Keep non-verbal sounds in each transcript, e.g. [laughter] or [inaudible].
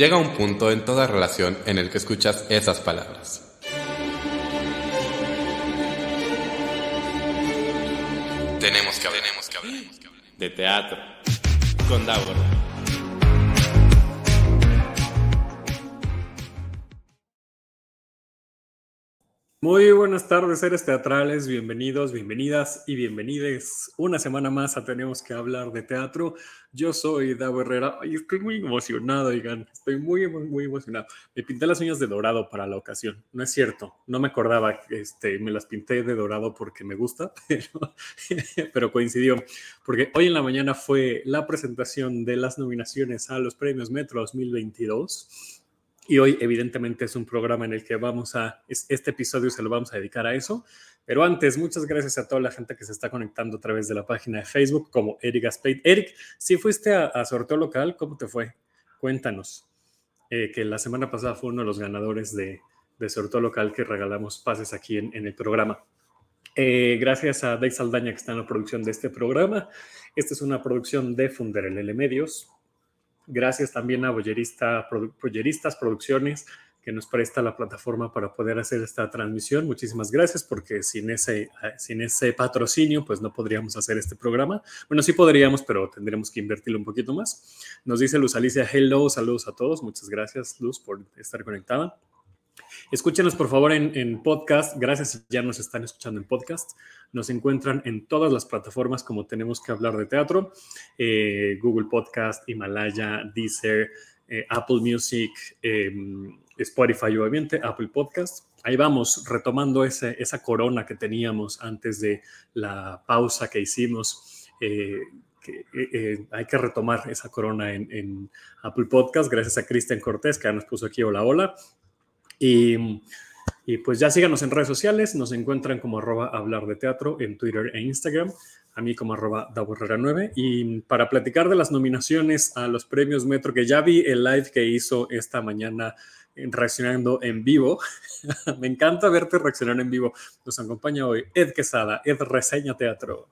llega un punto en toda relación en el que escuchas esas palabras. Tenemos que hablar, de teatro con Davor. Muy buenas tardes, seres teatrales, bienvenidos, bienvenidas y bienvenides. Una semana más a Tenemos que hablar de teatro. Yo soy Davo Herrera. Y estoy muy emocionado, oigan, estoy muy, muy, muy emocionado. Me pinté las uñas de dorado para la ocasión, no es cierto, no me acordaba, este, me las pinté de dorado porque me gusta, [laughs] pero, pero coincidió, porque hoy en la mañana fue la presentación de las nominaciones a los premios Metro 2022 y hoy evidentemente es un programa en el que vamos a, este episodio se lo vamos a dedicar a eso. Pero antes, muchas gracias a toda la gente que se está conectando a través de la página de Facebook, como Eric Aspeit. Eric, si fuiste a, sorteo local, ¿cómo te fue? Cuéntanos. Eh, que la semana pasada fue uno de los ganadores de, de sorteo local que regalamos pases aquí en, el programa. Eh, gracias a Dave Saldaña que está en la producción de este programa. Esta es una producción de Funderelele Medios. Gracias también a Bollerista, Bolleristas Producciones, que nos presta la plataforma para poder hacer esta transmisión. Muchísimas gracias, porque sin ese, sin ese patrocinio, pues no podríamos hacer este programa. Bueno, sí podríamos, pero tendremos que invertirlo un poquito más. Nos dice Luz Alicia, hello, saludos a todos. Muchas gracias, Luz, por estar conectada. Escúchenos por favor en, podcast. Gracias ya nos están escuchando en podcast. Nos encuentran en todas las plataformas como tenemos que hablar de teatro. Eh, Google Podcast, Himalaya, Deezer, eh, Apple Music, em, Spotify obviamente, Apple Podcast. Ahí vamos retomando esa corona que teníamos antes de la pausa que hicimos. Eh, hay que retomar esa corona en, en, Apple Podcast, gracias a Cristian Cortés, que ya nos puso aquí hola, hola. Y, pues ya síganos en redes sociales, nos encuentran como arroba teatro en Twitter e Instagram, a mí como arroba 9 Y para platicar de las nominaciones a los premios Metro, que ya vi el live que hizo esta mañana reaccionando en vivo. [laughs] Me encanta verte reaccionar en vivo. Nos acompaña hoy Ed Quesada, Ed Reseña Teatro.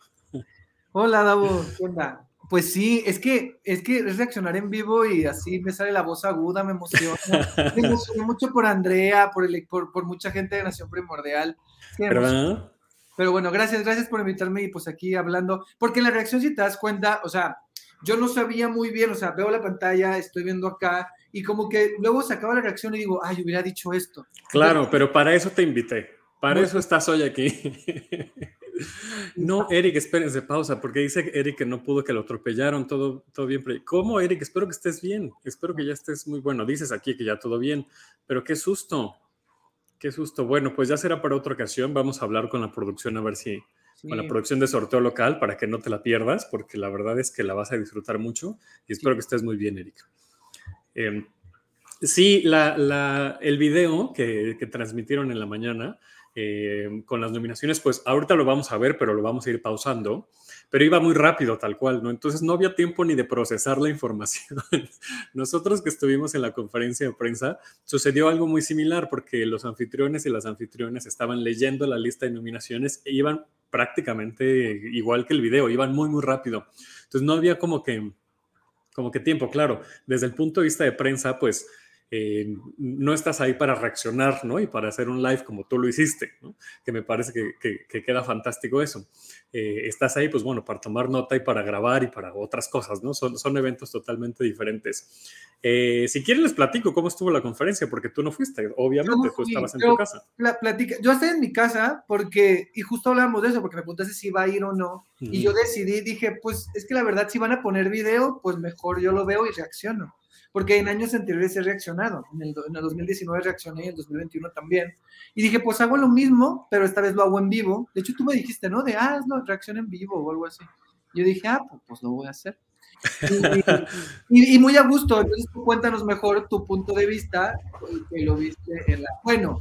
Hola, Davo, ¿qué onda? Pues sí, es que, es que es reaccionar en vivo y así me sale la voz aguda, me emociona. [laughs] me emociona mucho por Andrea, por, el, por, por mucha gente de Nación Primordial. Pero, pero bueno, gracias, gracias por invitarme y pues aquí hablando, porque en la reacción si te das cuenta, o sea, yo no sabía muy bien, o sea, veo la pantalla, estoy viendo acá y como que luego se acaba la reacción y digo, ay, hubiera dicho esto. Claro, pero para eso te invité, para eso estás hoy aquí. [laughs] No, Eric, espérense, pausa, porque dice Eric que no pudo, que lo atropellaron, todo, todo bien. ¿Cómo, Eric? Espero que estés bien, espero que ya estés muy bueno. Dices aquí que ya todo bien, pero qué susto, qué susto. Bueno, pues ya será para otra ocasión, vamos a hablar con la producción a ver si, con la producción de sorteo local, para que no te la pierdas, porque la verdad es que la vas a disfrutar mucho y espero que estés muy bien, Eric. Em, sí, el video que, que transmitieron en la mañana eh, con las nominaciones, pues ahorita lo vamos a ver, pero lo vamos a ir pausando, pero iba muy rápido tal cual, ¿no? Entonces no había tiempo ni de procesar la información. [laughs] Nosotros que estuvimos en la conferencia de prensa, sucedió algo muy similar porque los anfitriones y las anfitriones estaban leyendo la lista de nominaciones e iban prácticamente igual que el video, iban muy, muy rápido. Entonces no había como que, como que tiempo, claro, desde el punto de vista de prensa, pues eh, no estás ahí para reaccionar, ¿no? Y para hacer un live como tú lo hiciste, ¿no? Que me parece que, queda fantástico eso. Eh, estás ahí, pues bueno, para tomar nota y para grabar y para otras cosas, ¿no? Son, son eventos totalmente diferentes. Eh, si quieren les platico cómo estuvo la conferencia, porque tú no fuiste, obviamente, tú estabas en tu casa. platica, yo estoy en mi casa porque, y justo hablábamos de eso, porque me preguntaste si iba a ir o no, y yo decidí, dije, pues es que la verdad, si van a poner video, pues mejor yo lo veo y reacciono porque en años anteriores he reaccionado. En el, 2019 reaccioné y en el 2021 también. Y dije, pues hago lo mismo, pero esta vez lo hago en vivo. De hecho, tú me dijiste, ¿no? De, ah, no, reacción en vivo o algo así. Yo dije, ah, pues, pues lo voy a hacer. Y, muy a gusto. Entonces, cuéntanos mejor tu punto de vista, que lo viste en la... Bueno,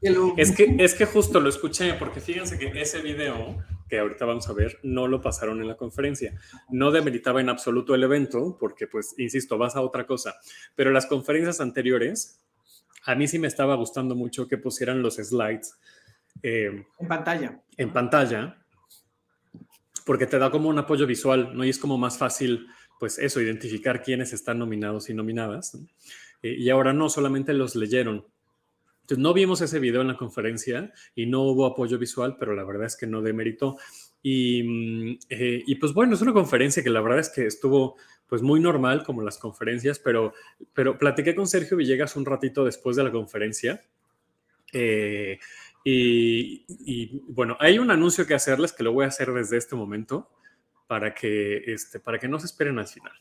es, que, [laughs] es que justo lo escuché, porque fíjense que ese video que ahorita vamos a ver, no lo pasaron en la conferencia. No debilitaba en absoluto el evento, porque pues, insisto, vas a otra cosa. Pero las conferencias anteriores, a mí sí me estaba gustando mucho que pusieran los slides. Eh, en pantalla. En pantalla, porque te da como un apoyo visual, ¿no? Y es como más fácil pues eso, identificar quiénes están nominados y nominadas. Eh, y ahora no solamente los leyeron. Entonces, no vimos ese video en la conferencia y no hubo apoyo visual, pero la verdad es que no demeritó. Y, mm, eh, y pues bueno, es una conferencia que la verdad es que estuvo pues muy normal como las conferencias, pero, pero platiqué con Sergio Villegas un ratito después de la conferencia. Eh, y, y, bueno, hay un anuncio que hacerles que lo voy a hacer desde este momento para que, este, para que no se esperen al final.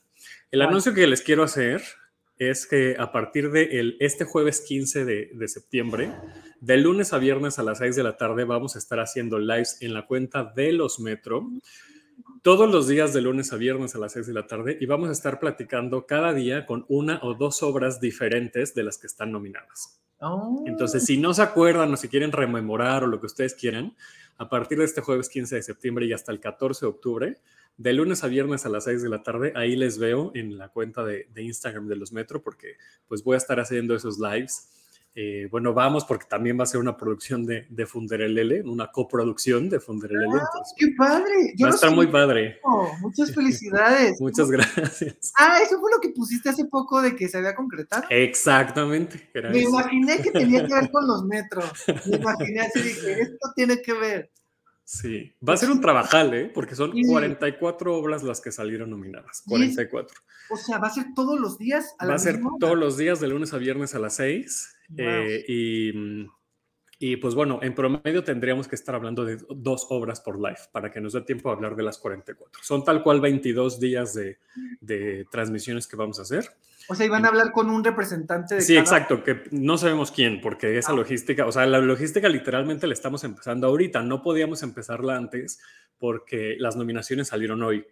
El anuncio que les quiero hacer es que a partir de el, este jueves 15 de, de, septiembre, de lunes a viernes a las 6 de la tarde, vamos a estar haciendo lives en la cuenta de los Metro, todos los días de lunes a viernes a las 6 de la tarde, y vamos a estar platicando cada día con una o dos obras diferentes de las que están nominadas. Oh. Entonces, si no se acuerdan o si quieren rememorar o lo que ustedes quieran, a partir de este jueves 15 de septiembre y hasta el 14 de octubre, de lunes a viernes a las 6 de la tarde. Ahí les veo en la cuenta de, de Instagram de los Metro porque pues voy a estar haciendo esos lives. Eh, bueno, vamos porque también va a ser una producción de, de Funderelele, una coproducción de Funderelele. ¡Ah, ¡Qué padre! Yo va a estar muy padre. Muchas felicidades. [laughs] Muchas gracias. Ah, eso fue lo que pusiste hace poco de que se había concretado. Exactamente. Me eso. imaginé que tenía que ver [laughs] con los metros. Me imaginé así, dije, [laughs] esto tiene que ver. Sí, va a ser un trabajal, ¿eh? Porque son 44 obras las que salieron nominadas. 44. O sea, va a ser todos los días a Va a ser todos los días de lunes a viernes a las 6. Wow. Eh, y, y, pues bueno, en promedio tendríamos que estar hablando de dos obras por live para que nos dé tiempo a hablar de las 44. Son tal cual 22 días de, de transmisiones que vamos a hacer. O sea, iban a hablar con un representante de Sí, cada... exacto, que no sabemos quién, porque esa ah. logística, o sea, la logística literalmente la estamos empezando ahorita, no podíamos empezarla antes porque las nominaciones salieron hoy.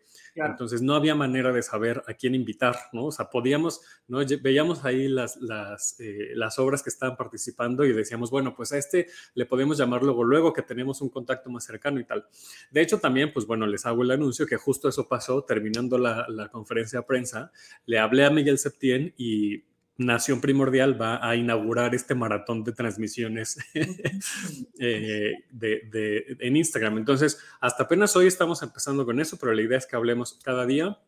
Entonces no había manera de saber a quién invitar, ¿no? O sea, podíamos, ¿no? Veíamos ahí las, las, eh, las obras que estaban participando y decíamos, bueno, pues a este le podemos llamar luego, luego que tenemos un contacto más cercano y tal. De hecho, también, pues bueno, les hago el anuncio que justo eso pasó, terminando la, la conferencia de prensa, le hablé a Miguel Septién y Nación Primordial va a inaugurar este maratón de transmisiones [laughs] eh, de, en Instagram. Entonces, hasta apenas hoy estamos empezando con eso, pero la idea es que hablemos cada día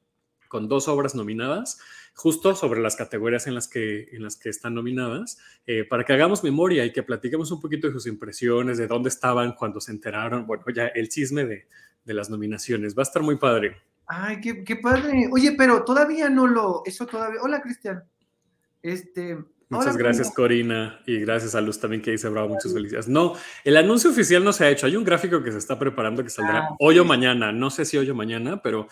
con dos obras nominadas, justo sobre las categorías en las que, en las que están nominadas, eh, para que hagamos memoria y que platiquemos un poquito de sus impresiones, de dónde estaban cuando se enteraron, bueno, ya el chisme de, de las nominaciones. Va a estar muy padre. Ay, qué, qué padre. Oye, pero todavía no lo, eso todavía. Hola, Cristian. Este, Muchas gracias, Corina, y gracias a Luz también que dice bravo, muchas felicidades. No, el anuncio oficial no se ha hecho. Hay un gráfico que se está preparando que saldrá ah, hoy sí. o mañana. No sé si hoy o mañana, pero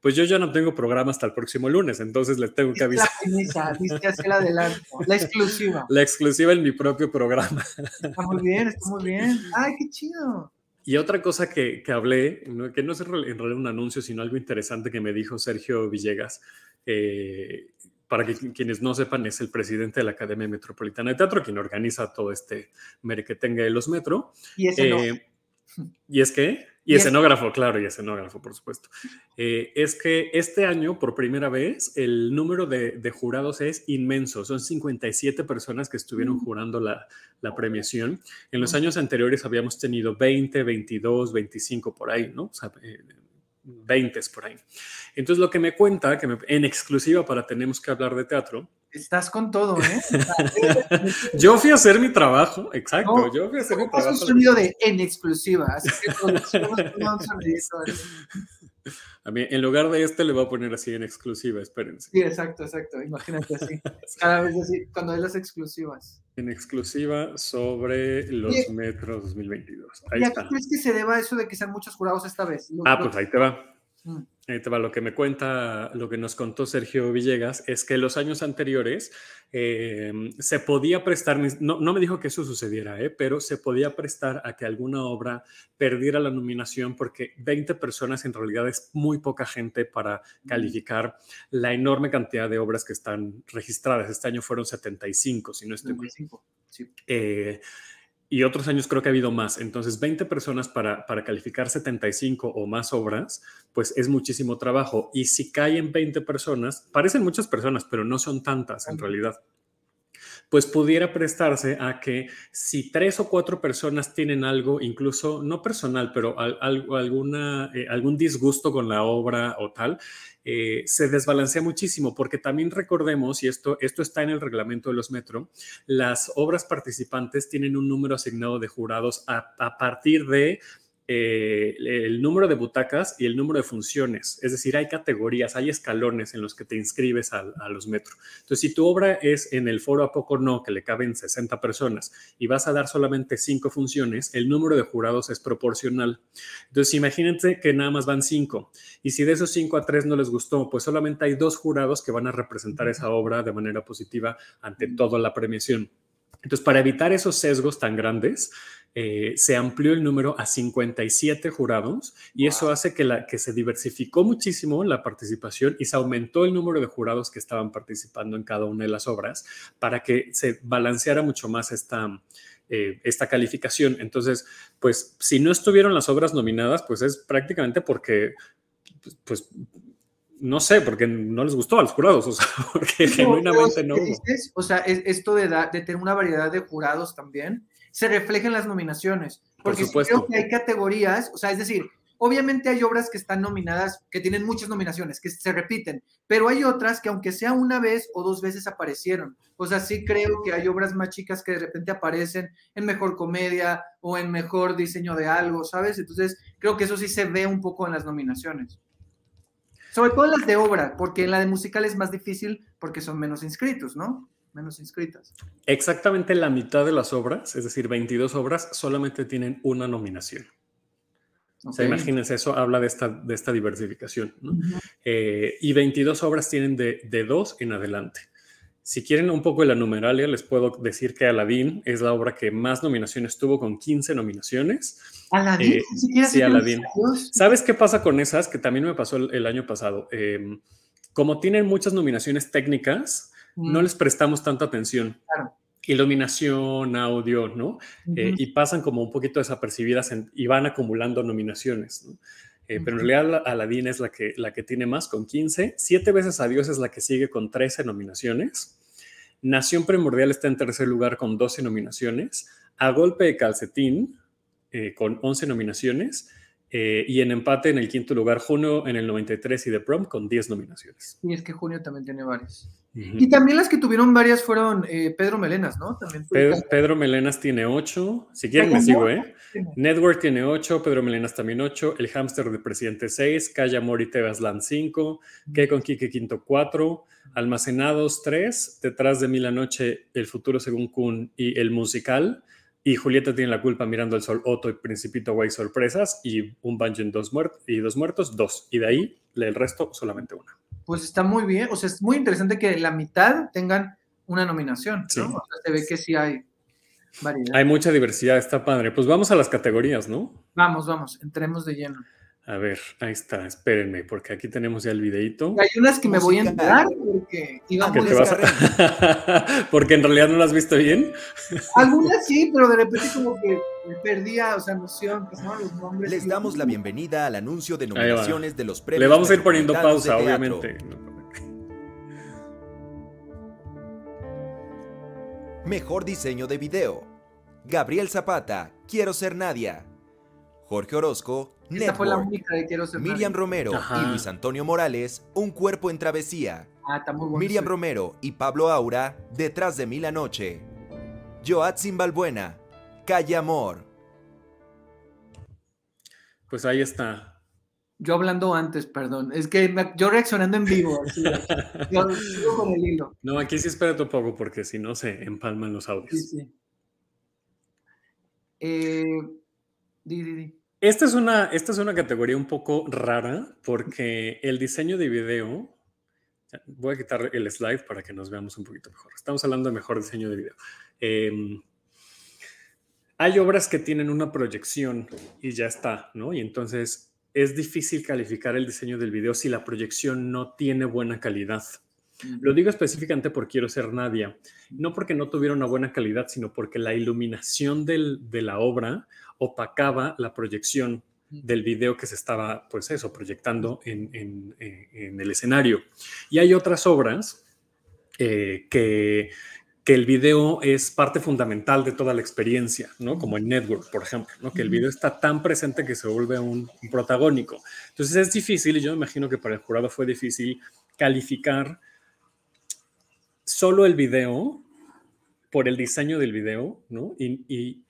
pues yo ya no tengo programa hasta el próximo lunes, entonces les tengo que avisar. La premisa, el adelanto, la exclusiva. La exclusiva en mi propio programa. Está muy bien, está muy bien. Ay, qué chido. Y otra cosa que, que hablé, ¿no? que no es en realidad un anuncio, sino algo interesante que me dijo Sergio Villegas, eh, para que quienes no sepan, es el presidente de la Academia Metropolitana de Teatro, quien organiza todo este merequetengue de los metro. Y, ese eh, no. ¿Y es que? Y, y escenógrafo, es... claro, y escenógrafo, por supuesto. Eh, es que este año, por primera vez, el número de, de, jurados es inmenso. Son 57 personas que estuvieron jurando la, la premiación. En los años anteriores habíamos tenido 20, 22, 25 por ahí, ¿no? O sea, eh, 20 por ahí. Entonces, lo que me cuenta, que me, en exclusiva para Tenemos que hablar de teatro. Estás con todo, ¿eh? [laughs] [laughs] yo fui a hacer mi trabajo, exacto. No, yo fui a hacer mi trabajo. un sonido de en exclusiva, así que a mí, en lugar de este, le voy a poner así en exclusiva, espérense. Sí, exacto, exacto. Imagínate así. [laughs] Cada vez así, cuando hay las exclusivas. En exclusiva sobre los y, metros 2022. Ahí ¿Y a qué crees que se deba eso de que sean muchos jurados esta vez? Ah, pues ahí te va. Mm. Ahí te va. Lo que me cuenta, lo que nos contó Sergio Villegas es que los años anteriores eh, se podía prestar, no, no, me dijo que eso sucediera, eh, pero se podía prestar a que alguna obra perdiera la nominación porque 20 personas en realidad es muy poca gente para calificar la enorme cantidad de obras que están registradas. Este año fueron 75, si no estoy mal. Sí. Eh, y otros años creo que ha habido más. Entonces, 20 personas para, para, calificar 75 o más obras, pues es muchísimo trabajo. Y si caen 20 personas, parecen muchas personas, pero no son tantas en realidad. Pues pudiera prestarse a que si tres o cuatro personas tienen algo, incluso no personal, pero alguna, eh, algún disgusto con la obra o tal, eh, se desbalancea muchísimo, porque también recordemos, y esto, esto está en el reglamento de los metro, las obras participantes tienen un número asignado de jurados a partir de eh, el número de butacas y el número de funciones. Es decir, hay categorías, hay escalones en los que te inscribes a, los metros. Entonces, si tu obra es en el foro a poco no, que le caben 60 personas y vas a dar solamente 5 funciones, el número de jurados es proporcional. Entonces, imagínense que nada más van 5 y si de esos 5 a 3 no les gustó, pues solamente hay dos jurados que van a representar esa obra de manera positiva ante toda la premiación. Entonces, para evitar esos sesgos tan grandes, eh, se amplió el número a 57 jurados y eso hace que, la, que se diversificó muchísimo la participación y se aumentó el número de jurados que estaban participando en cada una de las obras para que se balanceara mucho más esta, eh, esta calificación. Entonces, pues si no estuvieron las obras nominadas, pues es prácticamente porque, pues, no sé, porque no les gustó a los jurados, o sea, [laughs] porque genuinamente no. o sea, esto de, de tener una variedad de jurados también se refleja en las nominaciones. Porque Por creo que hay categorías, o sea, es decir, obviamente hay obras que están nominadas, que tienen muchas nominaciones, que se repiten, pero hay otras que aunque sea una vez o dos veces aparecieron. O sea, sí creo que hay obras más chicas que de repente aparecen en mejor comedia o en mejor diseño de algo, ¿sabes? Entonces, creo que eso sí se ve un poco en las nominaciones. Sobre todo en las de obra, porque en la de musical es más difícil porque son menos inscritos, ¿no? menos inscritas. Exactamente la mitad de las obras, es decir, 22 obras, solamente tienen una nominación. O sea, imagínense, eso habla de esta, de esta diversificación. Eh, y 22 obras tienen de, de dos en adelante. Si quieren un poco de la numeralia, les puedo decir que Aladdin es la obra que más nominaciones tuvo con 15 nominaciones. Aladdin, eh, sí, Aladdin. ¿Sabes qué pasa con esas? Que también me pasó el, año pasado. Em, como tienen muchas nominaciones técnicas, no les prestamos tanta atención. Iluminación, audio, ¿no? Eh, y pasan como un poquito desapercibidas y van acumulando nominaciones, ¿no? Eh, pero en realidad Aladdin es la que, la que tiene más, con 15. Siete veces a Dios es la que sigue con 13 nominaciones. Nación Primordial está en tercer lugar con 12 nominaciones. A Golpe de Calcetín, eh, con 11 nominaciones. y en empate en el quinto lugar, Junio en el 93 y The Prom con 10 nominaciones. Y es que Junio también tiene Y también las que tuvieron varias fueron eh, Pedro Melenas, ¿no? También Pedro, Melenas tiene ocho. Si quieren, me sigo, ¿eh? Network tiene ocho, Pedro Melenas también ocho, El Hamster de Presidente seis, Calla Mori Tebasland cinco, Que con Kike Quinto cuatro, Almacenados tres, Detrás de mí la noche, El futuro según Kun y El musical. Y Julieta tiene la culpa mirando el sol, Otto y Principito Guay sorpresas. Y un banjo en dos muertos y dos muertos, dos. Y de ahí, el resto, solamente una pues está muy bien, o sea, es muy interesante que la mitad tengan una nominación, ¿no? O sea, se ve que sí hay variedad. Hay mucha diversidad, está padre. Pues vamos a las categorías, ¿no? Vamos, vamos, entremos de lleno. A ver, ahí está, espérenme, porque aquí tenemos ya el videito. Hay unas que me voy a enterar porque íbamos a... [laughs] Porque en realidad no las has visto bien. Algunas sí, pero de repente como que me perdía, o sea, noción, pasaban los nombres. Les damos la bienvenida al anuncio de nominaciones de los premios. Le vamos a ir poniendo pausa, obviamente. Mejor diseño de video. Gabriel Zapata, Quiero ser Nadia. Jorge Orozco, fue la única de Quiero ser Miriam Romero y Luis Antonio Morales, Un cuerpo en travesía. Ah, está muy bueno Miriam Romero y Pablo Aura, Detrás de mí la noche. Joatzin Balbuena, Calle Amor. Pues ahí está. Yo hablando antes, perdón. Es que yo reaccionando en vivo. [laughs] yo sigo con el hilo. No, aquí sí espérate un poco porque si no se empalman los audios. Sí, sí. Eh, Esta es, una, esta es una categoría un poco rara porque el diseño de video, voy a quitar el slide para que nos veamos un poquito mejor. Estamos hablando de mejor diseño de video. Em, hay obras que tienen una proyección y ya está, ¿no? Y entonces es difícil calificar el diseño del video si la proyección no tiene buena calidad. Lo digo específicamente porque quiero ser Nadia, no porque no tuviera una buena calidad, sino porque la iluminación de la obra opacaba la proyección del video que se estaba, pues eso, proyectando en, el escenario. Y hay otras obras eh, que que el video es parte fundamental de toda la experiencia, ¿no? Como en Network, por ejemplo, ¿no? Que el video está tan presente que se vuelve un, protagónico. Entonces es difícil, y yo me imagino que para el jurado fue difícil calificar solo el video por el diseño del video, ¿no? Y, y,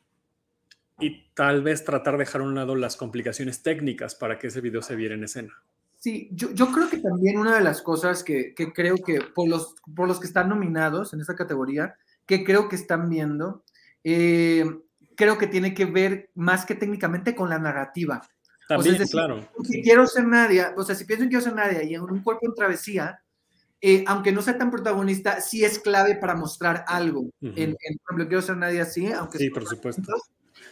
tal vez tratar de dejar a un lado las complicaciones técnicas para que ese video se viera en escena. Sí, yo, yo, creo que también una de las cosas que, que, creo que por los, por los que están nominados en esta categoría, que creo que están viendo, eh, creo que tiene que ver más que técnicamente con la narrativa. También, claro. Si quiero ser Nadia, o sea, si pienso en quiero ser Nadia y en un cuerpo en travesía, eh, aunque no sea tan protagonista, sí es clave para mostrar algo. en, en, por ejemplo, quiero ser Nadia, sí, aunque Sí, por supuesto.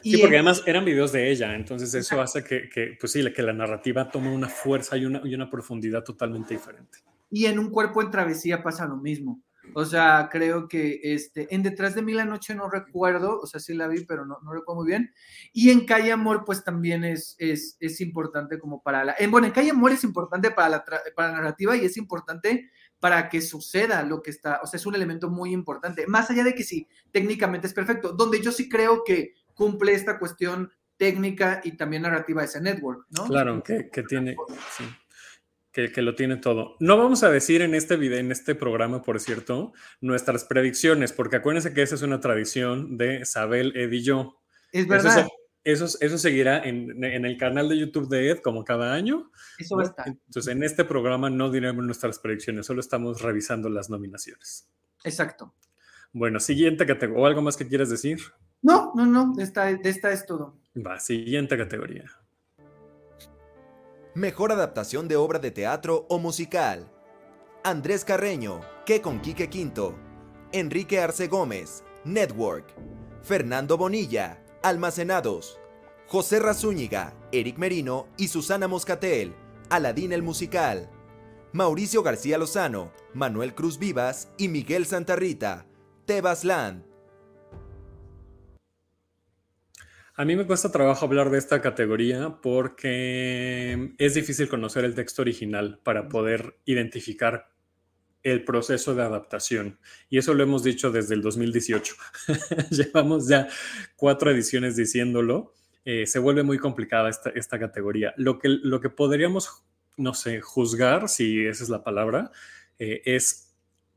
Sí, porque además eran videos de ella, entonces eso hace que, que, pues sí, que la narrativa tome una fuerza y una, y una profundidad totalmente diferente. Y en un cuerpo en travesía pasa lo mismo. O sea, creo que este, en Detrás de mí la noche no recuerdo, o sea, sí la vi, pero no, no recuerdo muy bien. Y en Calle Amor, pues también es, es, es importante como para la... En, bueno, en Calle Amor es importante para la, para la narrativa y es importante para que suceda lo que está, o sea, es un elemento muy importante, más allá de que sí, técnicamente es perfecto, donde yo sí creo que cumple esta cuestión técnica y también narrativa de ese network, ¿no? Claro, que, tiene, que, que, lo tiene todo. No vamos a decir en este video, en este programa, por cierto, nuestras predicciones, porque acuérdense que esa es una tradición de Sabel, Ed y yo. Es verdad. Eso, eso, seguirá en, en, el canal de YouTube de Ed como cada año. Eso va a estar. Entonces, en este programa no diremos nuestras predicciones, solo estamos revisando las nominaciones. Exacto. Bueno, siguiente categoría. ¿O algo más que quieras decir? No, no, no, esta, esta es todo. Va, siguiente categoría. Mejor adaptación de obra de teatro o musical. Andrés Carreño, ¿Qué con Quique Quinto? Enrique Arce Gómez, Network. Fernando Bonilla, Almacenados. José Razúñiga, Eric Merino y Susana Moscatel, Aladín el Musical. Mauricio García Lozano, Manuel Cruz Vivas y Miguel Santarrita, Tebas Land. A mí me cuesta trabajo hablar de esta categoría porque es difícil conocer el texto original para poder identificar el proceso de adaptación. Y eso lo hemos dicho desde el 2018. [laughs] Llevamos ya cuatro ediciones diciéndolo. Eh, se vuelve muy complicada esta, esta categoría. Lo que, lo que podríamos, no sé, juzgar, si esa es la palabra, eh, es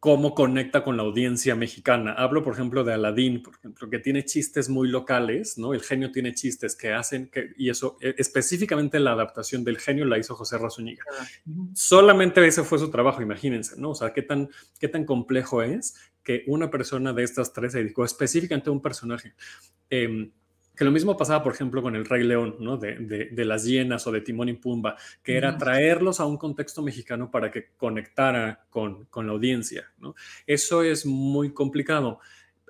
cómo conecta con la audiencia mexicana. Hablo, por ejemplo, de Aladdin, por ejemplo, que tiene chistes muy locales, ¿no? El genio tiene chistes que hacen que, y eso, e, específicamente la adaptación del genio la hizo José Razúñiga. Ah, Solamente ese fue su trabajo, imagínense, ¿no? O sea, qué tan, qué tan complejo es que una persona de estas tres se dedicó específicamente a un personaje. Eh, que lo mismo pasaba, por ejemplo, con el Rey León, ¿no? De, las hienas o de Timón y Pumba, que era traerlos a un contexto mexicano para que conectara con, la audiencia, ¿no? Eso es muy complicado.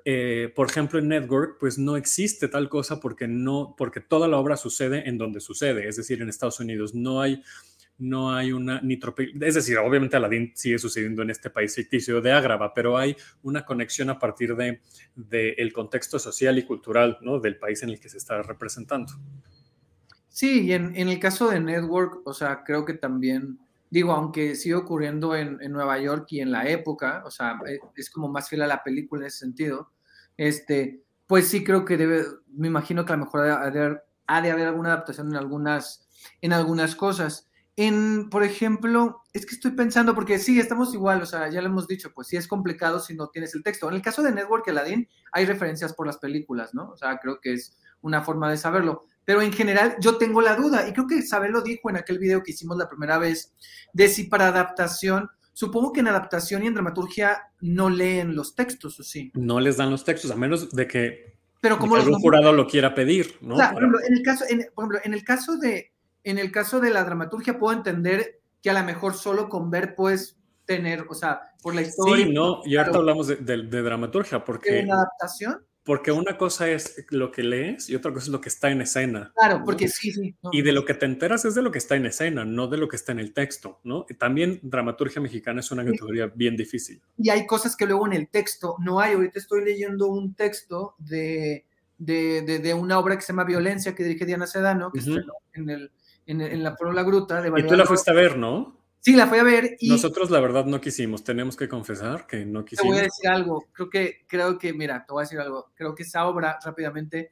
Eh, por ejemplo, en Network, pues no existe tal cosa porque no, porque toda la obra sucede en donde sucede, es decir, en Estados Unidos. No hay no hay una Es decir, obviamente Aladdin sigue sucediendo en este país ficticio de Ágrava, pero hay una conexión a partir de, el contexto social y cultural ¿no? del país en el que se está representando. Sí, y en, el caso de Network, o sea, creo que también, digo, aunque sigue ocurriendo en, Nueva York y en la época, o sea, e, es, como más fiel a la película en ese sentido, este, pues sí creo que debe, me imagino que a lo mejor ha de, ha de haber alguna adaptación en algunas, en algunas cosas. En, por ejemplo, es que estoy pensando, porque sí, estamos igual, o sea, ya lo hemos dicho, pues sí es complicado si no tienes el texto. En el caso de Network Aladdin, hay referencias por las películas, ¿no? O sea, creo que es una forma de saberlo. Pero en general, yo tengo la duda, y creo que Isabel lo dijo en aquel video que hicimos la primera vez, de si para adaptación, supongo que en adaptación y en dramaturgia no leen los textos, ¿o sí? No les dan los textos, a menos de que, Pero como algún jurado lo quiera pedir, ¿no? por, ejemplo, en el caso, por ejemplo, en el caso de en el caso de la dramaturgia puedo entender que a lo mejor solo con ver puedes tener, o sea, por la historia. Sí, no, y ahorita hablamos de, dramaturgia, porque... ¿En adaptación? Porque una cosa es lo que lees y otra cosa es lo que está en escena. Claro, porque sí, sí. y de lo que te enteras es de lo que está en escena, no de lo que está en el texto, ¿no? también dramaturgia mexicana es una categoría bien difícil. Y hay cosas que luego en el texto no hay. Ahorita estoy leyendo un texto de, de, de, una obra que se llama Violencia, que dirige Diana Sedano, que está en el en, la, por la gruta de Y tú la fuiste a ver, ¿no? Sí, la fui a ver y... Nosotros la verdad no quisimos, tenemos que confesar que no quisimos. Te voy a decir algo, creo que, creo que, mira, te voy a decir algo, creo que esa obra rápidamente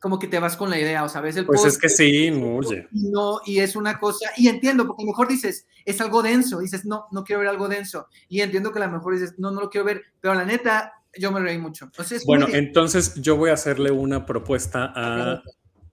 como que te vas con la idea, o sea, ves el Pues es que sí, no, no, y es una cosa, y entiendo, porque a lo mejor dices, es algo denso, dices, no, no quiero ver algo denso, y entiendo que a lo mejor dices, no, no lo quiero ver, pero la neta, yo me reí mucho. Entonces, bueno, entonces yo voy a hacerle una propuesta a,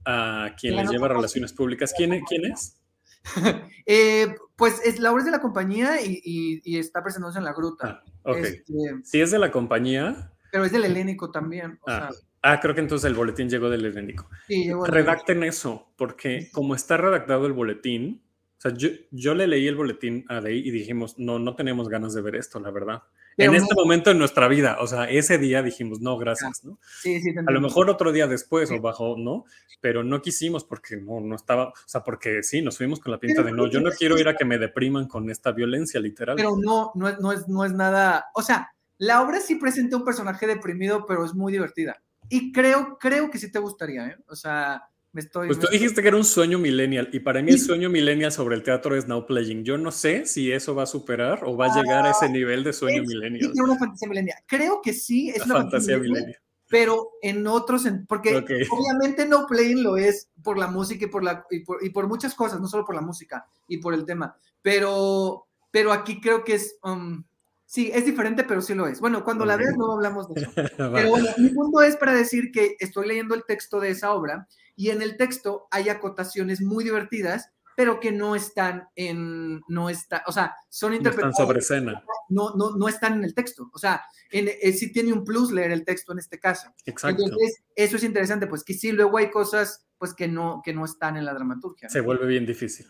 a quien les lleva relaciones públicas. ¿Quién, quién es? [laughs] eh, pues es, de la compañía y, está presentándose en la gruta. Ah, este, si es de la compañía. Pero es del helénico también. Ah, ah, creo que entonces el boletín llegó del helénico. Sí, Redacten eso, porque como está redactado el boletín, o sea, yo, yo le leí el boletín a Dey y dijimos, no, no tenemos ganas de ver esto, la verdad en este momento en nuestra vida, o sea, ese día dijimos, no, gracias, ¿no? Sí, sí, A lo mejor otro día después o bajo, ¿no? Pero no quisimos porque no, no estaba, o sea, porque sí, nos fuimos con la pinta de no, yo no quiero ir a que me depriman con esta violencia literal. Pero no, no es, no es, no es nada, o sea, la obra sí presenta un personaje deprimido, pero es muy divertida. Y creo, creo que sí te gustaría, ¿eh? O sea, pues tú dijiste que era un sueño millennial y para mí el sueño millennial sobre el teatro es now playing. Yo no sé si eso va a superar o va a llegar a ese ah, nivel de sueño millennial. Es una fantasía millennial. Creo que sí es una fantasía millennial. Pero en otros, porque obviamente no playing lo es por la música y por, la, y por, muchas cosas, no solo por la música y por el tema. Pero, pero aquí creo que es, um, Sí, es diferente, pero sí lo es. Bueno, cuando la veas no hablamos de eso. [laughs] Pero bueno, mi punto es para decir que estoy leyendo el texto de esa obra y en el texto hay acotaciones muy divertidas, pero que no están en, no está, o sea, son interpretadas. No están sobre escena. No, no, no están en el texto. O sea, en, eh, sí tiene un plus leer el texto en este caso. Exacto. Entonces, eso es interesante, pues que sí, luego hay cosas pues que no, que no están en la dramaturgia. Se vuelve bien difícil.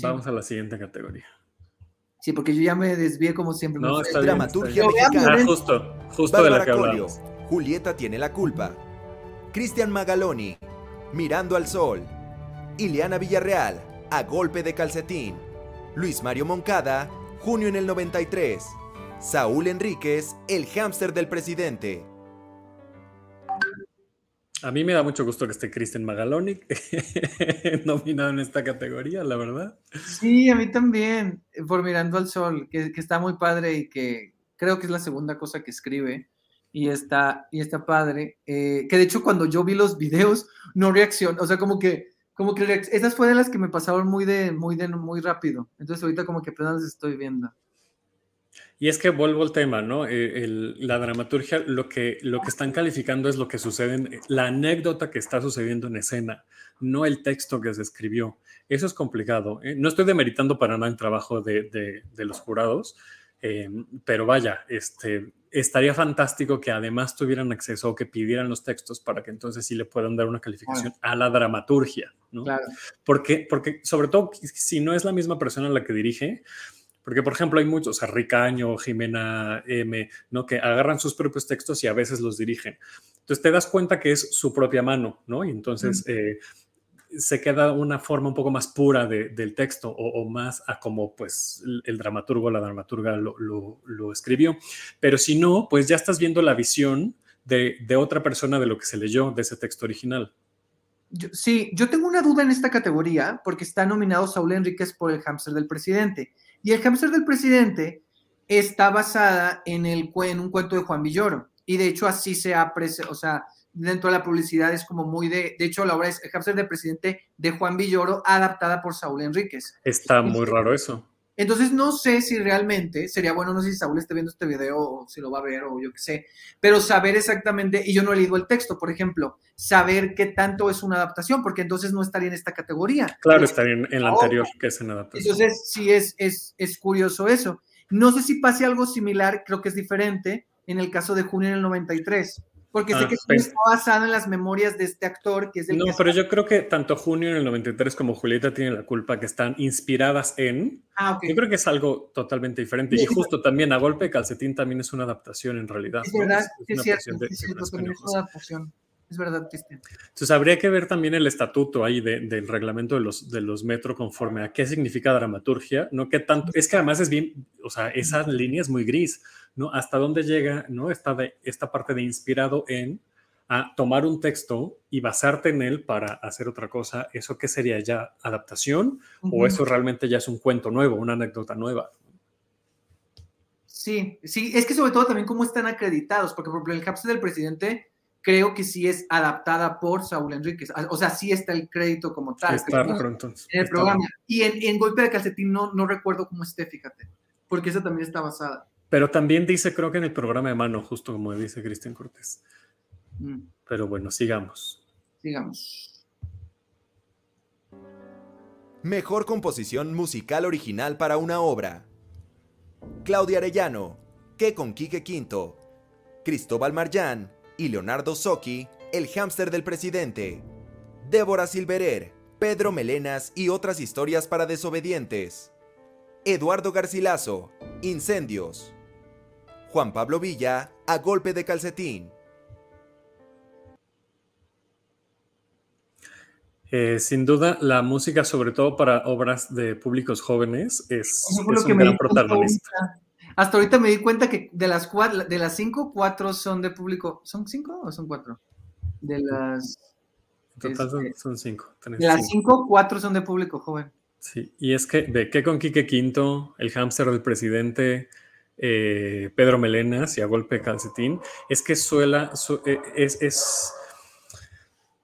Vamos a la siguiente categoría. Sí, porque yo ya me desvié como siempre. No, está Dramaturgia mexicana. Ah, justo, justo de la que hablamos. Julieta tiene la culpa. Cristian Magaloni, Mirando al Sol. Ileana Villarreal, A Golpe de Calcetín. Luis Mario Moncada, Junio en el 93. Saúl Enríquez, El hámster del presidente. A mí me da mucho gusto que esté Kristen Magaloni [laughs] nominado en esta categoría, la verdad. Sí, a mí también, por Mirando al Sol, que, está muy padre y que creo que es la segunda cosa que escribe y está, y está padre. Eh, que de hecho cuando yo vi los videos [laughs] no reaccionó, o sea, como que, como que esas fueron las que me pasaron muy de, muy de, muy rápido. Entonces ahorita como que apenas las estoy viendo. Y es que vuelvo al tema, ¿no? Eh, la dramaturgia, lo que, lo que están calificando es lo que sucede, la anécdota que está sucediendo en escena, no el texto que se escribió. Eso es complicado. ¿eh? No estoy demeritando para nada el trabajo de, los jurados, eh, pero vaya, este, estaría fantástico que además tuvieran acceso o que pidieran los textos para que entonces sí le puedan dar una calificación a la dramaturgia, ¿no? Claro. Porque, porque sobre todo si no es la misma persona la que dirige, porque, por ejemplo, hay muchos, o sea, Ricaño, Jimena M, ¿no? Que agarran sus propios textos y a veces los dirigen. Entonces te das cuenta que es su propia mano, ¿no? Y entonces eh, se queda una forma un poco más pura del texto o, más a como, pues, el, dramaturgo, la dramaturga lo, escribió. Pero si no, pues ya estás viendo la visión de, otra persona de lo que se leyó de ese texto original. sí, yo tengo una duda en esta categoría porque está nominado Saúl Enríquez por el hámster del presidente. Y el hámster del presidente está basada en, el, en un cuento de Juan Villoro. Y de hecho así se ha, o sea, dentro de la publicidad es como muy de, de hecho la obra es el hámster del presidente de Juan Villoro adaptada por Saúl Enríquez. Está muy raro eso. Entonces no sé si realmente, sería bueno, no sé si Saúl esté viendo este video o si lo va a ver o yo qué sé, pero saber exactamente, y yo no he leído el texto, por ejemplo, saber qué tanto es una adaptación, porque entonces no estaría en esta categoría. Claro, estaría en, la anterior, que es una adaptación. Entonces sí es, es, es curioso eso. No sé si pase algo similar, creo que es diferente en el caso de Junio en el 93. Porque sé ah, que está basado en las memorias de este actor, que es el No, pero yo creo que tanto Junio en el 93 como Julieta tienen la culpa, que están inspiradas en. Ah, Yo creo que es algo totalmente diferente. y justo también, a golpe de calcetín también es una adaptación en realidad. Es verdad, es, cierto, es, cierto es una adaptación. Es verdad, Cristian. Entonces habría que ver también el estatuto ahí del reglamento de los, de los metro conforme a qué significa dramaturgia, no qué tanto. Es que además es bien, o sea, esa línea es muy gris ¿no? Hasta dónde llega, ¿no? Esta, de, esta parte de inspirado en, a tomar un texto y basarte en él para hacer otra cosa, ¿eso qué sería ya adaptación o eso realmente ya es un cuento nuevo, una anécdota nueva? Sí, sí, es que sobre todo también cómo están acreditados, porque por ejemplo el capsule del presidente creo que sí es adaptada por Saúl Enríquez, o sea, sí está el crédito como tal. Está entonces. En el programa. Y en, Golpe de Calcetín no, no recuerdo cómo esté, fíjate, porque esa también está basada. Pero también dice, creo que en el programa de mano, justo como dice Cristian Cortés. Mm. Pero bueno, sigamos. Sigamos. Mejor composición musical original para una obra. Claudia Arellano, que con Quique Quinto, Cristóbal Marján y Leonardo Socchi, El hámster del presidente, Débora Silverer, Pedro Melenas y otras historias para desobedientes, Eduardo Garcilaso, Incendios, Juan Pablo Villa, A golpe de calcetín. Eh, sin duda, la música, sobre todo para obras de públicos jóvenes, es, un gran protagonista. Hasta ahorita me di cuenta que de las cuatro, de las cinco, cuatro son de público. ¿Son cinco o son cuatro? De las. total son, este, cinco. De las cinco. cuatro son de público joven. Sí, y es que de qué con Quique Quinto, el hámster del presidente, eh, Pedro Melenas y a golpe de calcetín, es que suela, eh, es, es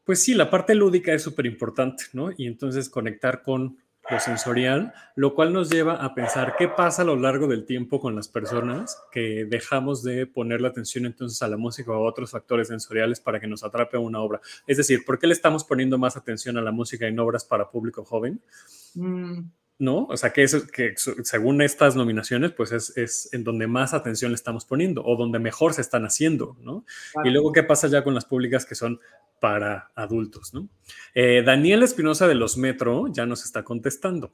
pues sí, la parte lúdica es súper importante, ¿no? Y entonces conectar con lo sensorial, lo cual nos lleva a pensar qué pasa a lo largo del tiempo con las personas que dejamos de poner la atención entonces a la música o a otros factores sensoriales para que nos atrape una obra. Es decir, ¿por qué le estamos poniendo más atención a la música en obras para público joven? Mm. ¿No? O sea, que, eso, que según estas nominaciones, pues es, en donde más atención le estamos poniendo o donde mejor se están haciendo, ¿no? Y luego, ¿qué pasa ya con las públicas que son para adultos, ¿no? Eh, Daniel Espinosa de los Metro ya nos está contestando.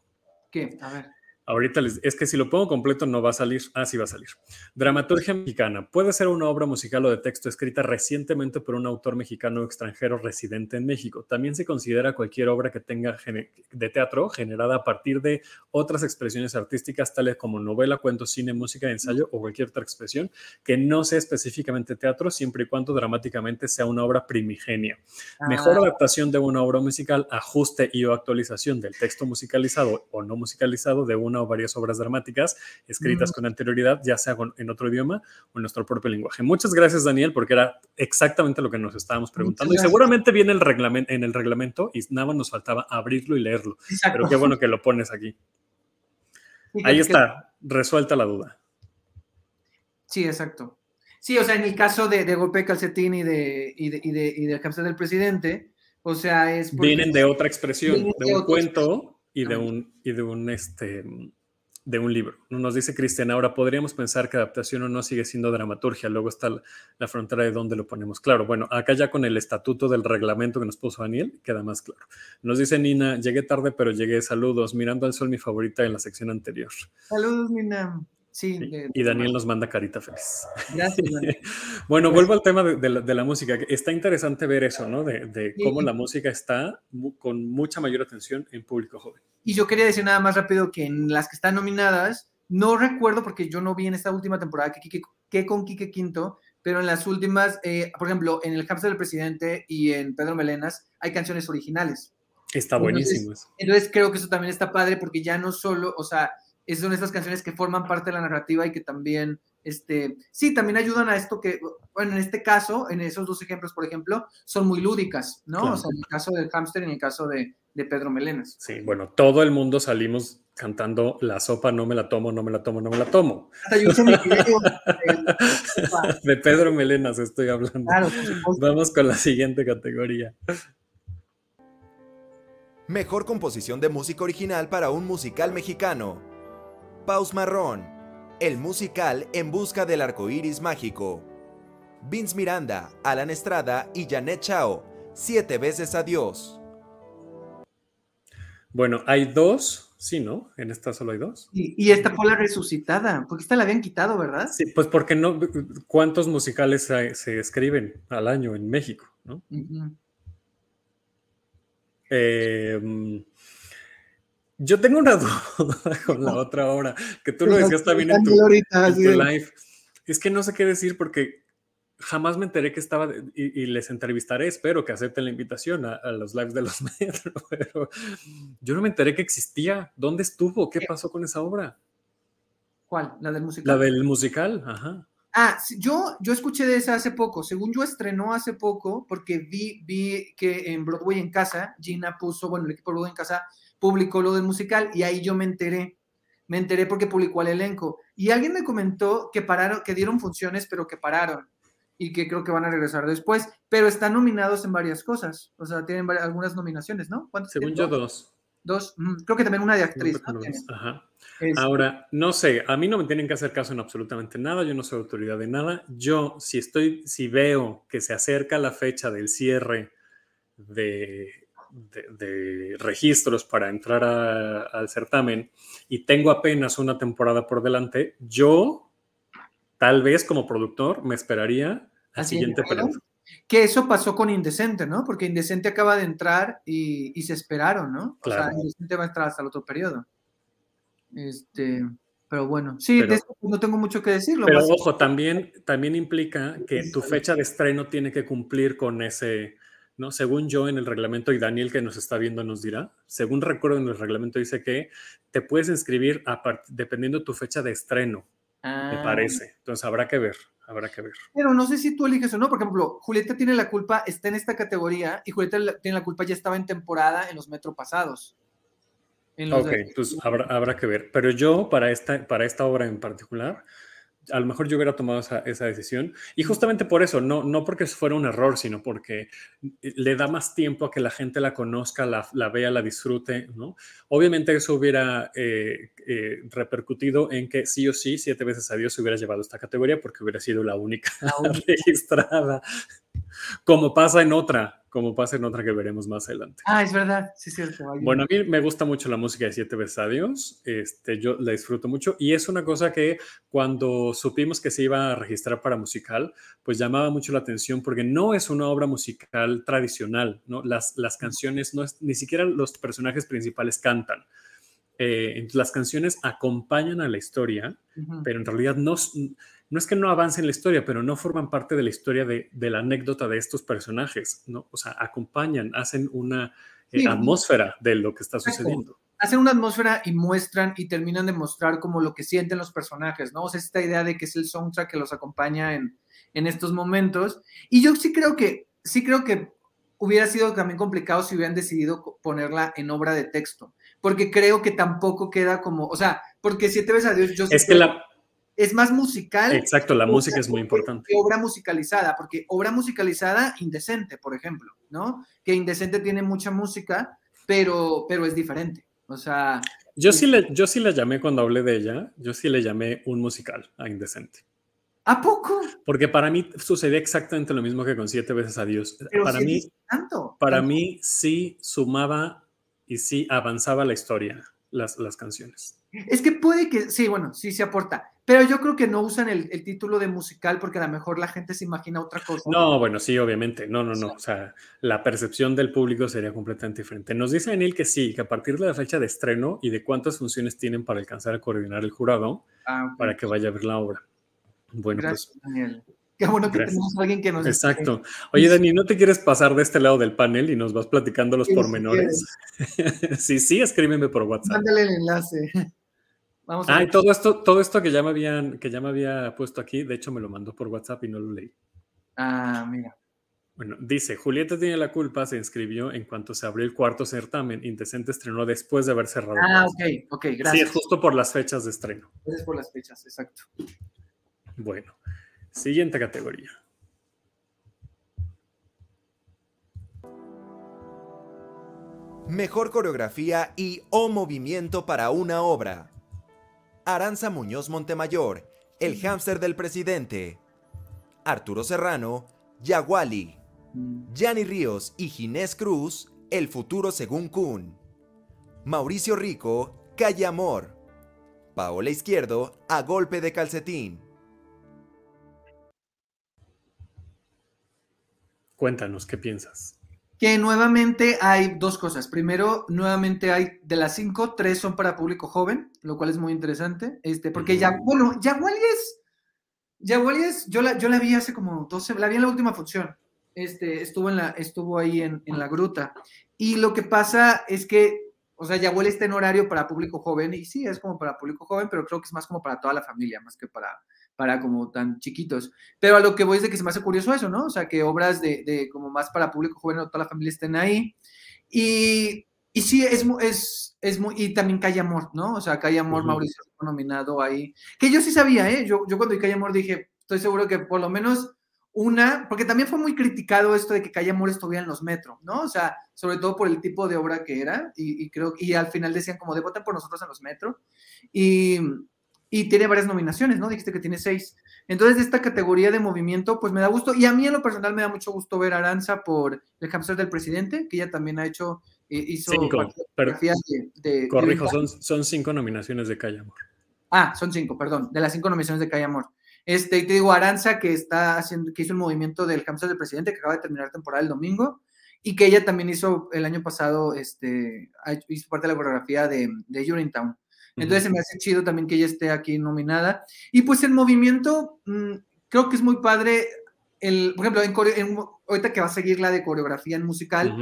¿Qué? A ver. Ahorita les, es que si lo pongo completo no va a salir. Ah, sí va a salir. Dramaturgia mexicana. Puede ser una obra musical o de texto escrita recientemente por un autor mexicano o extranjero residente en México. También se considera cualquier obra que tenga de teatro generada a partir de otras expresiones artísticas, tales como novela, cuento, cine, música, ensayo o cualquier otra expresión que no sea específicamente teatro, siempre y cuando dramáticamente sea una obra primigenia. Mejor ah. adaptación de una obra musical, ajuste y o actualización del texto musicalizado o no musicalizado de una o varias obras dramáticas escritas con anterioridad, ya sea en otro idioma o en nuestro propio lenguaje. Muchas gracias, Daniel, porque era exactamente lo que nos estábamos preguntando. Y seguramente viene el reglamento, en el reglamento y nada más nos faltaba abrirlo y leerlo. Pero qué bueno que lo pones aquí. Ahí está, resuelta la duda. Sí, exacto. Sí, o sea, en el caso de, de Golpe Calcetín y de, y de, y de, y del presidente, o sea, es... Vienen de otra expresión, de, un cuento y de un, y de un, este, de un libro. Nos dice Cristian, ahora podríamos pensar que adaptación o no sigue siendo dramaturgia, luego está la, frontera de dónde lo ponemos. Claro, bueno, acá ya con el estatuto del reglamento que nos puso Daniel, queda más claro. Nos dice Nina, llegué tarde, pero llegué, saludos, mirando al sol mi favorita en la sección anterior. Saludos, Nina. Sí, y Daniel nos manda carita feliz. Gracias. [laughs] bueno, vuelvo al tema de, la, música. Está interesante ver eso, ¿no? De, cómo la música está con mucha mayor atención en público joven. Y yo quería decir nada más rápido que en las que están nominadas, no recuerdo porque yo no vi en esta última temporada que, que, con Quique Quinto, pero en las últimas, eh, por ejemplo, en El Hamster del Presidente y en Pedro Melenas hay canciones originales. Está buenísimo eso. Entonces creo que eso también está padre porque ya no solo, o sea, esas son estas canciones que forman parte de la narrativa y que también, este, sí, también ayudan a esto que, bueno, en este caso, en esos dos ejemplos, por ejemplo, son muy lúdicas, ¿no? O sea, en el caso del hámster y en el caso de, de Pedro Melenas. Sí, bueno, todo el mundo salimos cantando la sopa, no me la tomo, no me la tomo, no me la tomo. [laughs] de Pedro Melenas estoy hablando. Vamos con la siguiente categoría. Mejor composición de música original para un musical mexicano. Paus Marrón, el musical En busca del arco iris mágico. Vince Miranda, Alan Estrada y Janet Chao, Siete veces adiós. Bueno, hay dos, sí, ¿no? En esta solo hay dos. Y, esta fue la resucitada, porque esta la habían quitado, ¿verdad? Sí, pues porque no, ¿cuántos musicales se, escriben al año en México, no? Yo tengo una [laughs] duda con la otra obra, que tú lo decías también en tu, live. Es que no sé qué decir porque jamás me enteré que estaba, y, les entrevistaré, espero que acepten la invitación a, los lives de los [laughs] metros, pero yo no me enteré que existía. ¿Dónde estuvo? ¿Qué pasó con esa obra? ¿Cuál? ¿La del musical? La del musical, ajá. Ah, yo, yo escuché de esa hace poco. Según yo estrenó hace poco, porque vi, vi que en Broadway en casa, Gina puso, bueno, el equipo de Broadway en casa publicó lo del musical y ahí yo me enteré. Me enteré porque publicó el elenco. Y alguien me comentó que pararon, que dieron funciones, pero que pararon y que creo que van a regresar después, pero están nominados en varias cosas. O sea, tienen algunas nominaciones, ¿no? ¿Cuántas Según yo, dos. Dos. Creo que también una de actriz. Ajá. Ahora, no sé, a mí no me tienen que hacer caso en absolutamente nada, yo no soy autoridad de nada. Yo, si estoy, si veo que se acerca la fecha del cierre de, de, registros para entrar al certamen y tengo apenas una temporada por delante, yo, tal vez como productor, me esperaría al siguiente periodo. Que eso pasó con Indecente, ¿no? Porque Indecente acaba de entrar y, se esperaron, ¿no? O sea, Indecente va a estar hasta el otro periodo. Este, pero bueno, sí, de no tengo mucho que decir. Pero ojo, también, también implica que tu fecha de estreno tiene que cumplir con ese, ¿no? Según yo en el reglamento, y Daniel que nos está viendo nos dirá, según recuerdo en el reglamento dice que te puedes inscribir dependiendo de tu fecha de estreno, me ah. parece. Entonces habrá que ver, habrá que ver. Pero no sé si tú eliges o no, por ejemplo, Julieta tiene la culpa, está en esta categoría, y Julieta tiene la culpa, ya estaba en temporada en los metro pasados. Ok, pues habrá, habrá, que ver. Pero yo, para esta, para esta obra en particular, a lo mejor yo hubiera tomado esa, esa, decisión. Y justamente por eso, no, no porque fuera un error, sino porque le da más tiempo a que la gente la conozca, la, la vea, la disfrute, ¿no? Obviamente eso hubiera eh, eh, repercutido en que sí o sí, siete veces a Dios se hubiera llevado esta categoría porque hubiera sido la única [laughs] registrada, como pasa en otra, como pasa en otra que veremos más adelante. Ah, es verdad, sí, cierto. Bueno, a mí me gusta mucho la música de Siete veces a Dios, este, yo la disfruto mucho y es una cosa que cuando supimos que se iba a registrar para musical, pues llamaba mucho la atención porque no es una obra musical tradicional, ¿no? Las, las canciones, no es, ni siquiera los personajes principales cantan. Eh, las canciones acompañan a la historia, pero en realidad no, no es que no avancen la historia, pero no forman parte de la historia de, la anécdota de estos personajes, ¿no? O sea, acompañan, hacen una eh, atmósfera de lo que está sucediendo. Hacen una atmósfera y muestran y terminan de mostrar como lo que sienten los personajes, ¿no? O sea, esta idea de que es el soundtrack que los acompaña en, en estos momentos. Y yo sí creo que, sí creo que hubiera sido también complicado si hubieran decidido ponerla en obra de texto, porque creo que tampoco queda como, o sea, porque si te ves a Dios, yo es que la es más musical. Exacto, la música es muy importante. Que obra musicalizada, porque obra musicalizada, Indecente, por ejemplo, ¿no? Que Indecente tiene mucha música, pero, pero es diferente. O sea. Yo sí, le, yo sí la llamé cuando hablé de ella, yo sí le llamé un musical a Indecente. ¿A poco? Porque para mí sucedía exactamente lo mismo que con Siete veces a Dios. para mí, tanto, para mí sí sumaba y sí avanzaba la historia, las, las canciones. Es que puede que, sí, bueno, sí se aporta, pero yo creo que no usan el, título de musical porque a lo mejor la gente se imagina otra cosa. No, bueno, sí, obviamente, no, no, no, o sea, la percepción del público sería completamente diferente. Nos dice Daniel que sí, que a partir de la fecha de estreno y de cuántas funciones tienen para alcanzar a coordinar el jurado ah, para que vaya a ver la obra. Bueno, Gracias, pues. Daniel. Qué bueno que tenemos a alguien que nos. Exacto. Oye, Dani, ¿no te quieres pasar de este lado del panel y nos vas platicando los pormenores? [laughs] sí, sí, escríbeme por WhatsApp. Mándale el enlace ah, y todo esto, todo esto que ya me habían, que ya me había puesto aquí, de hecho me lo mandó por WhatsApp y no lo leí. Ah, mira. Bueno, dice, Julieta tiene la culpa, se inscribió en cuanto se abrió el cuarto certamen, Indecente estrenó después de haber cerrado. Ah, ok, ok, gracias. Sí, es justo por las fechas de estreno. Es por las fechas, exacto. Bueno, siguiente categoría. Mejor coreografía y o movimiento para una obra. Aranza Muñoz Montemayor, El hámster del presidente. Arturo Serrano, Yaguali. Gianni Ríos y Ginés Cruz, El futuro según Kuhn. Mauricio Rico, Calle Amor. Paola Izquierdo, A golpe de calcetín. Cuéntanos, ¿qué piensas? Que nuevamente hay dos cosas. Primero, nuevamente hay de las cinco, tres son para público joven, lo cual es muy interesante. Este, porque ya, bueno, es, Yaguali es, yo la, yo la vi hace como 12, la vi en la última función. Este, estuvo, en la, estuvo ahí en, en la gruta. Y lo que pasa es que o sea, Yahuel está en horario para público joven y sí, es como para público joven, pero creo que es más como para toda la familia, más que para, para como tan chiquitos. Pero a lo que voy es de que se me hace curioso eso, ¿no? O sea, que obras de, de como más para público joven o toda la familia estén ahí. Y, y sí, es, es, es muy, y también Calle Amor, ¿no? O sea, Calle Amor, Mauricio nominado ahí. Que yo sí sabía, ¿eh? Yo, yo cuando vi Calle Amor dije, estoy seguro que por lo menos una, porque también fue muy criticado esto de que Calle Amor estuviera en los metros, ¿no? O sea, sobre todo por el tipo de obra que era, y, creo, y al final decían como de voten por nosotros en los metros, y, y, tiene varias nominaciones, ¿no? Dijiste que tiene seis. Entonces, de esta categoría de movimiento, pues me da gusto, y a mí en lo personal me da mucho gusto ver a Aranza por el hamster del presidente, que ella también ha hecho, eh, hizo cinco, de, de, Corrijo, son, son cinco nominaciones de Calle Amor. Ah, son cinco, perdón, de las cinco nominaciones de Calle Amor. Este, y te digo, Aranza, que está haciendo, que hizo el movimiento del hamster del presidente, que acaba de terminar temporada el domingo, y que ella también hizo el año pasado, este, hizo parte de la coreografía de, de Urinetown. Entonces se me hace chido también que ella esté aquí nominada. Y pues el movimiento, mm, creo que es muy padre. El, por ejemplo, en, ahorita que va a seguir la de coreografía en musical,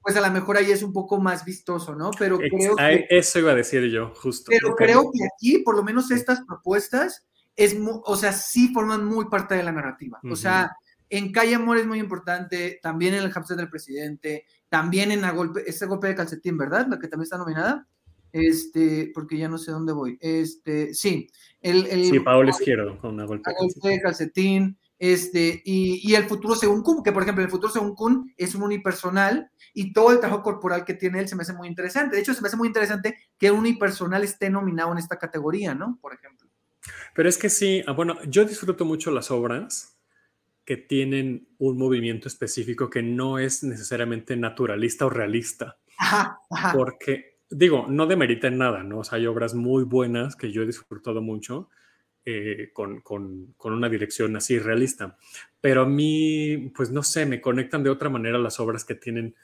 pues a lo mejor ahí es un poco más vistoso, ¿no? Pero creo que, Eso iba a decir yo, justo. Pero creo que aquí, por lo menos estas propuestas, es, o sea, sí forman muy parte de la narrativa. O sea, en Calle Amor es muy importante, también en el hamster del presidente, también en la golpe, ese golpe de calcetín, ¿verdad? La que también está nominada. Este, porque ya no sé dónde voy. Este, sí. El, el sí, Paolo Izquierdo con una golpe, de calcetín. Este, y, y, el futuro según Kun, que por ejemplo, el futuro según Kun es un unipersonal y todo el trabajo corporal que tiene él se me hace muy interesante. De hecho, se me hace muy interesante que un unipersonal esté nominado en esta categoría, ¿no? Por ejemplo. Pero es que sí, ah, bueno, yo disfruto mucho las obras que tienen un movimiento específico que no es necesariamente naturalista o realista. Porque, digo, no demeriten nada, ¿no? O sea, hay obras muy buenas que yo he disfrutado mucho eh, con, con, con, una dirección así realista. Pero a mí, pues no sé, me conectan de otra manera las obras que tienen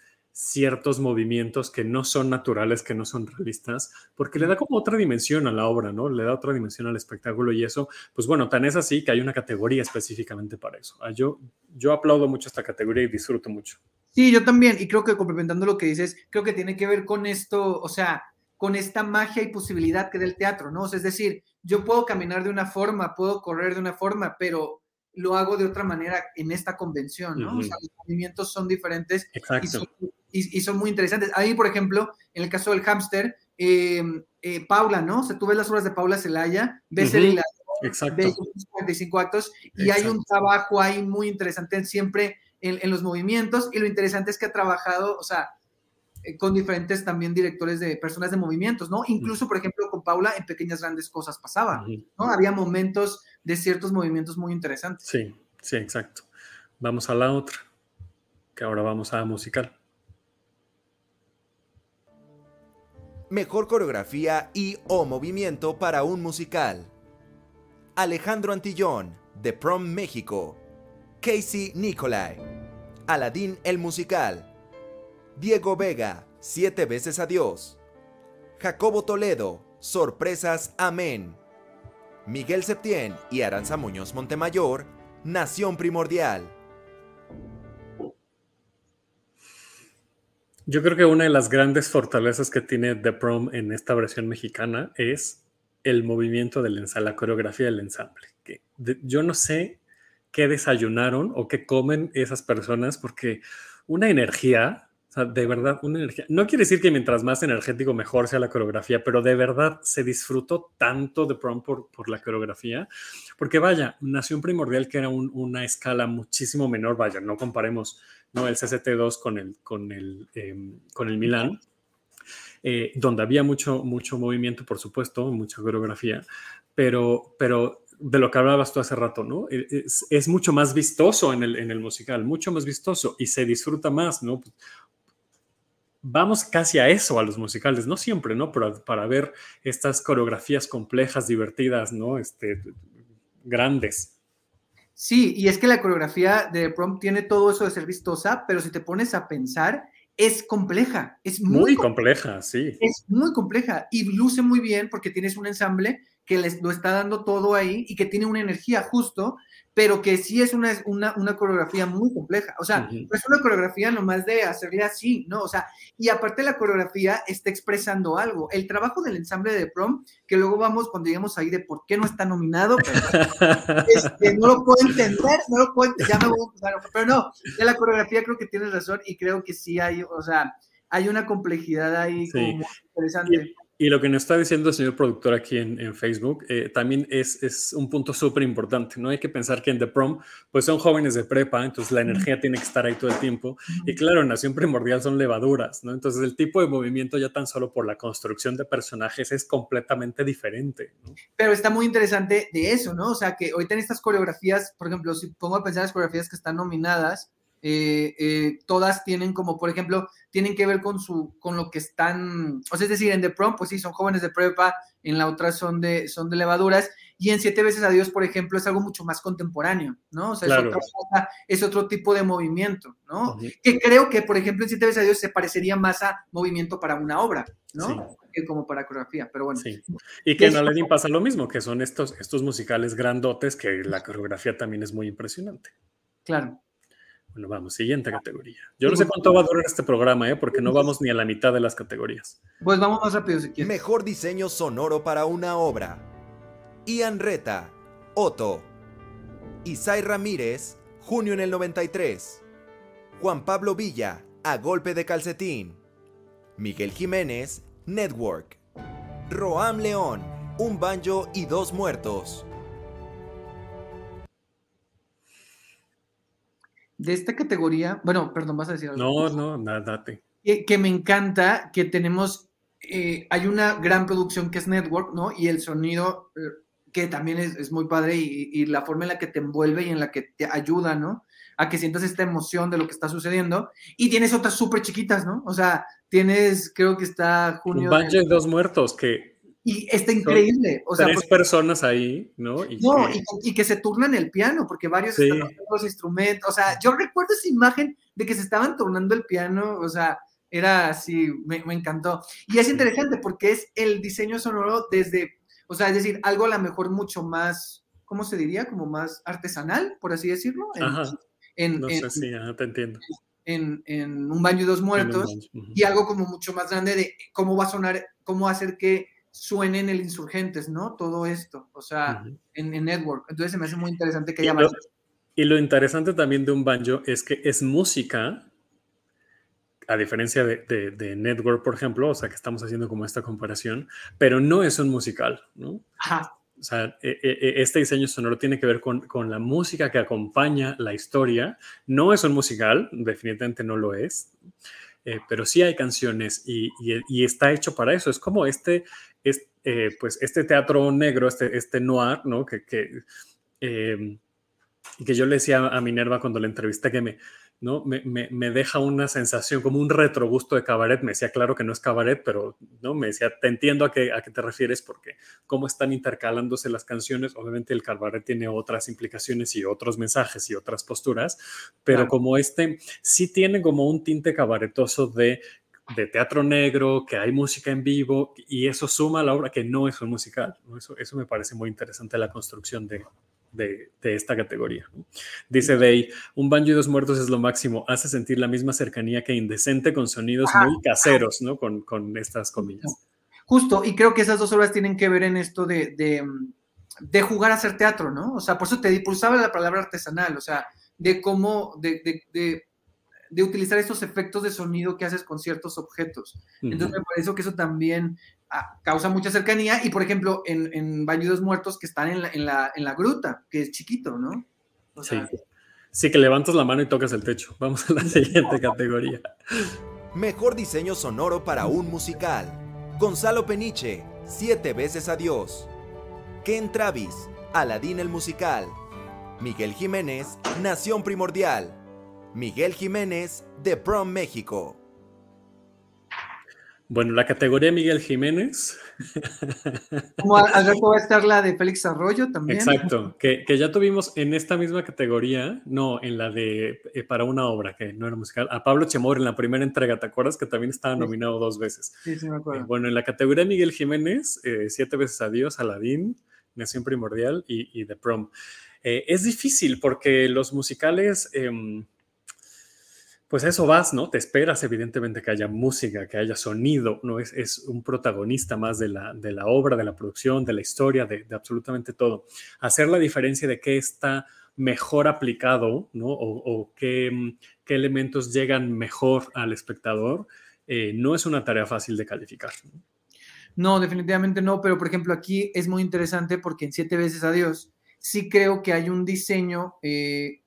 ciertos movimientos que no son naturales, que no son realistas, porque le da como otra dimensión a la obra, ¿no? Le da otra dimensión al espectáculo y eso, pues bueno, tan es así que hay una categoría específicamente para eso. Ah, yo, yo aplaudo mucho esta categoría y disfruto mucho. Sí, yo también, y creo que complementando lo que dices, creo que tiene que ver con esto, o sea, con esta magia y posibilidad que da el teatro, ¿no? es decir, yo puedo caminar de una forma, puedo correr de una forma, pero lo hago de otra manera en esta convención, ¿no? O sea, los movimientos son diferentes Exacto y, son muy interesantes. Ahí, por ejemplo, en el caso del hámster, eh, eh, Paula, ¿no? O sea, tú ves las obras de Paula Celaya, ves el hilador, ves 45 actos y hay un trabajo ahí muy interesante siempre en, los movimientos y lo interesante es que ha trabajado, o sea, con diferentes también directores de personas de movimientos, ¿no? Incluso, por ejemplo, con Paula en Pequeñas Grandes Cosas pasaba, ¿no? Había momentos de ciertos movimientos muy interesantes. Sí, sí, exacto. Vamos a la otra, que ahora vamos a la musical. Mejor coreografía y o movimiento para un musical. Alejandro Antillón, The Prom México. Casey Nicolai. Aladín el musical. Diego Vega, Siete veces adiós. Jacobo Toledo, Sorpresas Amén. Miguel Septién y Aranza Muñoz Montemayor, Nación Primordial. Yo creo que una de las grandes fortalezas que tiene The Prom en esta versión mexicana es el movimiento del ensamble, la coreografía del ensamble. Que yo no sé qué desayunaron o qué comen esas personas porque una energía, sea, de verdad, una energía. No quiere decir que mientras más energético mejor sea la coreografía, pero de verdad se disfrutó tanto de prom por, por la coreografía, porque vaya, Nación Primordial que era una escala muchísimo menor, vaya, no comparemos ¿no? El CCT2 con el, con el, em, con el Milán, eh, donde había mucho, mucho movimiento, por supuesto, mucha coreografía, pero, pero de lo que hablabas tú hace rato, ¿no? E, es, mucho más vistoso en el, en el, musical, mucho más vistoso y se disfruta más, ¿no? Vamos casi a eso, a los musicales, no siempre, ¿no? Pero para ver estas coreografías complejas, divertidas, ¿no? Este, grandes. Sí, y es que la coreografía de Prom tiene todo eso de ser vistosa, pero si te pones a pensar, es compleja, es muy, compleja, sí. Es muy compleja y luce muy bien porque tienes un ensamble que les lo está dando todo ahí y que tiene una energía justo, pero que sí es una, una, una coreografía muy compleja. O sea, no es una coreografía nomás de hacerle así, ¿no? O sea, y aparte la coreografía está expresando algo. El trabajo del ensamble de prom, que luego vamos cuando lleguemos ahí de por qué no está nominado, pero, [laughs] este, no lo puedo entender, no lo puedo ya me voy a empezar, pero no, de la coreografía creo que tienes razón y creo que sí hay, o sea, hay una complejidad ahí como interesante. Y lo que nos está diciendo el señor productor aquí en, Facebook eh, también es, es, un punto súper importante. No hay que pensar que en The Prom, pues son jóvenes de prepa, entonces la energía tiene que estar ahí todo el tiempo. Y claro, Nación Primordial son levaduras, ¿no? Entonces el tipo de movimiento ya tan solo por la construcción de personajes es completamente diferente. Pero está muy interesante de eso, ¿no? O sea, que ahorita en estas coreografías, por ejemplo, si pongo a pensar las coreografías que están nominadas, eh, eh, todas tienen como, por ejemplo, tienen que ver con su, con lo que están, o sea, es decir, en The Prom, pues sí, son jóvenes de prepa, en la otra son de, son de levaduras, y en Siete veces a Dios, por ejemplo, es algo mucho más contemporáneo, ¿no? O sea, es, otro tipo de movimiento, ¿no? Que creo que, por ejemplo, en Siete veces a Dios se parecería más a movimiento para una obra, ¿no? Que como para coreografía, pero bueno. Sí. Y que en Aladdin pasa lo mismo, que son estos, estos musicales grandotes, que la coreografía también es muy impresionante. Claro. Bueno, vamos, siguiente categoría. Yo no sé cuánto va a durar este programa, ¿eh? porque no vamos ni a la mitad de las categorías. Pues vamos más rápido si quieres. Mejor diseño sonoro para una obra. Ian Reta, Otto. Isai Ramírez, junio en el 93. Juan Pablo Villa, A Golpe de Calcetín. Miguel Jiménez, Network. Roam León, Un Banjo y Dos Muertos. De esta categoría, bueno, perdón, vas a decir algo. No, no, nada, date. Que, me encanta que tenemos, eh, hay una gran producción que es Network, ¿no? Y el sonido, eh, que también es, muy padre, y, la forma en la que te envuelve y en la que te ayuda, ¿no? A que sientas esta emoción de lo que está sucediendo. Y tienes otras súper chiquitas, ¿no? O sea, tienes, creo que está junio. Un de dos muertos, que y está increíble. O sea, tres personas ahí, ¿no? Y no, que... Y, que se turnan el piano, porque varios están los instrumentos. O sea, yo recuerdo esa imagen de que se estaban turnando el piano, o sea, era así, me, encantó. Y es interesante porque es el diseño sonoro desde, o sea, es decir, algo a lo mejor mucho más, ¿cómo se diría? Como más artesanal, por así decirlo. En, ajá. En, no sé, sí, te entiendo. En, en, un baño y dos muertos, y algo como mucho más grande de cómo va a sonar, cómo hacer que suene en el Insurgentes, ¿no? Todo esto, o sea, en, Network. Entonces se me hace muy interesante que haya más. Y lo interesante también de un banjo es que es música, a diferencia de, Network, por ejemplo, o sea, que estamos haciendo como esta comparación, pero no es un musical, ¿no? Ajá. O sea, e, e, e, este diseño sonoro tiene que ver con, la música que acompaña la historia. No es un musical, definitivamente no lo es, eh, pero sí hay canciones y, está hecho para eso. Es como este, eh, pues este teatro negro, este, este noir, ¿no? Que, que, em, que yo le decía a Minerva cuando la entrevisté que me, ¿no? Me, me, deja una sensación como un retrogusto de cabaret. Me decía, claro que no es cabaret, pero ¿no? me decía, te entiendo a qué, a qué te refieres porque cómo están intercalándose las canciones. Obviamente el cabaret tiene otras implicaciones y otros mensajes y otras posturas, pero como este sí tiene como un tinte cabaretoso de de teatro negro, que hay música en vivo y eso suma a la obra que no es un musical. Eso, eso me parece muy interesante la construcción de, de, esta categoría. Dice Day, un banjo y dos muertos es lo máximo, hace sentir la misma cercanía que indecente con sonidos muy caseros, ¿no? Con, con, estas comillas. Justo, y creo que esas dos obras tienen que ver en esto de, de, de jugar a hacer teatro, ¿no? O sea, por eso te pulsaba la palabra artesanal, o sea, de cómo, de, de utilizar esos efectos de sonido que haces con ciertos objetos. Entonces me parece que eso también ah, causa mucha cercanía y por ejemplo en, en Bañudos Muertos que están en la, en, la, en la, gruta, que es chiquito, ¿no? sí. sí, que levantas la mano y tocas el techo. Vamos a la siguiente categoría. Mejor diseño sonoro para un musical. Gonzalo Peniche, Siete veces adiós. Ken Travis, Aladín el musical. Miguel Jiménez, Nación Primordial. Miguel Jiménez de Prom México. Bueno, la categoría Miguel Jiménez. Como al rato va a estar la de Félix Arroyo también. Exacto, que, ya tuvimos en esta misma categoría, no, en la de eh, para una obra que no era musical, a Pablo Chemor en la primera entrega, ¿te acuerdas? Que también estaba nominado dos veces. Sí, sí, me acuerdo. Eh, bueno, en la categoría Miguel Jiménez, eh, siete veces adiós, Aladín, Nación Primordial y, y The Prom. es difícil porque los musicales pues eso vas, ¿no? Te esperas evidentemente que haya música, que haya sonido, ¿no? Es, es un protagonista más de la, de la obra, de la producción, de la historia, de, absolutamente todo. Hacer la diferencia de qué está mejor aplicado, ¿no? O, qué, qué, elementos llegan mejor al espectador, eh, no es una tarea fácil de calificar. ¿no? definitivamente no, pero por ejemplo aquí es muy interesante porque en Siete veces Adiós sí creo que hay un diseño eh,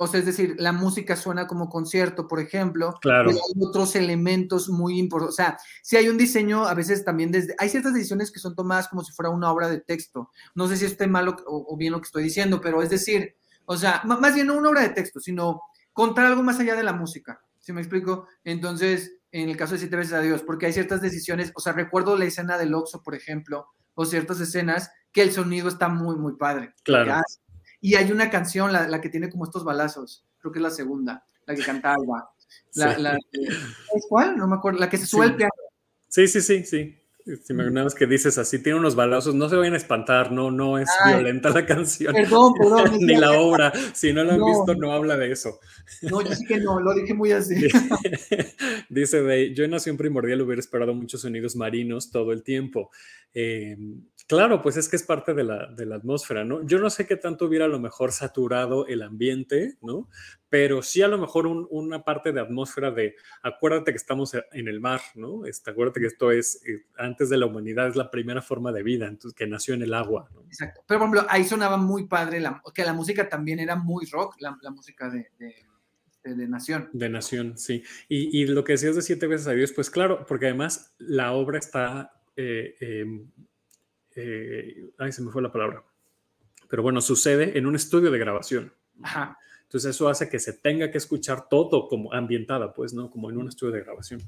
o sea, es decir, la música suena como concierto, por ejemplo. Claro. Pero hay otros elementos muy importantes. O sea, si hay un diseño, a veces también desde. Hay ciertas decisiones que son tomadas como si fuera una obra de texto. No sé si estoy mal o, bien lo que estoy diciendo, pero es decir, o sea, más bien no una obra de texto, sino contar algo más allá de la música. ¿Sí me explico? Entonces, en el caso de Siete veces a Dios, porque hay ciertas decisiones, o sea, recuerdo la escena del Oxo, por ejemplo, o ciertas escenas que el sonido está muy, muy padre. Claro. Y hay una canción, la, la, que tiene como estos balazos, creo que es la segunda, la que canta Alba. La, la, ¿Cuál? No me acuerdo, la que se sube piano. Sí, sí, sí, sí. Si me acuerdas que dices así, tiene unos balazos, no se vayan a espantar, no, no es violenta la canción. Perdón, perdón. [laughs] Ni la obra. Si no la han visto, no habla de eso. No, yo sí que no, lo dije muy así. [laughs] Dice de, yo en Nación Primordial hubiera esperado muchos sonidos marinos todo el tiempo. Eh, Claro, pues es que es parte de la, de la, atmósfera, ¿no? Yo no sé qué tanto hubiera a lo mejor saturado el ambiente, ¿no? Pero sí a lo mejor una parte de atmósfera de, acuérdate que estamos en el mar, ¿no? Este, acuérdate que esto es, eh, antes de la humanidad, es la primera forma de vida, entonces, que nació en el agua, ¿no? Exacto. Pero, por ejemplo, ahí sonaba muy padre, la, que la música también era muy rock, la, música de, de Nación. De Nación, sí. Y, y, lo que decías de Siete veces a Dios, pues claro, porque además la obra está eh, em, eh, ay, se me fue la palabra, pero bueno, sucede en un estudio de grabación. Entonces eso hace que se tenga que escuchar todo como ambientada, pues, ¿no? Como en un estudio de grabación.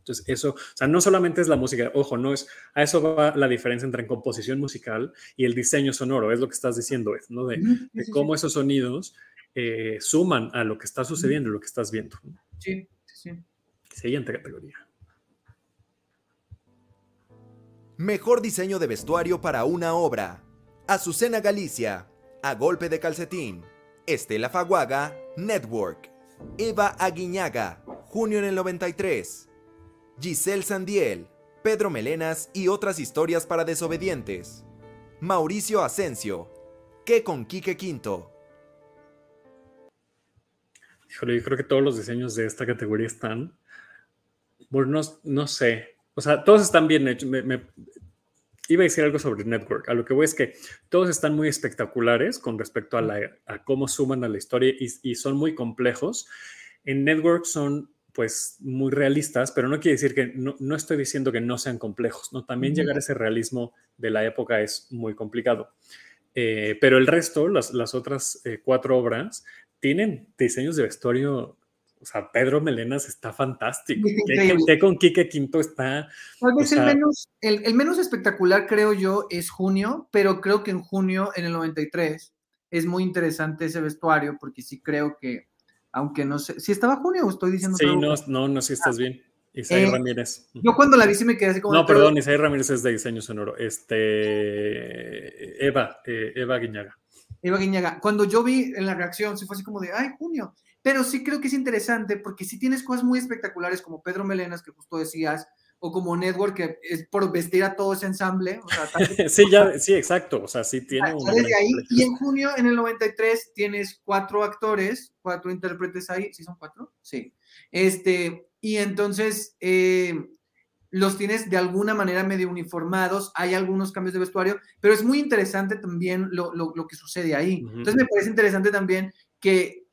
Entonces eso, o sea, no solamente es la música, ojo, no es, a eso va la diferencia entre composición musical y el diseño sonoro, es lo que estás diciendo, ¿no? De, cómo esos sonidos eh, suman a lo que está sucediendo, lo que estás viendo. Sí, sí. Siguiente categoría. Mejor diseño de vestuario para una obra. Azucena Galicia, A Golpe de Calcetín. Estela Faguaga, Network. Eva Aguiñaga, junio en el 93. Giselle Sandiel, Pedro Melenas y otras historias para desobedientes. Mauricio Asensio, ¿Qué con Quique Quinto? Híjole, yo creo que todos los diseños de esta categoría están. Bueno, no sé. O sea, todos están bien hechos. Me, iba a decir algo sobre Network. A lo que voy es que todos están muy espectaculares con respecto a, la, a cómo suman a la historia y, son muy complejos. En Network son pues muy realistas, pero no quiere decir que no, no estoy diciendo que no sean complejos, ¿no? También llegar a ese realismo de la época es muy complicado. Eh, pero el resto, las, las otras eh, cuatro obras, tienen diseños de vestuario o sea, Pedro Melenas está fantástico. ¿Qué, con Quique Quinto está? Tal vez el, menos, el, menos espectacular, creo yo, es junio, pero creo que en junio, en el 93, es muy interesante ese vestuario, porque sí creo que, aunque no sé, si estaba junio o estoy diciendo. Sí, no, no, no, sí estás bien. Isaí eh, Ramírez. Yo cuando la vi sí me quedé así como... No, perdón, Isaí Ramírez es de diseño sonoro. Este, Eva, eh, Eva Guiñaga. Eva Guiñaga. Cuando yo vi en la reacción, sí fue así como de, ay, junio. Pero sí creo que es interesante porque si tienes cosas muy espectaculares como Pedro Melenas, que justo decías, o como Network, que es por vestir a todo ese ensamble. [laughs] sí, ya, sí, exacto. O sea, sí tiene un. ahí, y en junio, en el 93, tienes cuatro actores, cuatro intérpretes ahí. ¿Sí son cuatro? Sí. Este, y entonces eh, los tienes de alguna manera medio uniformados. Hay algunos cambios de vestuario, pero es muy interesante también lo, lo, que sucede ahí. Entonces me parece interesante también que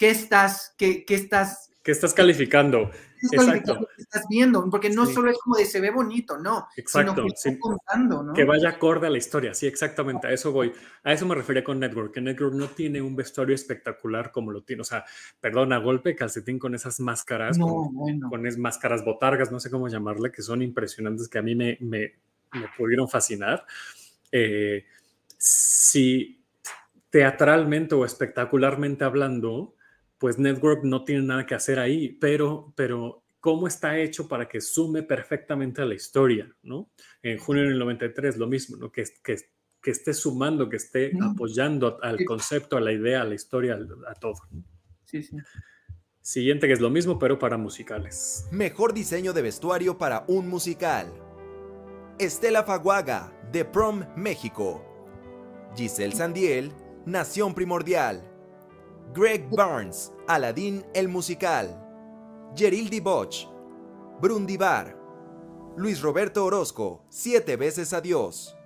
qué estás, qué, estás ¿Qué estás calificando? Exacto. estás viendo, porque no solo es como de se ve bonito, no. Exacto. Sino que, contando, ¿no? que vaya acorde a la historia, sí, exactamente, a eso voy. A eso me refería con Network, que Network no tiene un vestuario espectacular como lo tiene, o sea, perdón, a golpe calcetín con esas máscaras, con, esas máscaras botargas, no sé cómo llamarle, que son impresionantes, que a mí me, me, me pudieron fascinar. Eh, si teatralmente o espectacularmente hablando, pues Network no tiene nada que hacer ahí, pero, pero cómo está hecho para que sume perfectamente a la historia, ¿no? En junio del 93, lo mismo, ¿no? Que, que, que esté sumando, que esté apoyando al concepto, a la idea, a la historia, a, todo. Sí, sí. Siguiente, que es lo mismo, pero para musicales. Mejor diseño de vestuario para un musical. Estela Faguaga, de Prom, México. Giselle Sandiel, Nación Primordial. Greg Barnes, Aladdin el musical. Gerildi Boch, Brundibar. Luis Roberto Orozco, Siete veces adiós.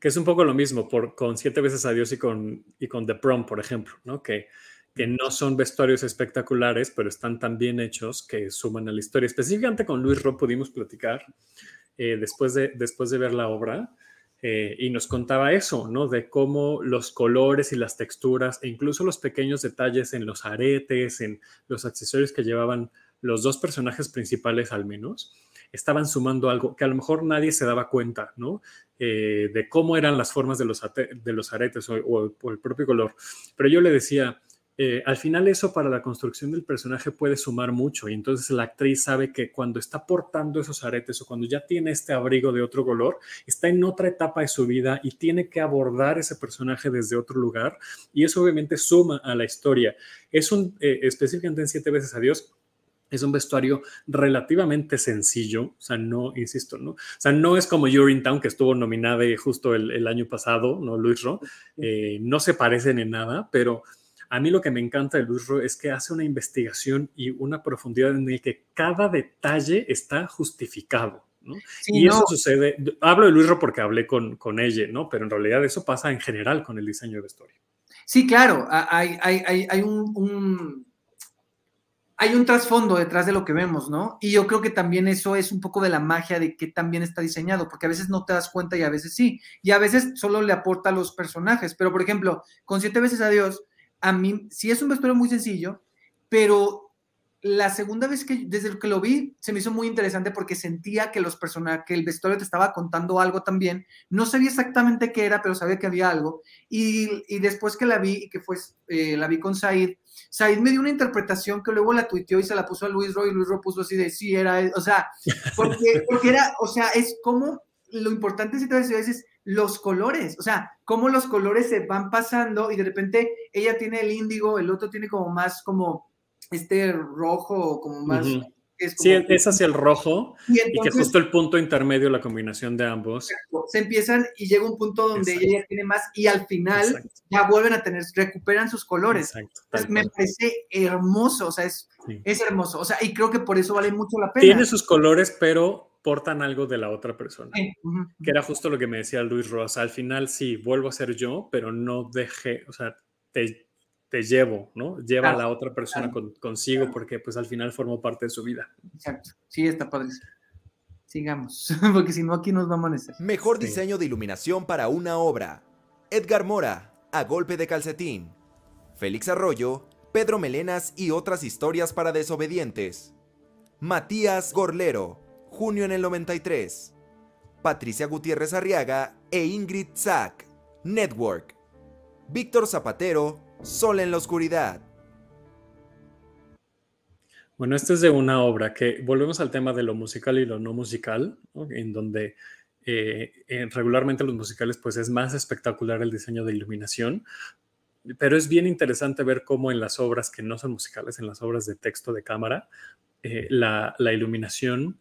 Que es un poco lo mismo por, con Siete veces adiós y con, y con The Prom, por ejemplo, ¿no? Que, que no son vestuarios espectaculares, pero están tan bien hechos que suman a la historia. Específicamente con Luis Rob pudimos platicar eh, después, de, después de ver la obra eh, y nos contaba eso, ¿no? De cómo los colores y las texturas e incluso los pequeños detalles en los aretes, en los accesorios que llevaban los dos personajes principales al menos, estaban sumando algo que a lo mejor nadie se daba cuenta, ¿no? Eh, de cómo eran las formas de los, de los aretes o, el propio color. Pero yo le decía, eh, al final eso para la construcción del personaje puede sumar mucho y entonces la actriz sabe que cuando está portando esos aretes o cuando ya tiene este abrigo de otro color, está en otra etapa de su vida y tiene que abordar ese personaje desde otro lugar y eso obviamente suma a la historia. Es un, eh, específicamente en Siete veces a Dios, es un vestuario relativamente sencillo, o sea, no, insisto, ¿no? O sea, no es como Town que estuvo nominada justo el, año pasado, ¿no? Luis Ro, eh, no se parecen en nada, pero a mí lo que me encanta de Luis Ro es que hace una investigación y una profundidad en el que cada detalle está justificado. ¿no? y eso sucede, hablo de Luis Ro porque hablé con, con ella, ¿no? Pero en realidad eso pasa en general con el diseño de vestuario. Sí, claro, hay, hay, hay, un, hay un trasfondo detrás de lo que vemos, ¿no? Y yo creo que también eso es un poco de la magia de que también está diseñado, porque a veces no te das cuenta y a veces sí, y a veces solo le aporta a los personajes, pero por ejemplo, con siete veces a Dios, a mí sí es un vestuario muy sencillo, pero la segunda vez que desde que lo vi se me hizo muy interesante porque sentía que los personajes, que el vestuario te estaba contando algo también. No sabía exactamente qué era, pero sabía que había algo. Y, después que la vi y que fue, eh, la vi con Said, Said me dio una interpretación que luego la tuiteó y se la puso a Luis Roy y Luis Roy puso así de sí era, o sea, porque, porque era, o sea, es como lo importante si te veces los colores, o sea, cómo los colores se van pasando y de repente ella tiene el índigo, el otro tiene como más como este rojo, como más... sí, es hacia el rojo y, que justo el punto intermedio, la combinación de ambos. Se empiezan y llega un punto donde ella tiene más y al final ya vuelven a tener, recuperan sus colores. Entonces, me parece hermoso, o sea, es, es hermoso, o sea, y creo que por eso vale mucho la pena. Tiene sus colores, pero portan algo de la otra persona. Que era justo lo que me decía Luis Rosa. Al final sí, vuelvo a ser yo, pero no deje, o sea, te, te llevo, ¿no? Lleva a la otra persona consigo porque pues al final formó parte de su vida. Exacto. Sí, está padre. Sigamos, [laughs] porque si no aquí nos vamos a amanecer. Mejor diseño de iluminación para una obra. Edgar Mora, A Golpe de Calcetín. Félix Arroyo, Pedro Melenas y otras historias para desobedientes. Matías Gorlero, junio en el 93. Patricia Gutiérrez Arriaga e Ingrid Zack, Network. Víctor Zapatero, Sol en la Oscuridad. Bueno, este es de una obra que volvemos al tema de lo musical y lo no musical, en donde eh, regularmente los musicales pues es más espectacular el diseño de iluminación, pero es bien interesante ver cómo en las obras que no son musicales, en las obras de texto de cámara, eh, la, la, iluminación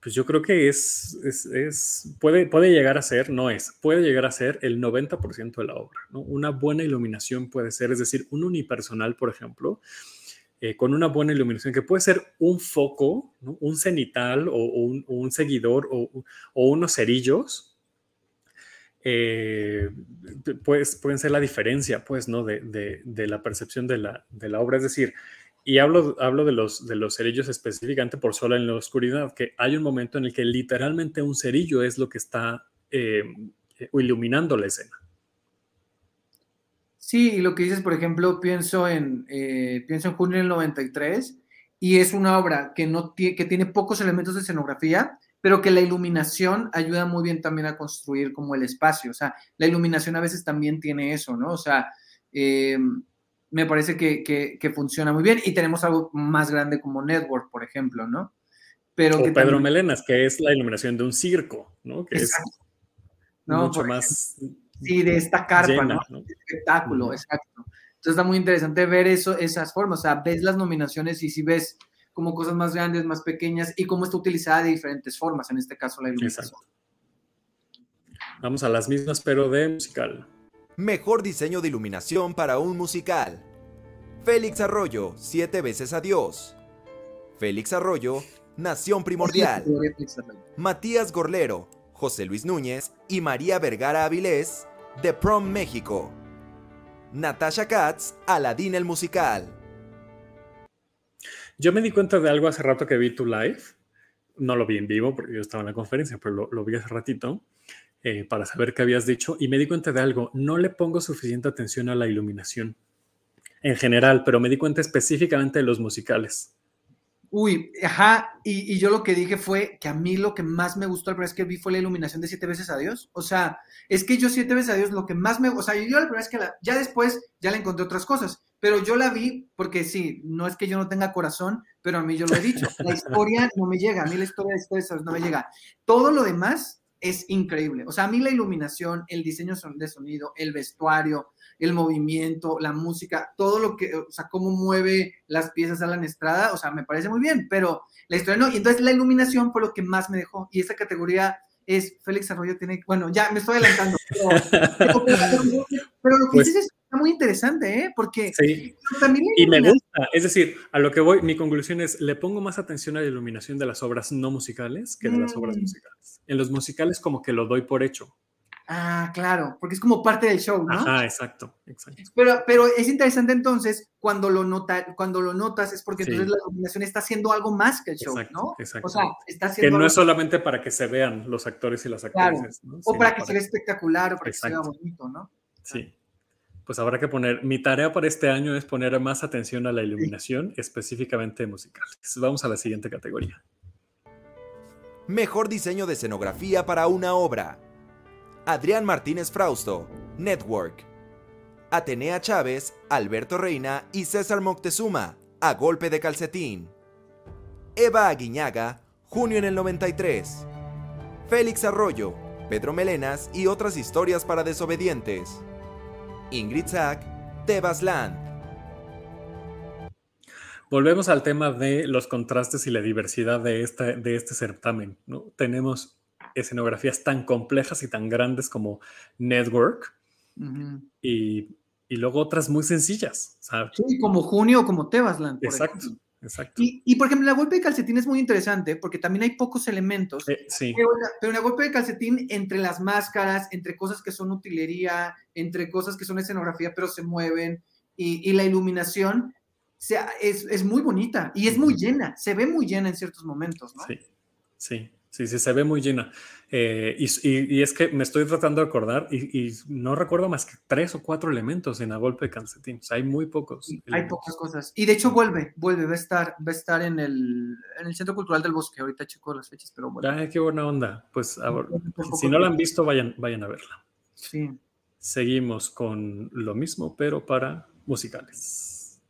pues yo creo que es, puede, puede llegar a ser, no es, puede llegar a ser el 90% de la obra. Una buena iluminación puede ser, es decir, un unipersonal, por ejemplo, eh, con una buena iluminación, que puede ser un foco, un cenital o, un, seguidor o, unos cerillos, eh, pues, pueden ser la diferencia, pues, ¿no? De, la percepción de la, de la, obra. Es decir, y hablo, hablo de, los, de los cerillos específicamente por sola en la oscuridad, que hay un momento en el que literalmente un cerillo es lo que está eh, iluminando la escena. Sí, y lo que dices, por ejemplo, pienso en, eh, pienso en junio del 93, y es una obra que, no que tiene pocos elementos de escenografía, pero que la iluminación ayuda muy bien también a construir como el espacio. O sea, la iluminación a veces también tiene eso, ¿no? O sea, eh, me parece que, funciona muy bien y tenemos algo más grande como Network, por ejemplo, ¿no? Pero o Pedro Melenas, que es la iluminación de un circo, ¿no? Que es mucho más... Sí, de esta carpa, ¿no? espectáculo, exacto. Entonces está muy interesante ver eso, esas formas, o sea, ves las nominaciones y si ves como cosas más grandes, más pequeñas y cómo está utilizada de diferentes formas, en este caso la iluminación. Vamos a las mismas, pero de musical. Mejor diseño de iluminación para un musical. Félix Arroyo, siete veces adiós. Félix Arroyo, Nación Primordial. Matías Gorlero, José Luis Núñez y María Vergara Avilés, The Prom México. Natasha Katz, Aladín el musical. Yo me di cuenta de algo hace rato que vi tu live. No lo vi en vivo porque yo estaba en la conferencia, pero lo vi hace ratito. Eh, para saber qué habías dicho y me di cuenta de algo, no le pongo suficiente atención a la iluminación en general, pero me di cuenta específicamente de los musicales. Uy, ajá, y, yo lo que dije fue que a mí lo que más me gustó al primera vez que vi fue la iluminación de Siete veces a Dios. O sea, es que yo Siete veces a Dios lo que más me, o sea, yo la primera vez que la, ya después ya le encontré otras cosas, pero yo la vi porque sí, no es que yo no tenga corazón, pero a mí yo lo he dicho, la [laughs] historia no me llega, a mí la historia de Siete veces no me llega. Todo lo demás es increíble. O sea, a mí la iluminación, el diseño de sonido, el vestuario, el movimiento, la música, todo lo que, o sea, cómo mueve las piezas a la Estrada, o sea, me parece muy bien, pero la historia no. Y entonces la iluminación fue lo que más me dejó. Y esa categoría es Félix Arroyo tiene, bueno, ya me estoy adelantando, pero, [laughs] lo que pues dices está muy interesante, ¿eh? Porque sí. también y me gusta, es decir, a lo que voy, mi conclusión es, le pongo más atención a la iluminación de las obras no musicales que de las obras mm. musicales. En los musicales como que lo doy por hecho. Ah, claro, porque es como parte del show, ¿no? Ah, exacto, exacto. Pero, pero es interesante entonces cuando lo, nota, cuando lo notas es porque entonces la iluminación está haciendo algo más que el show, ¿no? Exacto. O sea, está haciendo. Que no es solamente para que se vean los actores y las actrices, ¿no? O para que se vea espectacular o para que se vea bonito, ¿no? Sí pues habrá que poner, mi tarea para este año es poner más atención a la iluminación, específicamente musicales. Vamos a la siguiente categoría. Mejor diseño de escenografía para una obra. Adrián Martínez Frausto, Network. Atenea Chávez, Alberto Reina y César Moctezuma, A Golpe de Calcetín. Eva Aguiñaga, junio en el 93. Félix Arroyo, Pedro Melenas y otras historias para desobedientes. Ingrid Zack, Tebasland. Volvemos al tema de los contrastes y la diversidad de, esta, de este certamen. ¿no? Tenemos escenografías tan complejas y tan grandes como Network y, luego otras muy sencillas. Sí, como Junio o como Tebasland. Exacto. Exacto. Y, por ejemplo, la golpe de calcetín es muy interesante porque también hay pocos elementos. Eh, sí. Pero, la golpe de calcetín entre las máscaras, entre cosas que son utilería, entre cosas que son escenografía, pero se mueven, y, la iluminación sea, es, es, muy bonita y es muy llena, se ve muy llena en ciertos momentos, ¿no? Sí, sí. Sí, sí, se ve muy llena. Eh, y, es que me estoy tratando de acordar y, no recuerdo más que tres o cuatro elementos en la golpe de calcetín. O sea, hay muy pocos. Hay pocas cosas. Y de hecho vuelve, vuelve, va a estar, va a estar en, el, en el Centro Cultural del Bosque. Ahorita checo las fechas, pero bueno. Ay, qué buena onda. Pues si no la han visto, vayan, vayan a verla. Sí. Seguimos con lo mismo, pero para musicales.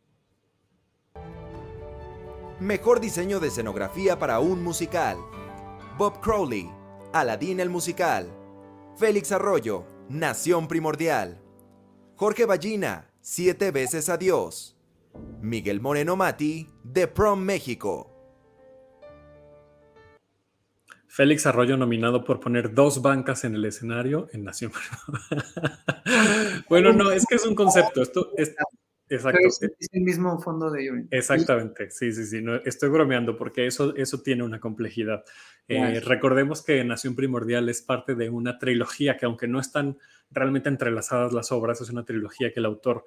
Mejor diseño de escenografía para un musical. Bob Crowley, Aladdin el musical, Félix Arroyo, Nación Primordial, Jorge Ballina, Siete veces Adiós, Miguel Moreno Mati, The Prom México. Félix Arroyo nominado por poner dos bancas en el escenario en Nación. [laughs] bueno, no, es que es un concepto. Esto, Exacto. Es, el mismo fondo de Urinetown. Exactamente, sí, sí, sí. No, estoy bromeando porque eso, eso tiene una complejidad. Eh, recordemos que Nación Primordial es parte de una trilogía que aunque no están realmente entrelazadas las obras, es una trilogía que el autor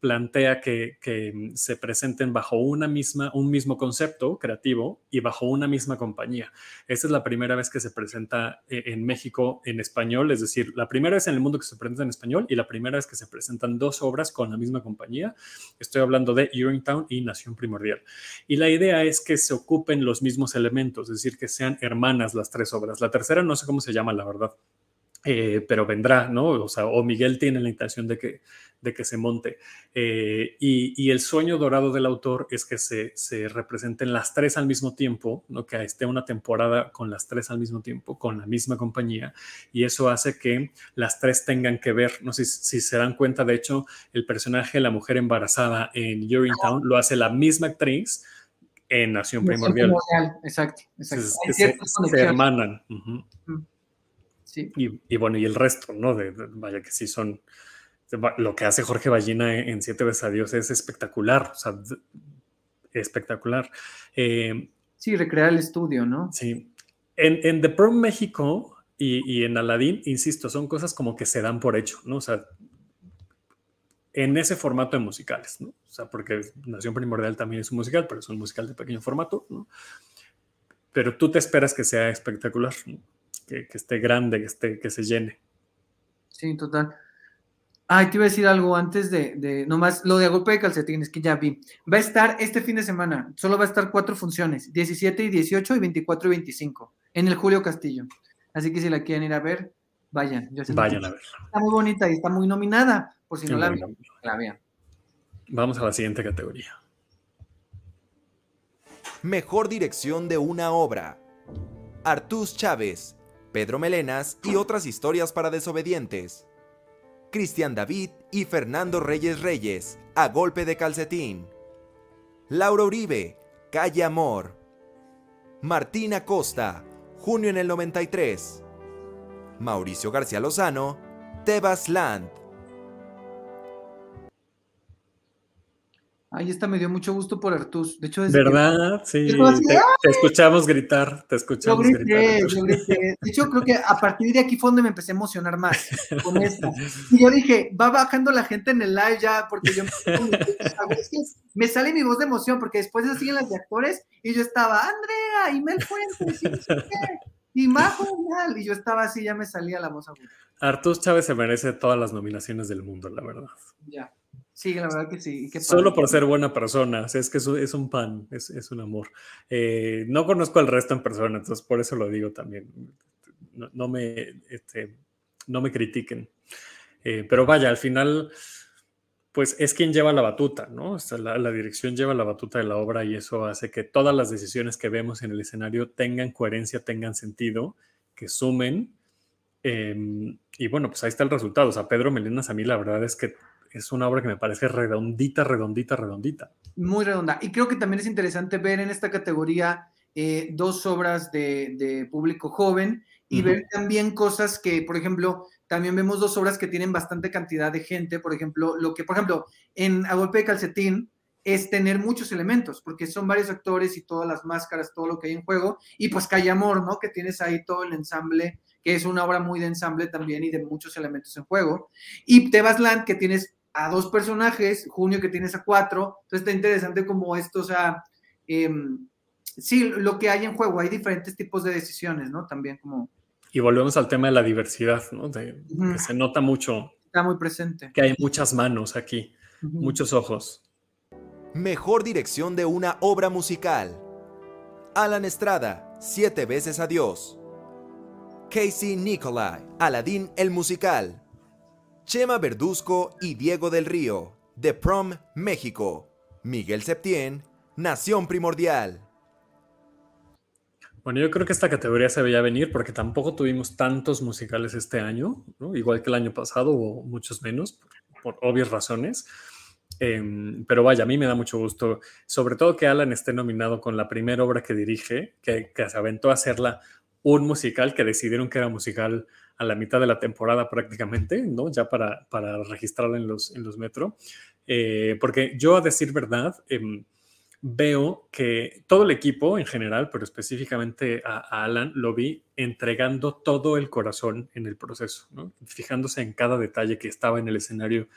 plantea que, se presenten bajo una misma, un mismo concepto creativo y bajo una misma compañía. Esta es la primera vez que se presenta eh, en México en español, es decir, la primera vez en el mundo que se presenta en español y la primera vez que se presentan dos obras con la misma compañía. Estoy hablando de Urinetown y Nación Primordial. Y la idea es que se ocupen los mismos elementos, es decir, que sean hermanas las tres obras. La tercera no sé cómo se llama, la verdad. Eh, pero vendrá, ¿no? O sea, o Miguel tiene la intención de que, de que se monte. Eh, y, el sueño dorado del autor es que se, se, representen las tres al mismo tiempo, ¿no? que esté una temporada con las tres al mismo tiempo, con la misma compañía, y eso hace que las tres tengan que ver, no sé si, se dan cuenta, de hecho, el personaje de la mujer embarazada en Urinetown lo hace la misma actriz en Nación Primordial. Exacto, exacto. se, hermanan. Sí. Y, bueno, y el resto, ¿no? De, vaya que sí son lo que hace Jorge Ballina en Siete veces a Dios es espectacular, o sea, espectacular. Eh, sí, recrear el estudio, ¿no? Sí. En, The Prom México y, en Aladdin, insisto, son cosas como que se dan por hecho, ¿no? O sea, en ese formato de musicales, ¿no? O sea, porque Nación Primordial también es un musical, pero es un musical de pequeño formato, ¿no? Pero tú te esperas que sea espectacular, que, que, esté grande, que, esté, que se llene. Sí, total. Ay, te iba a decir algo antes de, de nomás lo de golpe de calcetines que ya vi. Va a estar este fin de semana, solo va a estar cuatro funciones, 17 y 18 y 24 y 25, en el Julio Castillo. Así que si la quieren ir a ver, vayan. vayan a ver. Está muy bonita y está muy nominada, por si no la, la vean. Vamos a la siguiente categoría. Mejor dirección de una obra. Artús Chávez, Pedro Melenas y otras historias para desobedientes. Cristian David y Fernando Reyes Reyes, a golpe de calcetín. Laura Uribe, Calle Amor. Martina Costa, junio en el 93. Mauricio García Lozano, Tebas Land. Ahí está, me dio mucho gusto por Artus. De hecho, es ¿verdad? Sí, te, escuchamos gritar, te escuchamos yo grité, Yo grité. De hecho, creo que a partir de aquí fue donde me empecé a emocionar más con esto. Y yo dije, va bajando la gente en el live ya, porque yo me sale mi voz de emoción, porque después de siguen las de actores, y yo estaba, Andrea, y Mel Fuentes, y, y Majo, y yo estaba así, ya me salía la voz aguda. Artus Chávez se merece todas las nominaciones del mundo, la verdad. Ya. Sí, la verdad que sí. Solo por ser buena persona, es que es, un pan, es, un amor. Eh, no conozco al resto en persona, entonces por eso lo digo también. No, me, este, no me critiquen. Eh, pero vaya, al final, pues es quien lleva la batuta, ¿no? la, dirección lleva la batuta de la obra y eso hace que todas las decisiones que vemos en el escenario tengan coherencia, tengan sentido, que sumen. Em, y bueno, pues ahí está el resultado. O sea, Pedro Melinas a mí la verdad es que es una obra que me parece redondita, redondita, redondita. Muy redonda. Y creo que también es interesante ver en esta categoría eh, dos obras de, público joven y ver también cosas que, por ejemplo, también vemos dos obras que tienen bastante cantidad de gente. Por ejemplo, lo que, por ejemplo, en A Golpe de Calcetín es tener muchos elementos, porque son varios actores y todas las máscaras, todo lo que hay en juego. Y pues Calle Amor, ¿no? Que tienes ahí todo el ensamble, que es una obra muy de ensamble también y de muchos elementos en juego. Y Tebas Land, que tienes a dos personajes, Junio que tienes a cuatro, entonces está interesante como esto, o sea, em, sí, lo que hay en juego, hay diferentes tipos de decisiones, ¿no? También como... Y volvemos al tema de la diversidad, ¿no? que se nota mucho. Está muy presente. Que hay muchas manos aquí, muchos ojos. Mejor dirección de una obra musical. Alan Estrada, Siete veces adiós. Casey Nicolai, Aladdin el musical. Chema Verduzco y Diego del Río, The Prom, México. Miguel Septién, Nación Primordial. Bueno, yo creo que esta categoría se veía venir porque tampoco tuvimos tantos musicales este año, igual que el año pasado, o muchos menos, por, obvias razones. Em, pero vaya, a mí me da mucho gusto, sobre todo que Alan esté nominado con la primera obra que dirige, que, que se aventó a hacerla un musical que decidieron que era musical a la mitad de la temporada prácticamente, ¿no? Ya para, para registrarla en los, en los metro. Eh, porque yo, a decir verdad, em, veo que todo el equipo en general, pero específicamente a, Alan, lo vi entregando todo el corazón en el proceso, fijándose en cada detalle que estaba en el escenario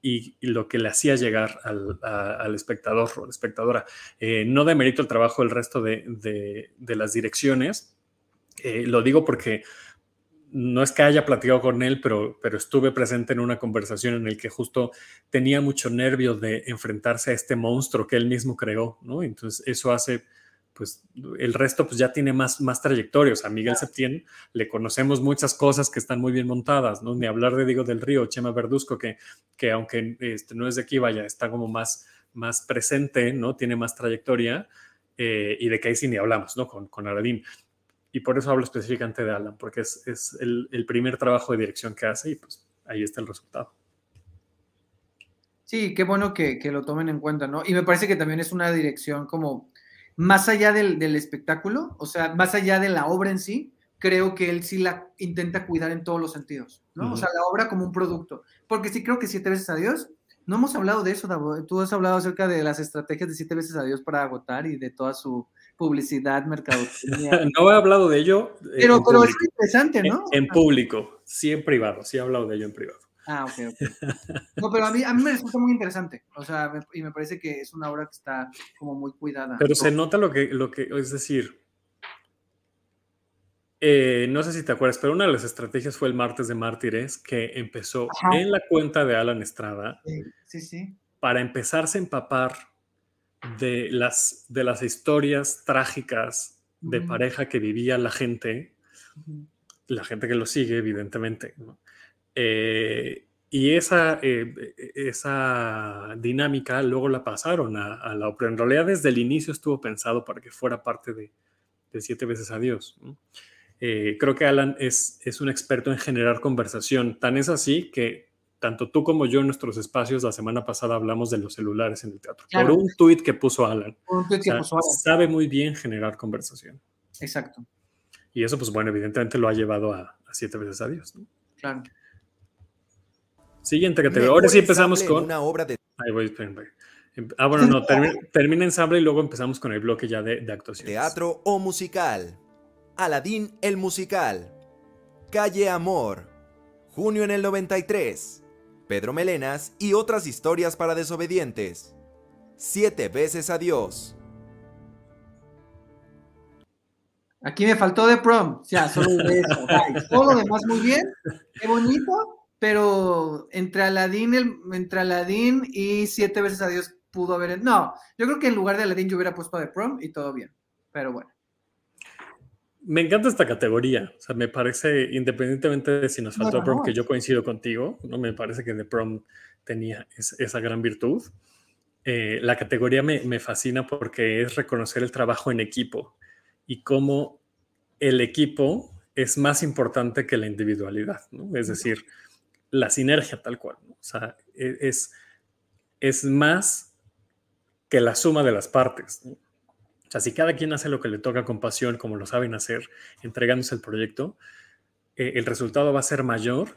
y, lo que le hacía llegar al, espectador o la espectadora. Eh, no demerito el trabajo del resto de, las direcciones, eh, lo digo porque no es que haya platicado con él, pero, pero estuve presente en una conversación en el que justo tenía mucho nervio de enfrentarse a este monstruo que él mismo creó, ¿no? Entonces eso hace, pues el resto pues ya tiene más, más trayectoria. O sea, a Miguel Septién le conocemos muchas cosas que están muy bien montadas, ¿no? Ni hablar de Diego del Río, Chema Verduzco, que, que aunque este, no es de aquí, vaya, está como más, más presente, ¿no? Tiene más trayectoria. Eh, y de que ahí sí ni hablamos, ¿no? Con, con Aladín y por eso hablo específicamente de Alan, porque es, es el, el, primer trabajo de dirección que hace y pues ahí está el resultado. Sí, qué bueno que, que, lo tomen en cuenta, ¿no? Y me parece que también es una dirección como más allá del, del, espectáculo, o sea, más allá de la obra en sí, creo que él sí la intenta cuidar en todos los sentidos, ¿no? O sea, la obra como un producto. Porque sí creo que siete veces a Dios, no hemos hablado de eso, Davo. Tú has hablado acerca de las estrategias de siete veces a Dios para agotar y de toda su publicidad, mercadotecnia. [laughs] no he hablado de ello. Eh, pero, pero es interesante, ¿no? En, público, sí en privado, sí he hablado de ello en privado. Ah, ok, ok. [laughs] No, pero a mí, a mí me resulta muy interesante. O sea, y me parece que es una obra que está como muy cuidada. Pero se nota lo que, lo que es decir, eh, no sé si te acuerdas, pero una de las estrategias fue el martes de mártires que empezó en la cuenta de Alan Estrada. Sí, sí, sí. Para empezarse a empapar de las, de las historias trágicas de pareja que vivía la gente, la gente que lo sigue, evidentemente. Eh, y esa, eh, esa dinámica luego la pasaron a, la ópera. En realidad, desde el inicio estuvo pensado para que fuera parte de, Siete veces a Dios. Eh, creo que Alan es, es un experto en generar conversación. Tan es así que tanto tú como yo en nuestros espacios la semana pasada hablamos de los celulares en el teatro. Por un tuit que puso Alan. Un tuit que puso Alan. Sabe muy bien generar conversación. Exacto. Y eso, pues bueno, evidentemente lo ha llevado a, siete veces a Dios. ¿no? Claro. Siguiente categoría. Ahora sí empezamos con. Una obra de. Ahí voy, em, Ah, bueno, no, [laughs] termina, ensamble y luego empezamos con el bloque ya de, de actuación. Teatro o musical. Aladín el musical. Calle Amor. Junio en el 93. Pedro Melenas y otras historias para desobedientes. Siete veces adiós. Aquí me faltó de prom, o sea, solo de eso. [laughs] Todo lo demás muy bien, qué bonito, pero entre Aladín, el, entre Aladín y siete veces adiós pudo haber. No, yo creo que en lugar de Aladín yo hubiera puesto de prom y todo bien, pero bueno. Me encanta esta categoría. O sea, me parece, independientemente de si nos faltó prom, que yo coincido contigo, ¿no? me parece que The Prom tenía esa gran virtud. Eh, la categoría me, me, fascina porque es reconocer el trabajo en equipo y cómo el equipo es más importante que la individualidad, ¿no? Es decir, la sinergia tal cual. ¿no? O sea, e, es, es más que la suma de las partes. ¿no? Sea, si cada quien hace lo que le toca con pasión, como lo saben hacer, entregándose el proyecto, eh, el resultado va a ser mayor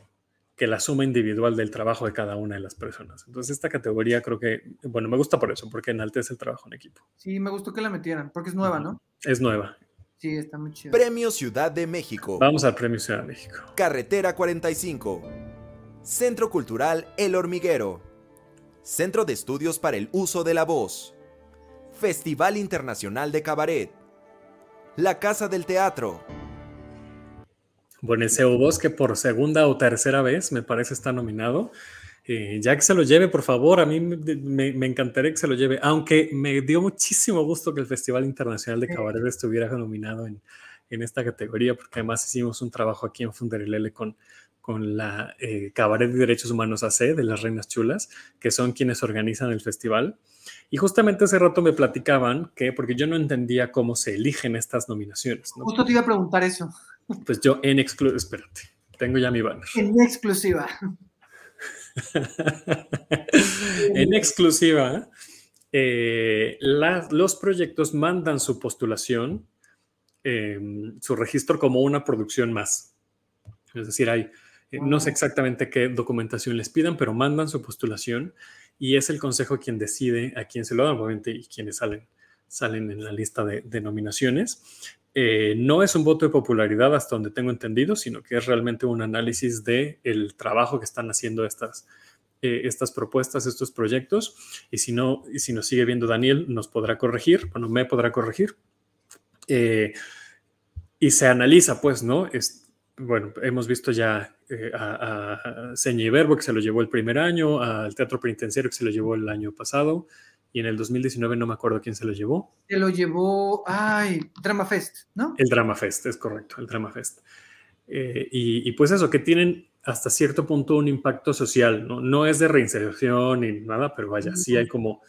que la suma individual del trabajo de cada una de las personas. Entonces, esta categoría creo que, bueno, me gusta por eso, porque enaltece el trabajo en equipo. Sí, me gustó que la metieran, porque es nueva, ¿no? Es nueva. Sí, está muy chido. Premio Ciudad de México. Vamos al Premio Ciudad de México. Carretera 45. Centro Cultural El Hormiguero. Centro de Estudios para el Uso de la Voz. Festival Internacional de Cabaret, La Casa del Teatro. Bueno, ese Bosque por segunda o tercera vez me parece está nominado. Eh, ya que se lo lleve, por favor, a mí me, me, encantaría que se lo lleve, aunque me dio muchísimo gusto que el Festival Internacional de Cabaret estuviera nominado en, en esta categoría, porque además hicimos un trabajo aquí en Funderelele con, con la eh, Cabaret de Derechos Humanos AC de las Reinas Chulas, que son quienes organizan el festival. Y justamente hace rato me platicaban que, porque yo no entendía cómo se eligen estas nominaciones. ¿no? Justo te iba a preguntar eso. Pues yo en exclusiva, espérate, tengo ya mi banner. En exclusiva. [laughs] en exclusiva, eh, los proyectos mandan su postulación em, su registro como una producción más. Es decir, hay, eh, no sé exactamente qué documentación les pidan, pero mandan su postulación y es el consejo quien decide a quién se lo da, obviamente, y quienes salen, salen en la lista de, nominaciones. Eh, no es un voto de popularidad hasta donde tengo entendido, sino que es realmente un análisis del el trabajo que están haciendo estas, eh, estas propuestas, estos proyectos. Y si no, y si nos sigue viendo Daniel, nos podrá corregir, bueno, me podrá corregir. Eh, y se analiza, pues, ¿no? Es, bueno, hemos visto ya eh, a, a Seña Verbo, que se lo llevó el primer año, al Teatro Penitenciario, que se lo llevó el año pasado, y en el 2019 no me acuerdo quién se lo llevó. Se lo llevó, ay, Drama Fest, ¿no? El Drama Fest, es correcto, el Drama Fest. y, y, pues eso, que tienen hasta cierto punto un impacto social, ¿no? No es de reinserción ni nada, pero vaya, sí hay como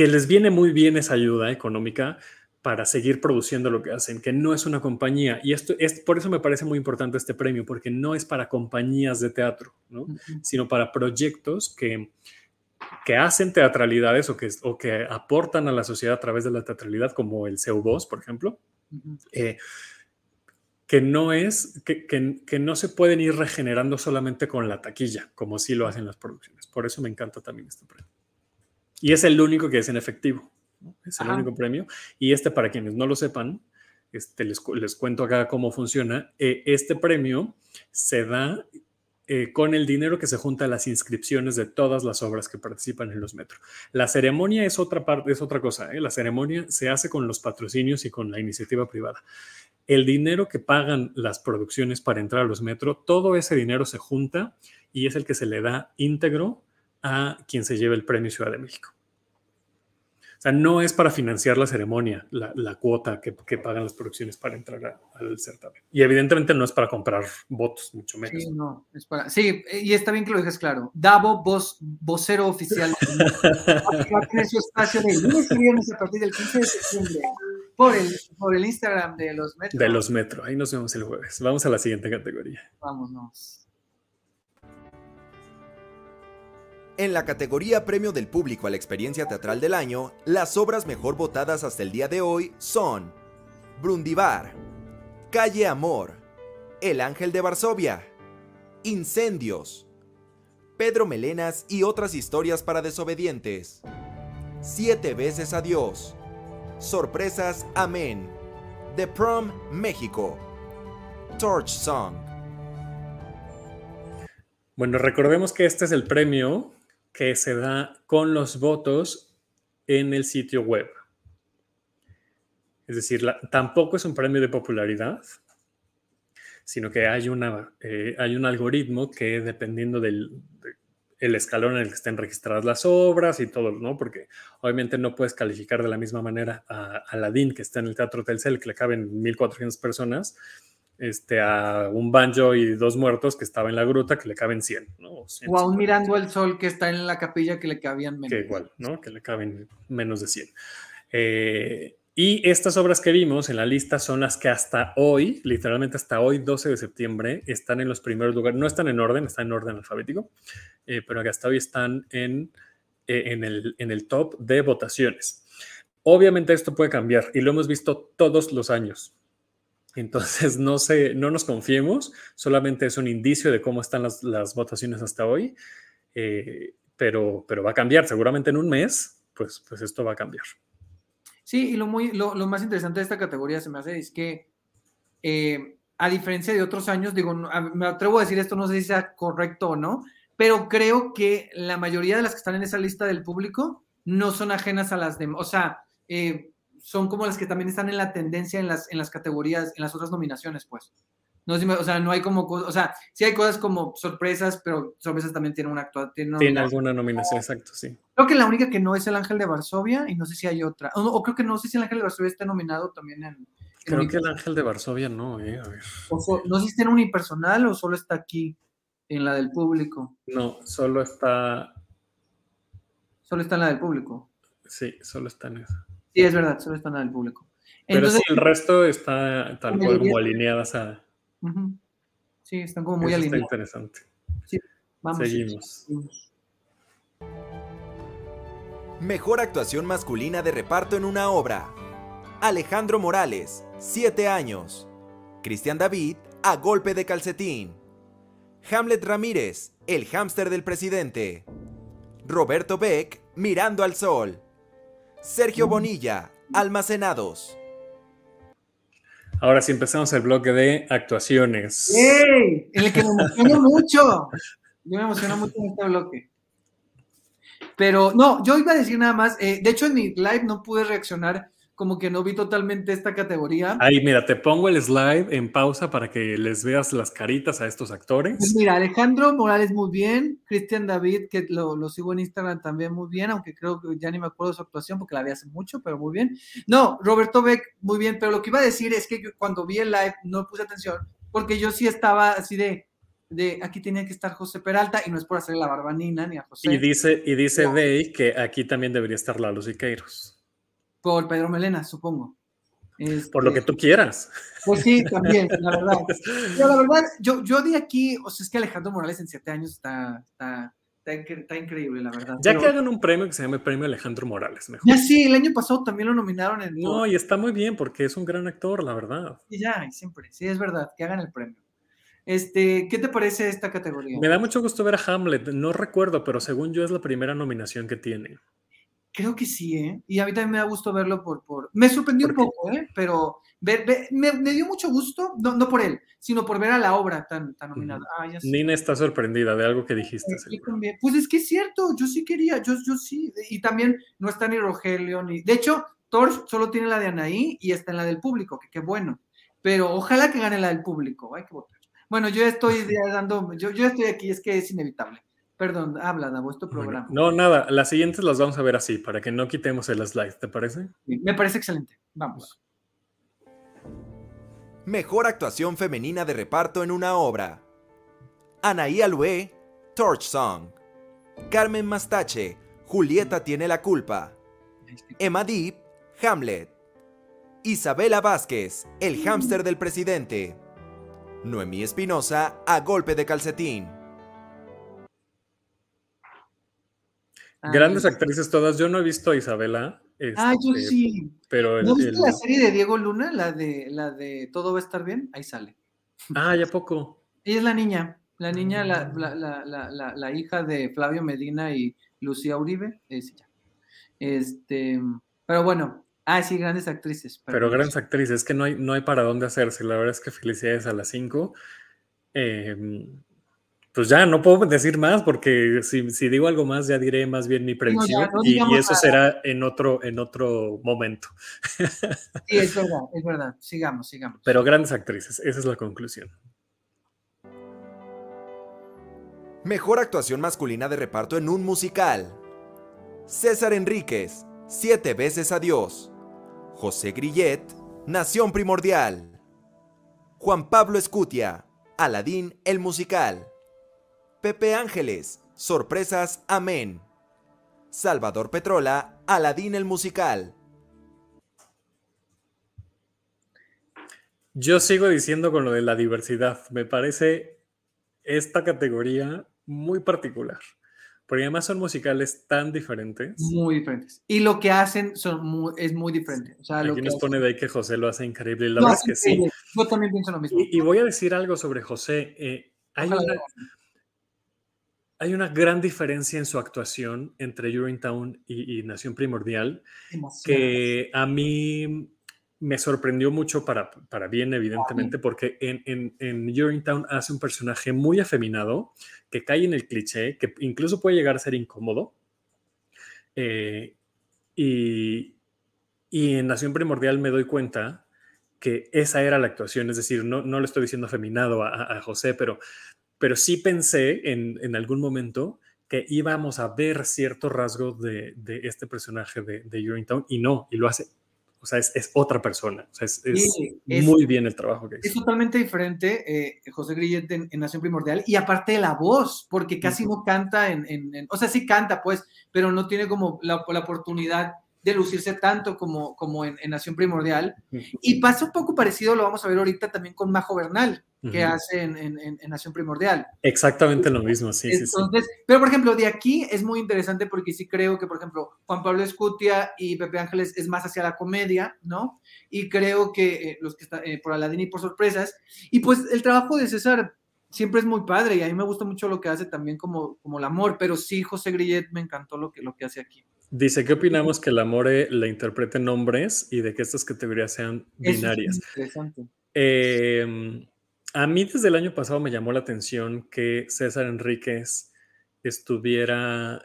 que les viene muy bien esa ayuda económica para seguir produciendo lo que hacen, que no es una compañía. Y esto es por eso me parece muy importante este premio, porque no es para compañías de teatro, ¿no? sino para proyectos que, que hacen teatralidades o que, o que aportan a la sociedad a través de la teatralidad, como el CEUBOS, por ejemplo que no es, que, que, no se pueden ir regenerando solamente con la taquilla, como sí lo hacen las producciones. Por eso me encanta también este premio. Y es el único que es en efectivo. Es el único premio. Y este, para quienes no lo sepan, este, les, les cuento acá cómo funciona. Eh, este premio se da eh, con el dinero que se junta a las inscripciones de todas las obras que participan en los metros. La ceremonia es otra parte, es otra cosa. ¿eh? La ceremonia se hace con los patrocinios y con la iniciativa privada el dinero que pagan las producciones para entrar a los metros, todo ese dinero se junta y es el que se le da íntegro a quien se lleve el premio Ciudad de México. O sea, no es para financiar la ceremonia, la, cuota que, pagan las producciones para entrar al certamen. Y evidentemente no es para comprar votos, mucho menos. Sí, no, es para... sí y está bien que lo dejes claro. Davo, voz, vocero oficial. [laughs] tener su espacio de lunes y viernes a partir del 15 de septiembre por el, por el Instagram de los Metro. De los Metro. Ahí nos vemos el jueves. Vamos a la siguiente categoría. Vámonos. En la categoría Premio del Público a la Experiencia Teatral del Año, las obras mejor votadas hasta el día de hoy son Brundibar, Calle Amor, El Ángel de Varsovia, Incendios, Pedro Melenas y otras historias para desobedientes, Siete veces adiós, Sorpresas Amén, The Prom México, Torch Song. Bueno, recordemos que este es el premio que se da con los votos en el sitio web. Es decir, tampoco es un premio de popularidad, sino que hay, una, eh, hay un algoritmo que dependiendo del el escalón en el que estén registradas las obras y todo, ¿no? Porque obviamente no puedes calificar de la misma manera a Aladdin, que está en el Teatro Telcel, que le caben 1.400 personas, este, a un banjo y dos muertos que estaba en la gruta que le caben 100, ¿no? O, a un mirando el sol que está en la capilla que le cabían menos. Que igual, ¿no? Que le caben menos de 100. Eh, y estas obras que vimos en la lista son las que hasta hoy, literalmente hasta hoy, 12 de septiembre, están en los primeros lugares. No están en orden, están en orden alfabético, eh, pero que hasta hoy están en, eh, en, el, en el top de votaciones. Obviamente esto puede cambiar y lo hemos visto todos los años. Entonces, no, sé, no nos confiemos, solamente es un indicio de cómo están las, las votaciones hasta hoy, eh, pero, pero va a cambiar. Seguramente en un mes, pues, pues esto va a cambiar. Sí, y lo, muy, lo, más interesante de esta categoría se me hace es que, eh, a diferencia de otros años, digo, me atrevo a decir esto, no sé si sea correcto o no, pero creo que la mayoría de las que están en esa lista del público no son ajenas a las demás, o sea, eh, son como las que también están en la tendencia en las, en las categorías, en las otras nominaciones, pues. No, o sea, no hay como, o sea, sí hay cosas como sorpresas, pero sorpresas también tienen una actuación. Tiene, alguna nominación, exacto, sí. Creo que la única que no es el Ángel de Varsovia y no sé si hay otra. O, creo que no sé si el Ángel de Varsovia está nominado también en. creo que el Ángel de Varsovia no, eh, a ver. no sé si está en unipersonal o solo está aquí, en la del público. No, solo está. Solo está en la del público. Sí, solo está en esa. Sí, es verdad, solo está en la del público. Pero sí, el resto está tal cual como alineadas a Sí, están como muy alineados. Está interesante. Sí, vamos. Seguimos. Mejor actuación masculina de reparto en una obra. Alejandro Morales, 7 años. Cristian David, a golpe de calcetín. Hamlet Ramírez, el hámster del presidente. Roberto Beck, mirando al sol. Sergio Bonilla, almacenados. Ahora sí empezamos el bloque de actuaciones. ¡Ey! En el que me emociona mucho. Yo me emociono mucho en este bloque. Pero no, yo iba a decir nada más. Eh, de hecho, en mi live no pude reaccionar como que no vi totalmente esta categoría. Ahí, mira, te pongo el slide en pausa para que les veas las caritas a estos actores. Pues mira, Alejandro Morales muy bien, Cristian David, que lo, lo, sigo en Instagram también muy bien, aunque creo que ya ni me acuerdo de su actuación porque la vi hace mucho, pero muy bien. No, Roberto Beck, muy bien, pero lo que iba a decir es que cuando vi el live no puse atención porque yo sí estaba así de, de aquí tenía que estar José Peralta y no es por hacer la barbanina ni a José. Y dice, y dice Day que aquí también debería estar Lalo Siqueiros. Por Pedro Melena, supongo. por lo que tú quieras. Pues sí, también, la [laughs] verdad. Pero la verdad, yo, yo de aquí, o sea, es que Alejandro Morales en siete años está, está, está, increíble, la verdad. Ya que hagan un premio que se llame Premio Alejandro Morales, mejor. Ya sí, el año pasado también lo nominaron en. No, y está muy bien porque es un gran actor, la verdad. Y ya, y siempre, sí, es verdad, que hagan el premio. Este, ¿qué te parece esta categoría? Me da mucho gusto ver a Hamlet, no recuerdo, pero según yo es la primera nominación que tiene. Creo que sí, ¿eh? Y a mí también me da gusto verlo por... por... Me sorprendió un poco, ¿eh? Pero me, me, dio mucho gusto, no, no, por él, sino por ver a la obra tan, tan nominada. Ah, Nina está sorprendida de algo que dijiste. Pues es que es cierto, yo sí quería, yo, yo sí. Y también no está ni Rogelio, ni... De hecho, Torch solo tiene la de Anaí y está en la del público, que qué bueno. Pero ojalá que gane la del público, hay que votar. Bueno, yo estoy [laughs] dando, yo, yo estoy aquí, es que es inevitable. Perdón, habla, Davo, vuestro programa. no, nada, las siguientes las vamos a ver así, para que no quitemos el slide, ¿te parece? me parece excelente. Vamos. Mejor actuación femenina de reparto en una obra. Anaí Alué, Torch Song. Carmen Mastache, Julieta tiene la culpa. Emma Deep, Hamlet. Isabela Vázquez, el hámster del presidente. Noemí Espinosa, a golpe de calcetín. Grandes actrices todas. Yo no he visto a Isabela. ah, yo este, sí. Pero ¿No viste la serie de Diego Luna? La de, la de Todo va a estar bien. Ahí sale. Ah, ya poco. Ella es la niña. La niña, la, la, la, hija de Flavio Medina y Lucía Uribe. Es ella. Este, pero bueno, Ah, sí, grandes actrices. Pero, grandes actrices, es que no hay, no hay para dónde hacerse. La verdad es que felicidades a las cinco. Eh, pues ya no puedo decir más porque si, digo algo más ya diré más bien mi predicción y, eso será en otro, en otro momento. Sí, es verdad, es verdad. Sigamos, sigamos. Pero grandes actrices, esa es la conclusión. Mejor actuación masculina de reparto en un musical. César Enríquez, Siete veces adiós. José Grillet, Nación Primordial. Juan Pablo Escutia, Aladín el musical. Pepe Ángeles, Sorpresas, Amén. Salvador Petrola, Aladín el musical. Yo sigo diciendo con lo de la diversidad. Me parece esta categoría muy particular. Porque además son musicales tan diferentes. Muy diferentes. Y lo que hacen son es muy diferente. O Aquí nos pone de ahí que José lo hace increíble. La verdad es que sí. Yo también pienso lo mismo. Y, voy a decir algo sobre José. Eh, hay, una, hay una gran diferencia en su actuación entre Urinetown y, y Nación Primordial que a mí me sorprendió mucho para, para bien, evidentemente, porque en, en, en Urinetown hace un personaje muy afeminado, que cae en el cliché, que incluso puede llegar a ser incómodo. Eh, y, y, en Nación Primordial me doy cuenta que esa era la actuación, es decir, no, no le estoy diciendo afeminado a, a José, pero pero sí pensé en, en algún momento que íbamos a ver cierto rasgo de, de este personaje de, de Urinetown y no, y lo hace. O sea, es, es otra persona. O sea, es, es, muy bien el trabajo que hizo. Es totalmente diferente eh, José Grillet en, Nación Primordial y aparte de la voz, porque casi no canta en, en, O sea, sí canta, pues, pero no tiene como la, la oportunidad de lucirse tanto como, como en, Nación Primordial. Y pasa un poco parecido, lo vamos a ver ahorita también con Majo Bernal, que hace en, Nación Primordial. Exactamente lo mismo, sí, Entonces, sí, Pero, por ejemplo, de aquí es muy interesante porque sí creo que, por ejemplo, Juan Pablo Escutia y Pepe Ángeles es más hacia la comedia, ¿no? Y creo que eh, los que están eh, por Aladín y por sorpresas. Y pues el trabajo de César siempre es muy padre y a mí me gusta mucho lo que hace también como, como el amor, pero sí, José Grillet me encantó lo que, lo que hace aquí. Dice, ¿qué opinamos que el amore le interpreten hombres y de que estas categorías sean binarias? interesante. Em, a mí desde el año pasado me llamó la atención que César Enríquez estuviera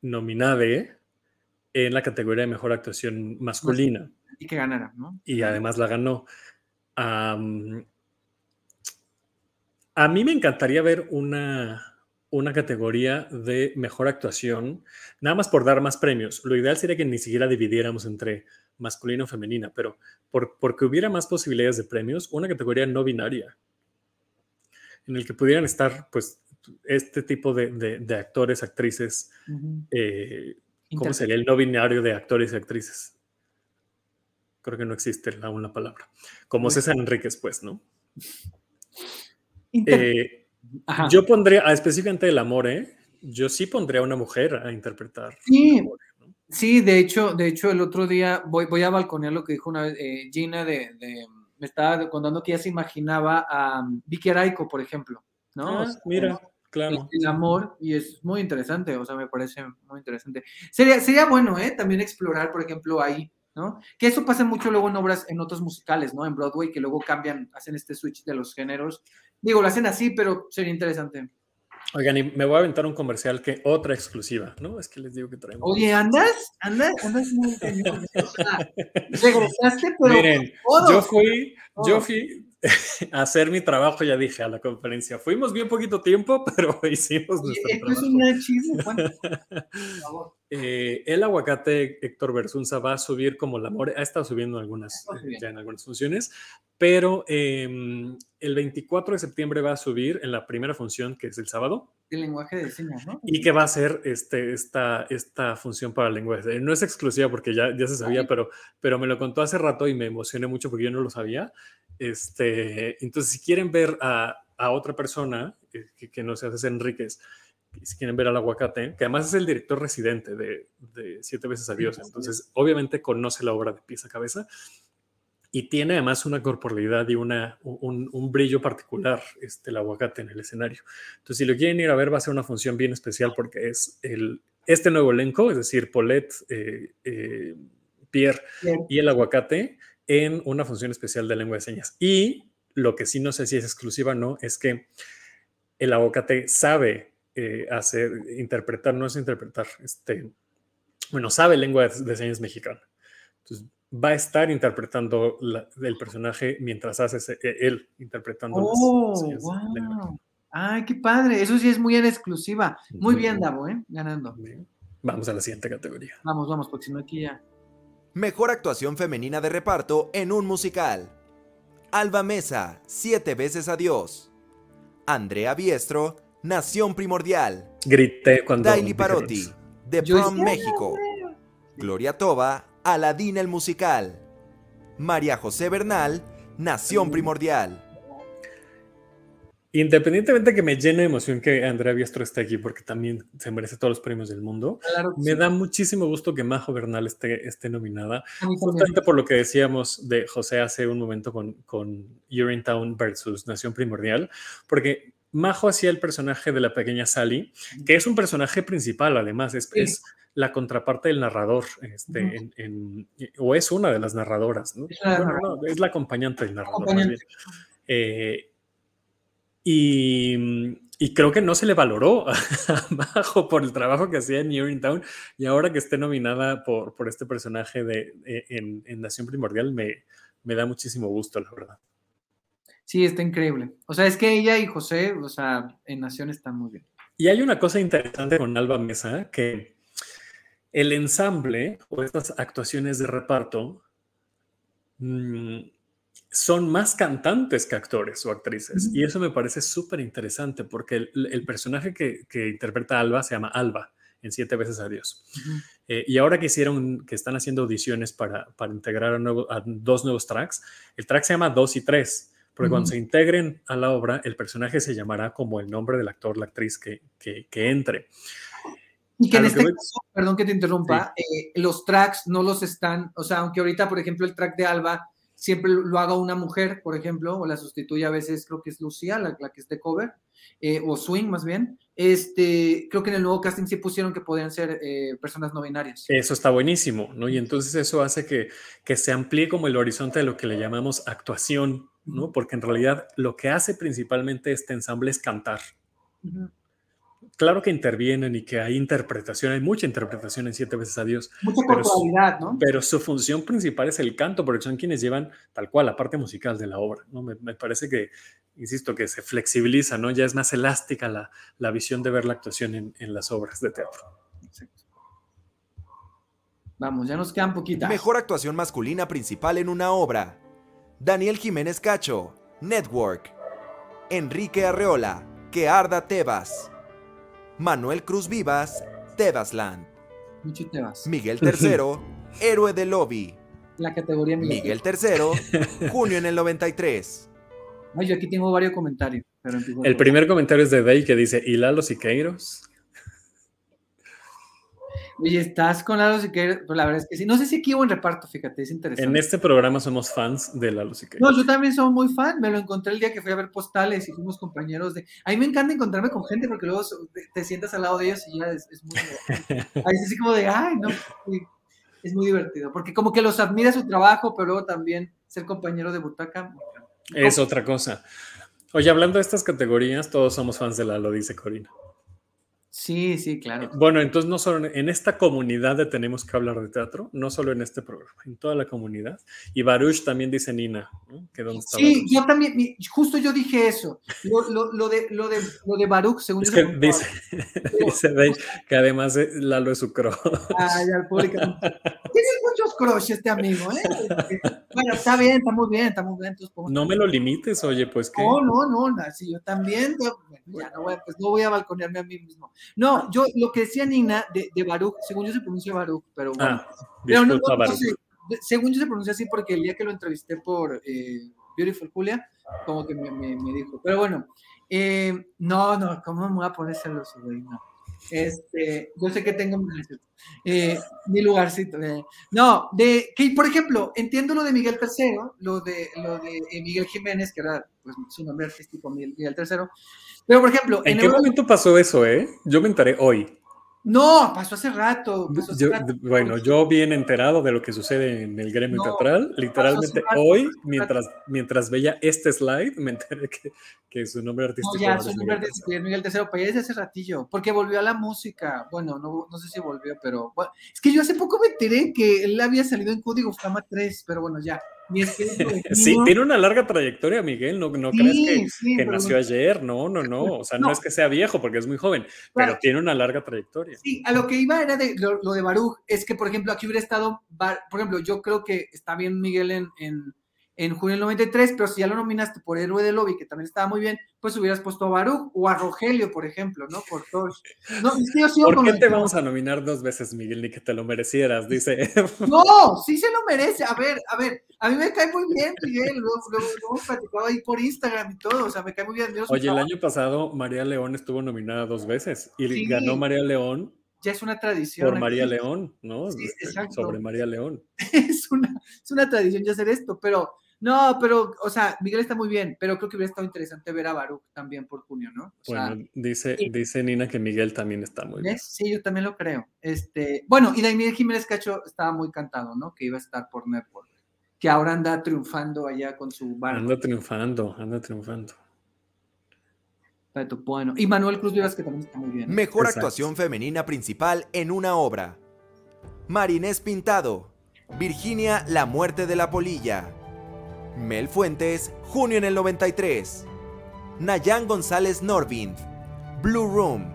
nominado en la categoría de mejor actuación masculina. Y que ganara, ¿no? Y además la ganó. a mí me encantaría ver una, una categoría de mejor actuación, nada más por dar más premios. Lo ideal sería que ni siquiera dividiéramos entre masculino o femenina, pero por, porque hubiera más posibilidades de premios, una categoría no binaria, en el que pudieran estar, pues, este tipo de, actores, actrices, eh, ¿cómo sería el no binario de actores y actrices? Creo que no existe aún la palabra. Como César Enríquez, pues, ¿no? Eh, yo pondría, ah, específicamente el amor, ¿eh? Yo sí pondría a una mujer a interpretar. Sí, sí de, hecho, de hecho, el otro día voy, voy a balconear lo que dijo una vez eh, Gina de, me estaba contando que ella se imaginaba a Vicky Araico, por ejemplo, ¿no? Ah, mira, claro. El, amor, y es muy interesante, o sea, me parece muy interesante. Sería, sería bueno, ¿eh? También explorar, por ejemplo, ahí ¿no? Que eso pasa mucho luego en obras, en otros musicales, ¿no? En Broadway, que luego cambian, hacen este switch de los géneros. Digo, lo hacen así, pero sería interesante. Oigan, y me voy a aventar un comercial que otra exclusiva, ¿no? Es que les digo que traemos. Oye, andas, andas, andas muy [laughs] Regresaste, pero. Miren, yo fui, yo fui, [laughs] hacer mi trabajo, ya dije a la conferencia. Fuimos bien poquito tiempo, [laughs] pero hicimos nuestro trabajo. [laughs] Eh, el aguacate Héctor Bersunza va a subir como la more, ha estado subiendo algunas, eh, ya en algunas funciones, pero em, el 24 de septiembre va a subir en la primera función, que es el sábado. El lenguaje de señas, ¿no? Y que va a ser este, esta, esta función para el lenguaje. No es exclusiva porque ya, ya se sabía, pero, pero me lo contó hace rato y me emocioné mucho porque yo no lo sabía. Este, entonces, si quieren ver a, otra persona eh, que, no se hace Enríquez, si quieren ver al aguacate, que además es el director residente de, Siete veces a Dios, entonces obviamente conoce la obra de pieza a cabeza y tiene además una corporalidad y una, un, brillo particular, este, el aguacate en el escenario. Entonces, si lo quieren ir a ver, va a ser una función bien especial porque es el, este nuevo elenco, es decir, Paulette, eh, eh, Pierre y el aguacate en una función especial de lengua de señas. Y lo que sí no sé si es exclusiva o no, es que el aguacate sabe eh, hacer, interpretar, no es interpretar, este, bueno, sabe lengua de, señas mexicana. Entonces, va a estar interpretando el personaje mientras hace e, él interpretando oh, wow. Ay, qué padre. Eso sí es muy en exclusiva. Muy bien, Davo, ¿eh? Ganando. Vamos a la siguiente categoría. Vamos, vamos, porque si no aquí ya. Mejor actuación femenina de reparto en un musical. Alba Mesa, Siete veces adiós. Andrea Biestro, Nación Primordial. Grité cuando. Daily Parotti, The Prom México. Gloria Toba, Aladín el musical. María José Bernal, Nación Primordial. Independientemente que me llene de emoción que Andrea Biestro esté aquí, porque también se merece todos los premios del mundo, me da muchísimo gusto que Majo Bernal esté, esté nominada, justamente por lo que decíamos de José hace un momento con, con Urinetown versus Nación Primordial, porque Majo hacía el personaje de la pequeña Sally, que es un personaje principal, además, es, es la contraparte del narrador, este, o es una de las narradoras, ¿no? Es, la, acompañante del narrador. Eh, y, creo que no se le valoró [laughs] abajo por el trabajo que hacía en Town y ahora que esté nominada por, por este personaje de, e, en, Nación Primordial me, me da muchísimo gusto, la verdad. Sí, está increíble. O sea, es que ella y José, o sea, en Nación están muy bien. Y hay una cosa interesante con Alba Mesa, que el ensamble o estas actuaciones de reparto mm, son más cantantes que actores o actrices. Y eso me parece súper interesante porque el, personaje que, interpreta Alba se llama Alba en Siete veces Adiós. Eh, y ahora que hicieron, que están haciendo audiciones para, para integrar a, dos nuevos tracks, el track se llama 2 y 3, porque cuando se integren a la obra, el personaje se llamará como el nombre del actor, la actriz que, que, entre. Y que en este caso, perdón que te interrumpa, eh, los tracks no los están, o sea, aunque ahorita, por ejemplo, el track de Alba siempre lo haga una mujer, por ejemplo, o la sustituye a veces, creo que es Lucía, la, que es de cover, eh, o Swing más bien. Este, creo que en el nuevo casting sí pusieron que podían ser eh, personas no binarias. Eso está buenísimo, ¿no? Y entonces eso hace que, que se amplíe como el horizonte de lo que le llamamos actuación, ¿no? Porque en realidad lo que hace principalmente este ensamble es cantar claro que intervienen y que hay interpretación, hay mucha interpretación en Siete veces a Dios. Mucha pero su, ¿no? Pero su función principal es el canto, porque son quienes llevan tal cual la parte musical de la obra, ¿no? Me, parece que, insisto, que se flexibiliza, ¿no? Ya es más elástica la, la visión de ver la actuación en, en las obras de teatro. Vamos, ya nos quedan poquitas. Mejor actuación masculina principal en una obra. Daniel Jiménez Cacho, Network. Enrique Arreola, Que Arda Tebas. Manuel Cruz Vivas, Tebasland. Mucho Tebas. Miguel III, [laughs] Héroe del Lobby. La categoría Miguel. Miguel III, [laughs] junio en el 93. Ay, yo aquí tengo varios comentarios. el primer comentario es de Day que dice, ¿y Lalo Siqueiros? Oye, estás con Lalo Siqueiros, pues la verdad es que sí. No sé si aquí hubo en reparto, fíjate, es interesante. En este programa somos fans de Lalo Siqueiros. No, yo también soy muy fan. Me lo encontré el día que fui a ver postales y fuimos compañeros de. A mí me encanta encontrarme con gente porque luego te sientas al lado de ellos y ya es, muy. [laughs] Ahí es así como de, ay, no. Es muy divertido porque como que los admira su trabajo, pero luego también ser compañero de butaca. Es otra cosa. Oye, hablando de estas categorías, todos somos fans de Lalo, dice Corina. Sí, sí, claro. Bueno, entonces no solo en esta comunidad de Tenemos que hablar de teatro, no solo en este programa, en toda la comunidad. Y Baruch también dice Nina, ¿no? Que dónde está sí, yo también, justo yo dije eso. Lo, lo, de, lo, de, lo de Baruch, según es que dice, [laughs] dice que además Lalo es su crush. Ay, al público. [laughs] Tiene muchos crush este amigo, ¿eh? Bueno, está bien, está muy bien, está muy bien. no me lo limites, oye, pues que. No, no, no, sí, yo también, ya no voy, pues no voy a balconearme a mí mismo. No, yo lo que decía Nina de, de Baruch, según yo se pronuncia Baruch, pero bueno. Ah, según yo se pronuncia así porque el día que lo entrevisté por eh, Beautiful Julia, como que me, me, dijo. Pero bueno, eh, no, no, ¿cómo me voy a poner celoso, güey? No. Este, yo sé que tengo eh, mi lugarcito. no, de que, por ejemplo, entiendo lo de Miguel III, lo de, lo de Miguel Jiménez, que era pues, su nombre artístico, Miguel, Miguel III, pero, por ejemplo. ¿En, qué momento pasó eso, eh? Yo me enteré hoy. No, pasó hace rato. Bueno, yo bien enterado de lo que sucede en el gremio teatral. Literalmente hoy, mientras, mientras veía este slide, me enteré que, que su nombre artístico. No, ya, su nombre artístico es Miguel Tercero, pero ya desde hace ratillo, porque volvió a la música. Bueno, no, no sé si volvió, pero. es que yo hace poco me enteré que él había salido en Código Fama 3, pero bueno, ya. [laughs] sí, tiene una larga trayectoria, Miguel. No, no crees que, nació ayer. No, no, no. O sea, no. es que sea viejo porque es muy joven, pero tiene una larga trayectoria. Sí, a lo que iba era de lo, de Baruch. Es que, por ejemplo, aquí hubiera estado. Por ejemplo, yo creo que está bien Miguel en, en en junio del 93, pero si ya lo nominaste por Héroe de Lobby, que también estaba muy bien, pues hubieras puesto a Baruch o a Rogelio, por ejemplo, ¿no? Por todos. No, ¿Por qué te vamos a nominar dos veces, Miguel, ni que te lo merecieras? Dice. [laughs] No, sí se lo merece. A ver, a ver, a mí me cae muy bien, Miguel. Lo, hemos platicado ahí por Instagram y todo, o sea, me cae muy bien. Oye, el año pasado María León estuvo nominada dos veces y ganó María León ya es una tradición. Por María León, ¿no? Sí, exacto. Sobre María León. [laughs] es, una, es una tradición ya hacer esto, pero no, pero, o sea, Miguel está muy bien, pero creo que hubiera estado interesante ver a Baruch también por junio, ¿no? bueno, dice, dice Nina que Miguel también está muy bien. Sí, yo también lo creo. Este, bueno, y Daniel Jiménez Cacho estaba muy cantado, ¿no? Que iba a estar por Network, que ahora anda triunfando allá con su barco. Anda triunfando, anda triunfando. Bueno, y Manuel Cruz Vivas, que también está muy bien. Mejor actuación femenina principal en una obra. Marinés Pintado. Virginia, la muerte de la polilla. Mel Fuentes, junio en el 93. Nayan González Norvind, Blue Room.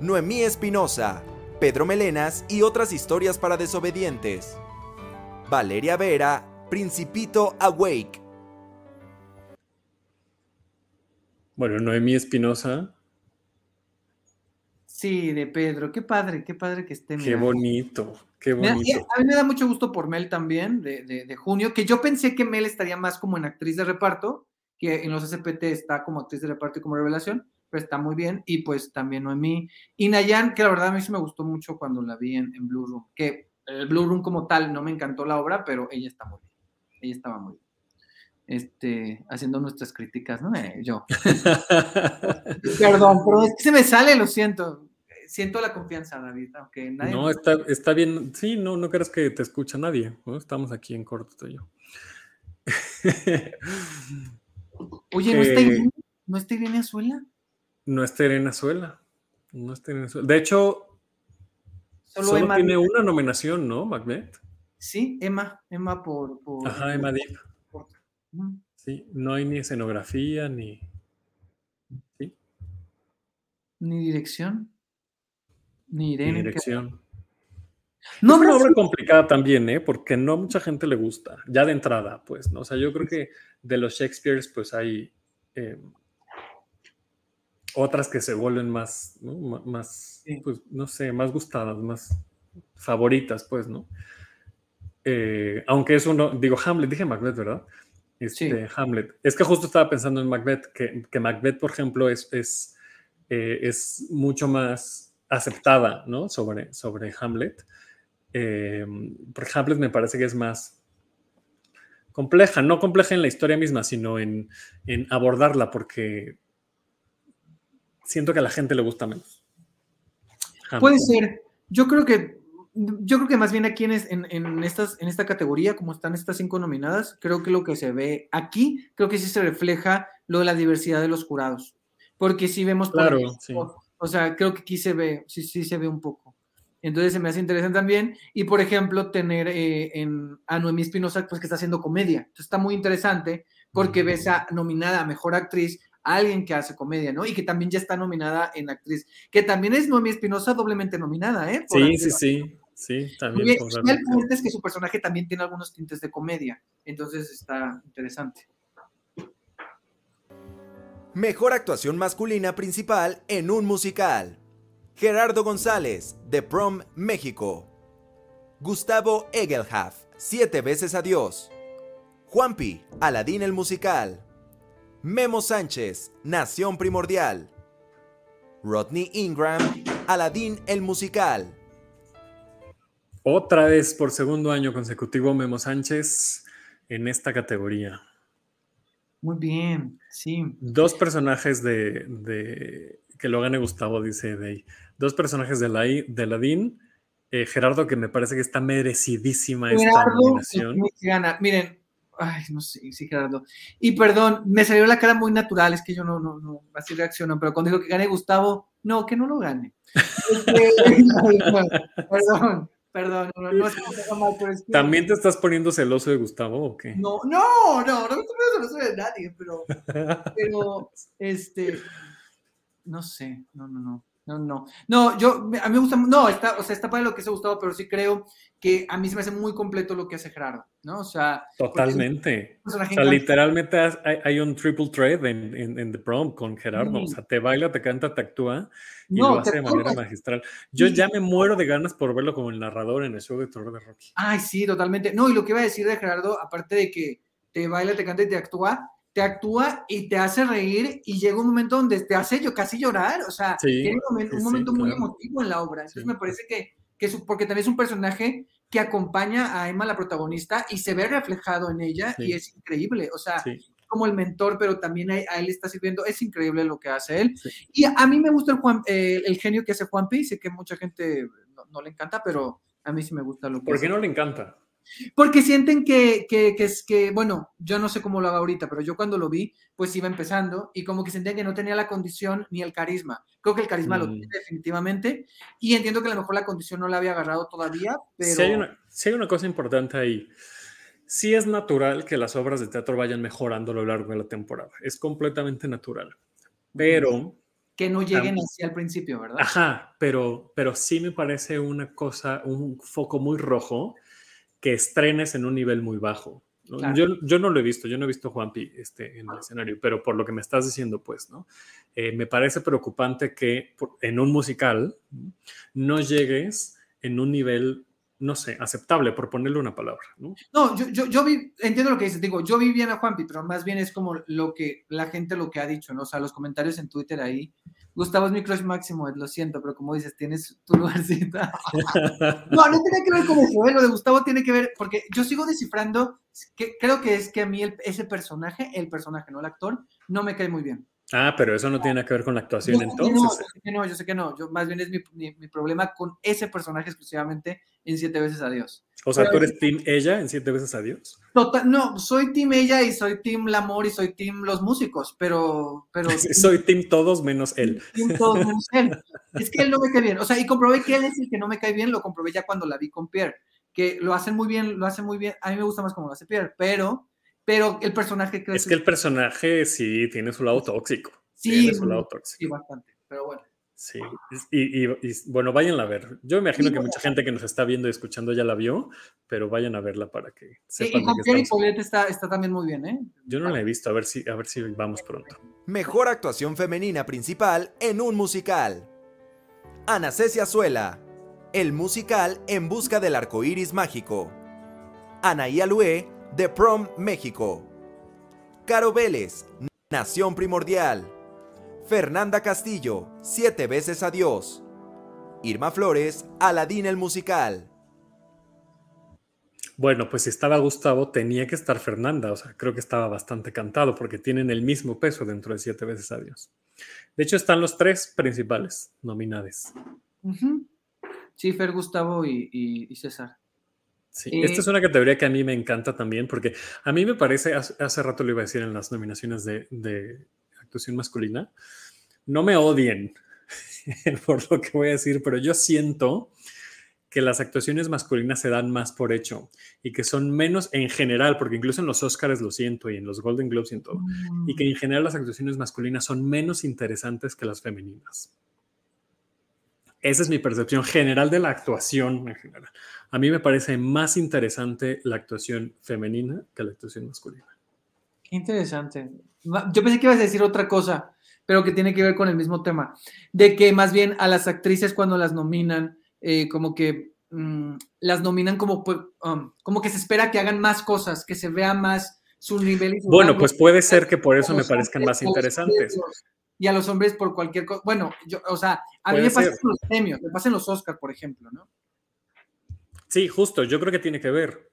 Noemí Espinosa, Pedro Melenas y otras historias para desobedientes. Valeria Vera, Principito Awake. Bueno, Noemí Espinosa. Sí, de Pedro. Qué padre, qué padre que esté. Qué bonito, qué bonito. a mí me da mucho gusto por Mel también, de, de, Junio, que yo pensé que Mel estaría más como en actriz de reparto, que en los SPT está como actriz de reparto y como revelación, pero está muy bien. Y pues también Noemí. Y Nayan, que la verdad a mí sí me gustó mucho cuando la vi en, en Blue Room, que el Blue Room como tal no me encantó la obra, pero ella está muy bien. Ella estaba muy bien este, haciendo nuestras críticas, ¿no? Eh, yo. [laughs] Perdón, pero es que se me sale, lo siento. Siento la confianza, David, aunque nadie... No, está, está bien. Sí, no, no crees que te escucha nadie. Estamos aquí en corto tú y yo. [laughs] Oye, ¿no está, Irene, ¿no está Irene Azuela? No está Irene Azuela. No está Irene Azuela. De hecho, solo, tiene una nominación, ¿no, Magnet? Sí, Emma. Emma por... por Ajá, Emma Deep. Sí, no hay ni escenografía, ni. Ni dirección. Ni, dirección. No, es una obra complicada también, ¿eh? Porque no mucha gente le gusta, ya de entrada, pues, ¿no? O sea, yo creo que de los Shakespeares, pues hay eh, otras que se vuelven más, ¿no? Más, pues, no sé, más gustadas, más favoritas, pues, ¿no? Eh, aunque es uno, digo Hamlet, dije Macbeth, ¿verdad? Este, Hamlet. Es que justo estaba pensando en Macbeth, que, que Macbeth, por ejemplo, es, es, eh, es, mucho más aceptada, ¿no? Sobre, sobre Hamlet. Eh, porque Hamlet me parece que es más compleja, no compleja en la historia misma, sino en, en abordarla, porque siento que a la gente le gusta menos. Puede ser. Yo creo que yo creo que más bien aquí en, en, estas, en esta categoría, como están estas cinco nominadas, creo que lo que se ve aquí, creo que sí se refleja lo de la diversidad de los jurados. Porque si vemos, claro, o sea, creo que aquí se ve, sí, sí se ve un poco. Entonces se me hace interesante también. Y por ejemplo, tener eh, en, a Noemí Espinosa, pues que está haciendo comedia. Entonces está muy interesante porque ves a nominada a mejor actriz alguien que hace comedia, ¿no? Y que también ya está nominada en actriz, que también es Noemí Espinosa doblemente nominada, ¿eh? sí, sí, sí. Sí, también. Y el punto es que su personaje también tiene algunos tintes de comedia, entonces está interesante. Mejor actuación masculina principal en un musical. Gerardo González, de Prom, México. Gustavo Egelhaf, Siete veces adiós. Juanpi, Aladín el musical. Memo Sánchez, Nación Primordial. Rodney Ingram, Aladín el musical. Otra vez por segundo año consecutivo Memo Sánchez en esta categoría. Muy bien, sí. Dos personajes de, que lo gane Gustavo, dice de Dos personajes de, la, de Ladín. Eh, Gerardo, que me parece que está merecidísima esta nominación. Miren, ay, no sé, sí, Gerardo. Y perdón, me salió la cara muy natural, es que yo no, no, no, así reacciono, pero cuando dijo que gane Gustavo, no, que no lo gane. [laughs] Este, [laughs] perdón. Perdón, no, no es que mal, pero es ¿También te estás poniendo celoso de Gustavo o qué? No, no, no, no me estoy poniendo celoso de nadie, pero, pero, [laughs] este, no sé, no, no, no. No, no. No, yo, a mí me gusta, no, está, o sea, está para lo que se ha gustado, pero sí creo que a mí se me hace muy completo lo que hace Gerardo, ¿no? O sea. Totalmente. o sea, literalmente hay, un triple thread en, en, The Prom con Gerardo. O sea, te baila, te canta, te actúa y lo hace de manera magistral. Yo ya me muero de ganas por verlo como el narrador en el show de Terror de Rocky. Ay, sí, totalmente. No, y lo que iba a decir de Gerardo, aparte de que te baila, te canta y te actúa, te actúa y te hace reír y llega un momento donde te hace yo casi llorar, o sea, tiene un momento, muy emotivo en la obra. Entonces me parece que, que porque también es un personaje que acompaña a Emma, la protagonista, y se ve reflejado en ella y es increíble, o sea, como el mentor, pero también a, él está sirviendo, es increíble lo que hace él. Y a, mí me gusta el, Juan, el genio que hace Juan P, sé que mucha gente no, le encanta, pero a mí sí me gusta lo que ¿Por qué no le encanta? Porque sienten que, que, que, es que, bueno, yo no sé cómo lo hago ahorita, pero yo cuando lo vi, pues iba empezando y como que sentían que no tenía la condición ni el carisma. Creo que el carisma lo mm. tiene definitivamente y entiendo que a lo mejor la condición no la había agarrado todavía, pero... Sí hay, una, hay una cosa importante ahí. Sí es natural que las obras de teatro vayan mejorando a lo largo de la temporada. Es completamente natural. Pero... Que no lleguen así al principio, ¿verdad? Ajá, pero, pero sí me parece una cosa, un foco muy rojo que estrenes en un nivel muy bajo. Yo, yo, no lo he visto, yo no he visto Juanpi este, en el escenario, pero por lo que me estás diciendo, pues, ¿no? Eh, me parece preocupante que en un musical no llegues en un nivel no sé, aceptable, por ponerle una palabra, ¿no? No, yo, yo, yo vi, entiendo lo que dices, digo, yo vi bien a Juanpi, pero más bien es como lo que la gente lo que ha dicho, ¿no? O sea, los comentarios en Twitter ahí. Gustavo es mi crush máximo, lo siento, pero como dices, tienes tu [laughs] lugarcita. [laughs] no, no tiene que ver con eso, ¿eh? lo de Gustavo tiene que ver, porque yo sigo descifrando, que creo que es que a mí ese personaje, el personaje, no el actor, no me cae muy bien. Ah, pero eso no tiene nada que ver con la actuación entonces. No, yo sé que no, yo sé que no. Yo, más bien es mi, mi, problema con ese personaje exclusivamente en Siete veces Adiós. O sea, ¿tú eres team ella en Siete veces Adiós? Total, no, soy team ella y soy team Lamor y soy team los músicos, pero... pero [laughs] soy team todos menos él. Team todos menos él. [laughs] Es que él no me cae bien. O sea, y comprobé que él es el que no me cae bien, lo comprobé ya cuando la vi con Pierre, que lo hacen muy bien, lo hacen muy bien. A mí me gusta más como lo hace Pierre, pero, pero el personaje... es que el personaje sí tiene su lado tóxico. Sí, sí, bastante, pero bueno. Sí, y, bueno, váyanla a ver. Yo imagino que mucha gente que nos está viendo y escuchando ya la vio, pero vayan a verla para que sepan. Sí, y con está, está también muy bien, ¿eh? Yo no la he visto, a ver si, a ver si vamos pronto. Mejor actuación femenina principal en un musical. Ana Cecia Suela, el musical En busca del arco iris mágico. Anaí Alué, The Prom, México. Caro Vélez, Nación Primordial. Fernanda Castillo, Siete veces adiós. Irma Flores, Aladín el musical. Bueno, pues si estaba Gustavo, tenía que estar Fernanda. O sea, creo que estaba bastante cantado porque tienen el mismo peso dentro de Siete veces adiós. De hecho, están los tres principales nominados. Sí, Fer, Gustavo y, César. Sí, esta es una categoría que a mí me encanta también porque a mí me parece, hace, rato lo iba a decir en las nominaciones de, de actuación masculina, no me odien [laughs] por lo que voy a decir, pero yo siento que las actuaciones masculinas se dan más por hecho y que son menos en general, porque incluso en los Oscars lo siento y en los Golden Globes y todo, y que en general las actuaciones masculinas son menos interesantes que las femeninas. Esa es mi percepción general de la actuación en general. A mí me parece más interesante la actuación femenina que la actuación masculina. Qué interesante. Yo pensé que ibas a decir otra cosa pero que tiene que ver con el mismo tema, de que más bien a las actrices cuando las nominan, eh, como que mm, las nominan como, um, como que se espera que hagan más cosas, que se vea más su nivel. Y bueno, pues puede ser que por eso me parezcan más interesantes. Y a los hombres por cualquier cosa. Bueno, yo, o sea, a mí me pasan los premios, me pasan los Oscars, por ejemplo, ¿no? Sí, justo, yo creo que tiene que ver.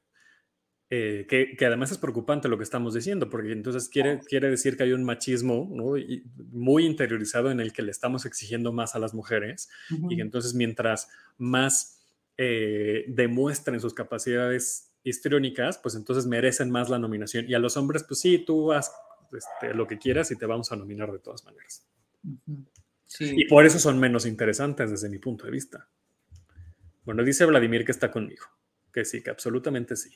Eh, que, además es preocupante lo que estamos diciendo, porque entonces quiere, quiere decir que hay un machismo muy interiorizado en el que le estamos exigiendo más a las mujeres y que entonces mientras más eh, demuestren sus capacidades histriónicas, pues entonces merecen más la nominación. Y a los hombres, pues sí, tú haz este, lo que quieras y te vamos a nominar de todas maneras. Y por eso son menos interesantes desde mi punto de vista. Bueno, dice Vladimir que está conmigo, que sí, que absolutamente sí.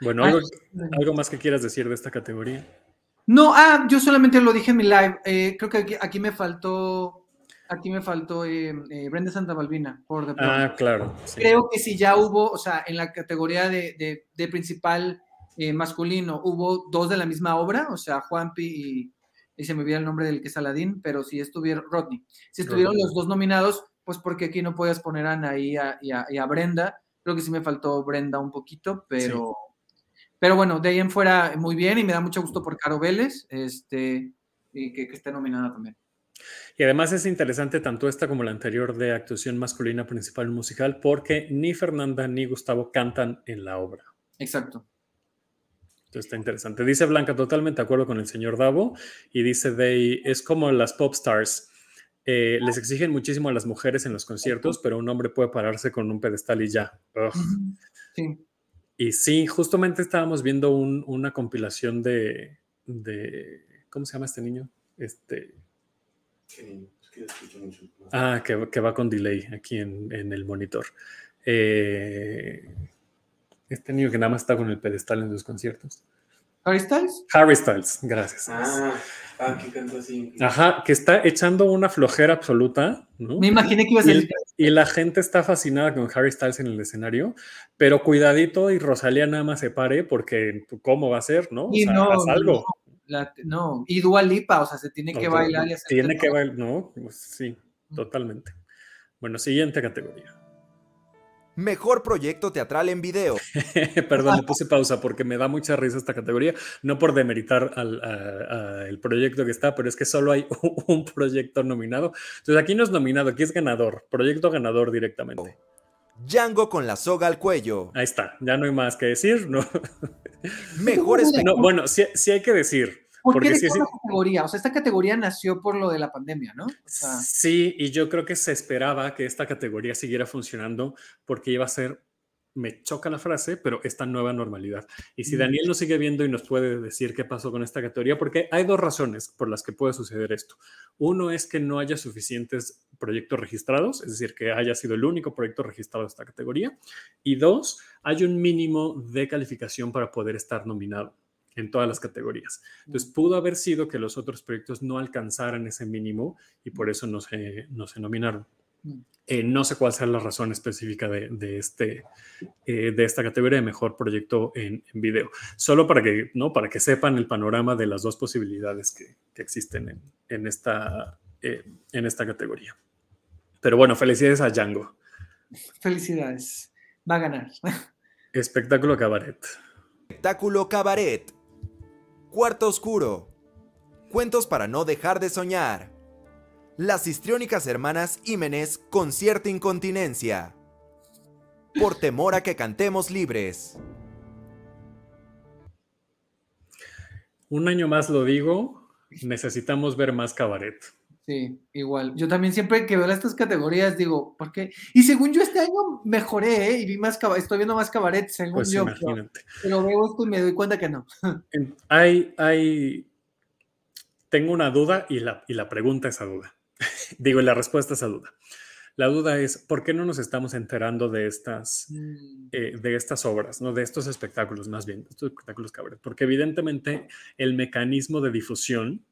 Bueno, ¿algo, más que quieras decir de esta categoría? No, ah, yo solamente lo dije en mi live. Eh, creo que aquí, me faltó, aquí me faltó eh, eh, Brenda Santa Balbina por de Ah, claro. Creo que si ya hubo, o sea, en la categoría de, principal masculino hubo dos de la misma obra, o sea, Juanpi y, se me olvida el nombre del que es Aladín, pero si estuvieron, Rodney, si estuvieron los dos nominados, pues porque aquí no podías poner a Ana y a, Brenda. Creo que sí me faltó Brenda un poquito, pero... Pero bueno, de ahí en fuera muy bien y me da mucho gusto por Caro Vélez este, y que, esté nominada también. Y además es interesante tanto esta como la anterior de actuación masculina principal musical porque ni Fernanda ni Gustavo cantan en la obra. Exacto. Está interesante. Dice Blanca, totalmente de acuerdo con el señor Davo y dice Day, es como las pop stars. Eh, les exigen muchísimo a las mujeres en los conciertos, pero un hombre puede pararse con un pedestal y ya. Sí. Y sí, justamente estábamos viendo una compilación de, ¿Cómo se llama este niño? Este. Ah, que, va con delay aquí en, el monitor. Eh, este niño que nada más está con el pedestal en sus conciertos. ¿Harry Styles? Harry Styles, gracias. Ah. Ah, que canta así. Ajá, que está echando una flojera absoluta, ¿no? Me imaginé que iba a ser. Y, la gente está fascinada con Harry Styles en el escenario, pero cuidadito y Rosalía nada más se pare porque ¿cómo va a ser, no? Y no, algo. No, y Dua Lipa, o sea, se tiene que bailar y hacer Tiene que bailar, no, pues sí, totalmente. Bueno, siguiente categoría. Mejor proyecto teatral en video. [laughs] Perdón, le puse pausa porque me da mucha risa esta categoría, no por demeritar al el proyecto que está, pero es que solo hay [laughs] un proyecto nominado. Entonces aquí no es nominado, aquí es ganador, proyecto ganador directamente. Django con la soga al cuello. Ahí está, ya no hay más que decir, ¿no? Mejor [laughs] no, Bueno, sí, sí hay que decir, ¿Por qué esta categoría? O sea, esta categoría nació por lo de la pandemia, ¿no? Sí, y yo creo que se esperaba que esta categoría siguiera funcionando porque iba a ser, me choca la frase, pero esta nueva normalidad. Y si. Daniel nos sigue viendo y nos puede decir qué pasó con esta categoría, porque hay dos razones por las que puede suceder esto. Uno es que no haya suficientes proyectos registrados, es decir, que haya sido el único proyecto registrado de esta categoría. Y dos, hay un mínimo de calificación para poder estar nominado en todas las categorías. Entonces, pudo haber sido que los otros proyectos no alcanzaran ese mínimo y por eso no se, no se nominaron. Eh, no sé cuál sea la razón específica de, este, eh, de esta categoría de mejor proyecto en, video. Solo para que, ¿no? para que sepan el panorama de las dos posibilidades que, existen en, esta, eh, en esta categoría. Pero bueno, felicidades a Django. Felicidades. Va a ganar. [laughs] Espectáculo Cabaret. Espectáculo Cabaret. Cuarto Oscuro. Cuentos para no dejar de soñar. Las histriónicas hermanas Jiménez con cierta incontinencia. Por temor a que cantemos libres. Un año más lo digo, necesitamos ver más cabaret. Sí, igual. Yo también siempre que veo estas categorías digo, ¿por qué? Y según yo este año mejoré ¿eh? y vi más estoy viendo más cabaret según pues yo. Pero, veo esto y me doy cuenta que no. [laughs] hay, hay, tengo una duda y la, y la pregunta esa duda. [laughs] digo, y la respuesta a esa duda. La duda es, ¿por qué no nos estamos enterando de estas, mm. eh, de estas obras, ¿no? de estos espectáculos, más bien, estos espectáculos cabaret? Porque evidentemente el mecanismo de difusión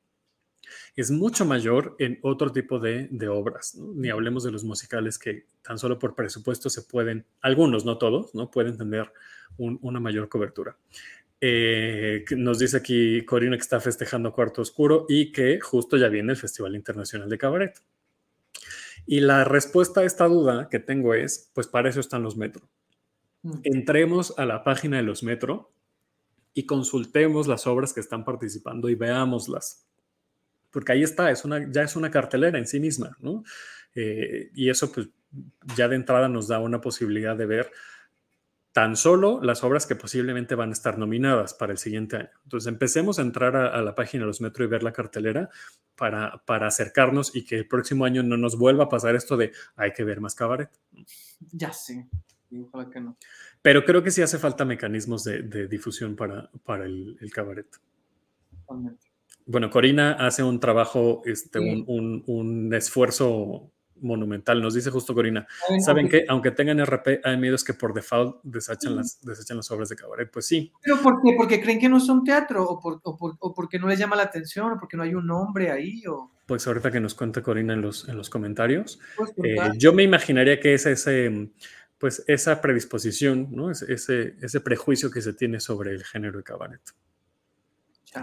es mucho mayor en otro tipo de, obras. Ni hablemos de los musicales que tan solo por presupuesto se pueden, algunos, no todos, ¿no? pueden tener una mayor cobertura. Eh, nos dice aquí Corina que está festejando Cuarto Oscuro y que justo ya viene el Festival Internacional de Cabaret. Y la respuesta a esta duda que tengo es, pues para eso están los Metro. Mm. Entremos a la página de los Metro y consultemos las obras que están participando y veámoslas porque ahí está, es una, ya es una cartelera en sí misma, ¿no? Eh, y eso pues ya de entrada nos da una posibilidad de ver tan solo las obras que posiblemente van a estar nominadas para el siguiente año. Entonces empecemos a entrar a, la página de los Metro y ver la cartelera para, para, acercarnos y que el próximo año no nos vuelva a pasar esto de hay que ver más cabaret. Ya sé, ojalá que no. Pero creo que sí hace falta mecanismos de, difusión para, para el, el cabaret. Totalmente. Bueno, Corina hace un trabajo, este, un, esfuerzo monumental. Nos dice justo Corina, ¿saben que Aunque tengan RP, hay miedos que por default desechan, las, desechan las obras de cabaret. Pues sí. ¿Pero por qué? ¿Porque creen que no son teatro? ¿O, porque no les llama la atención? ¿O porque no hay un nombre ahí? O... Pues ahorita que nos cuenta Corina en los, en los comentarios. Pues eh, yo me imaginaría que es ese, pues esa predisposición, ¿no? ese, ese prejuicio que se tiene sobre el género de cabaret.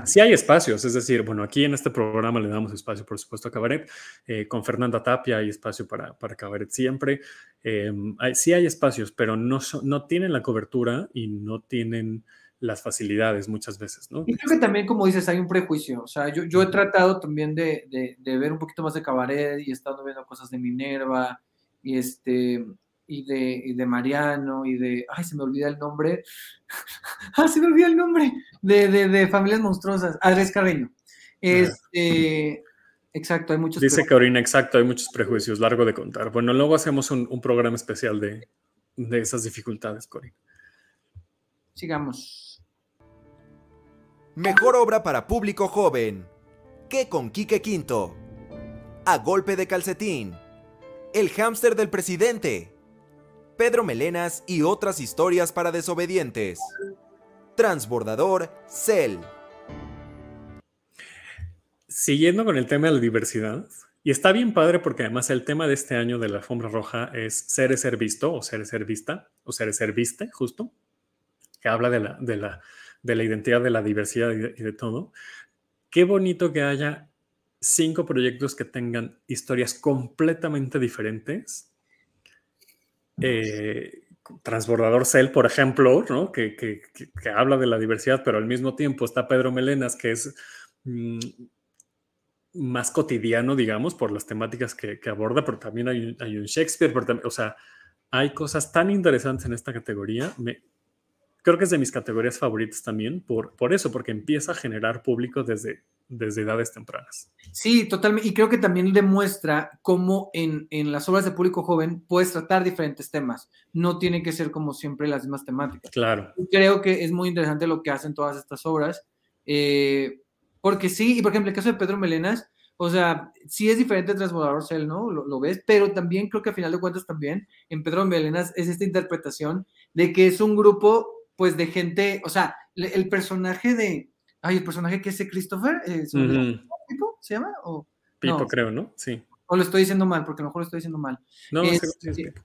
Sí hay espacios, es decir, bueno, aquí en este programa le damos espacio, por supuesto, a Cabaret. Eh, con Fernanda Tapia hay espacio para, para Cabaret siempre. Eh, sí hay espacios, pero no, no tienen la cobertura y no tienen las facilidades muchas veces, ¿no? Y creo que también, como dices, hay un prejuicio. O sea, yo, yo he tratado también de, de, de, ver un poquito más de Cabaret y he estado viendo cosas de Minerva y este y de, de Mariano y de, ay, se me olvida el nombre, [laughs] ah, se me olvida el nombre, de, de, Familias Monstruosas, Andrés Carreño. Este, exacto, hay muchos. Dice Corina, exacto, hay muchos prejuicios, largo de contar. Bueno, luego hacemos un, programa especial de, de esas dificultades, Corina. Sigamos. Mejor obra para público joven. ¿Qué con Quique Quinto? A golpe de calcetín. El hámster del presidente. Pedro Melenas y otras historias para desobedientes. Transbordador Cell. siguiendo con el tema de la diversidad, y está bien padre porque además el tema de este año de la alfombra roja es ser ser visto o ser ser vista o ser ser viste, justo, que habla de la, de la, de la identidad, de la diversidad y de, todo. Qué bonito que haya cinco proyectos que tengan historias completamente diferentes. Eh, Transbordador Cell, por ejemplo, ¿no? que, que, que, habla de la diversidad, pero al mismo tiempo está Pedro Melenas, que es mm, más cotidiano, digamos, por las temáticas que, aborda, pero también hay, hay un Shakespeare, o sea, hay cosas tan interesantes en esta categoría. Creo que es de mis categorías favoritas también, por, por eso, porque empieza a generar público desde, desde edades tempranas. Sí, totalmente. Y creo que también demuestra cómo en, en, las obras de público joven puedes tratar diferentes temas. No tiene que ser como siempre las mismas temáticas. Claro. creo que es muy interesante lo que hacen todas estas obras. Eh, porque sí, y por ejemplo, el caso de Pedro Melenas, o sea, sí es diferente Transbordador Cell, ¿no? Lo, lo, ves, pero también creo que a final de cuentas también en Pedro Melenas es esta interpretación de que es un grupo, pues, de gente, o sea, el personaje de, ay, el personaje que es Christopher, eh, ¿Pipo se llama? O, Pipo, creo, ¿no? Sí. O lo estoy diciendo mal, porque a lo mejor lo estoy diciendo mal. No, es, sí, es Pipo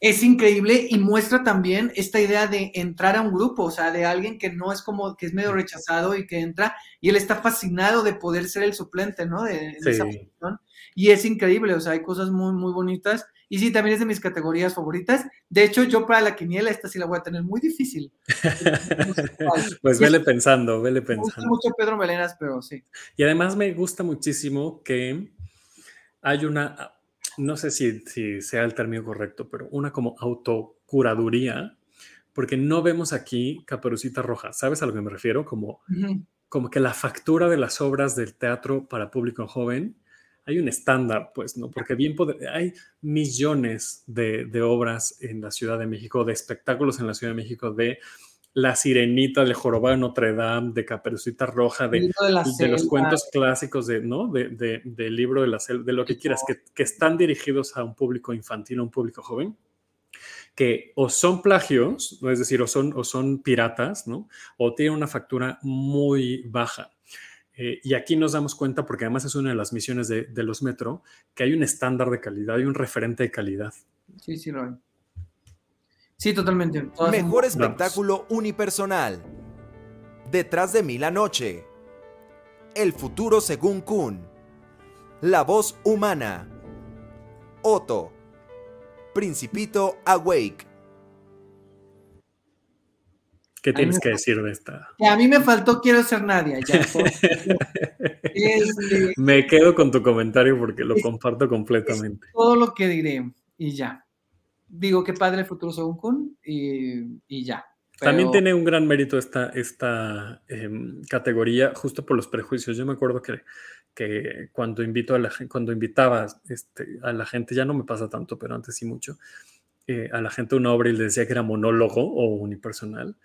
es increíble y muestra también esta idea de entrar a un grupo, o sea, de alguien que no es como, que es medio rechazado y que entra y él está fascinado de poder ser el suplente, ¿no? De, esa posición. Y es increíble, o sea, hay cosas muy, muy bonitas. Y sí, también es de mis categorías favoritas. De hecho, yo para la quiniela esta sí la voy a tener muy difícil. [laughs] pues vele pensando, vele pensando. Me gusta mucho Pedro Melenas, pero sí. Y además me gusta muchísimo que hay una no sé si, sea el término correcto, pero una como autocuraduría, porque no vemos aquí Caperucita Roja. ¿Sabes a lo que me refiero? Como, como que la factura de las obras del teatro para público joven, hay un estándar, pues, ¿no? Porque bien hay millones de, de, obras en la Ciudad de México, de espectáculos en la Ciudad de México, de la Sirenita, de Jorobado de Notre Dame, de Caperucita Roja, de, los cuentos clásicos de, ¿no? De, del libro de la selva, de lo que quieras, que, están dirigidos a un público infantil, a un público joven, que o son plagios, es decir, o son, o son piratas, ¿no? O tienen una factura muy baja. Eh, y aquí nos damos cuenta, porque además es una de las misiones de, los Metro, que hay un estándar de calidad, hay un referente de calidad. Sí, sí, Roy. Sí, totalmente. Mejor espectáculo unipersonal. Detrás de mí la noche. El futuro según Kun. La voz humana. Otto. Principito Awake. ¿Qué tienes que decir de esta? a mí me faltó Quiero ser nadie. [laughs] Este, me quedo con tu comentario porque lo comparto completamente. todo lo que diré y ya digo que padre el futuro según Kun y, ya. También tiene un gran mérito esta, esta em, categoría, justo por los prejuicios. Yo me acuerdo que, que cuando invito a la cuando invitaba este, a la gente, ya no me pasa tanto, pero antes sí mucho, eh, a la gente una obra y le decía que era monólogo o unipersonal.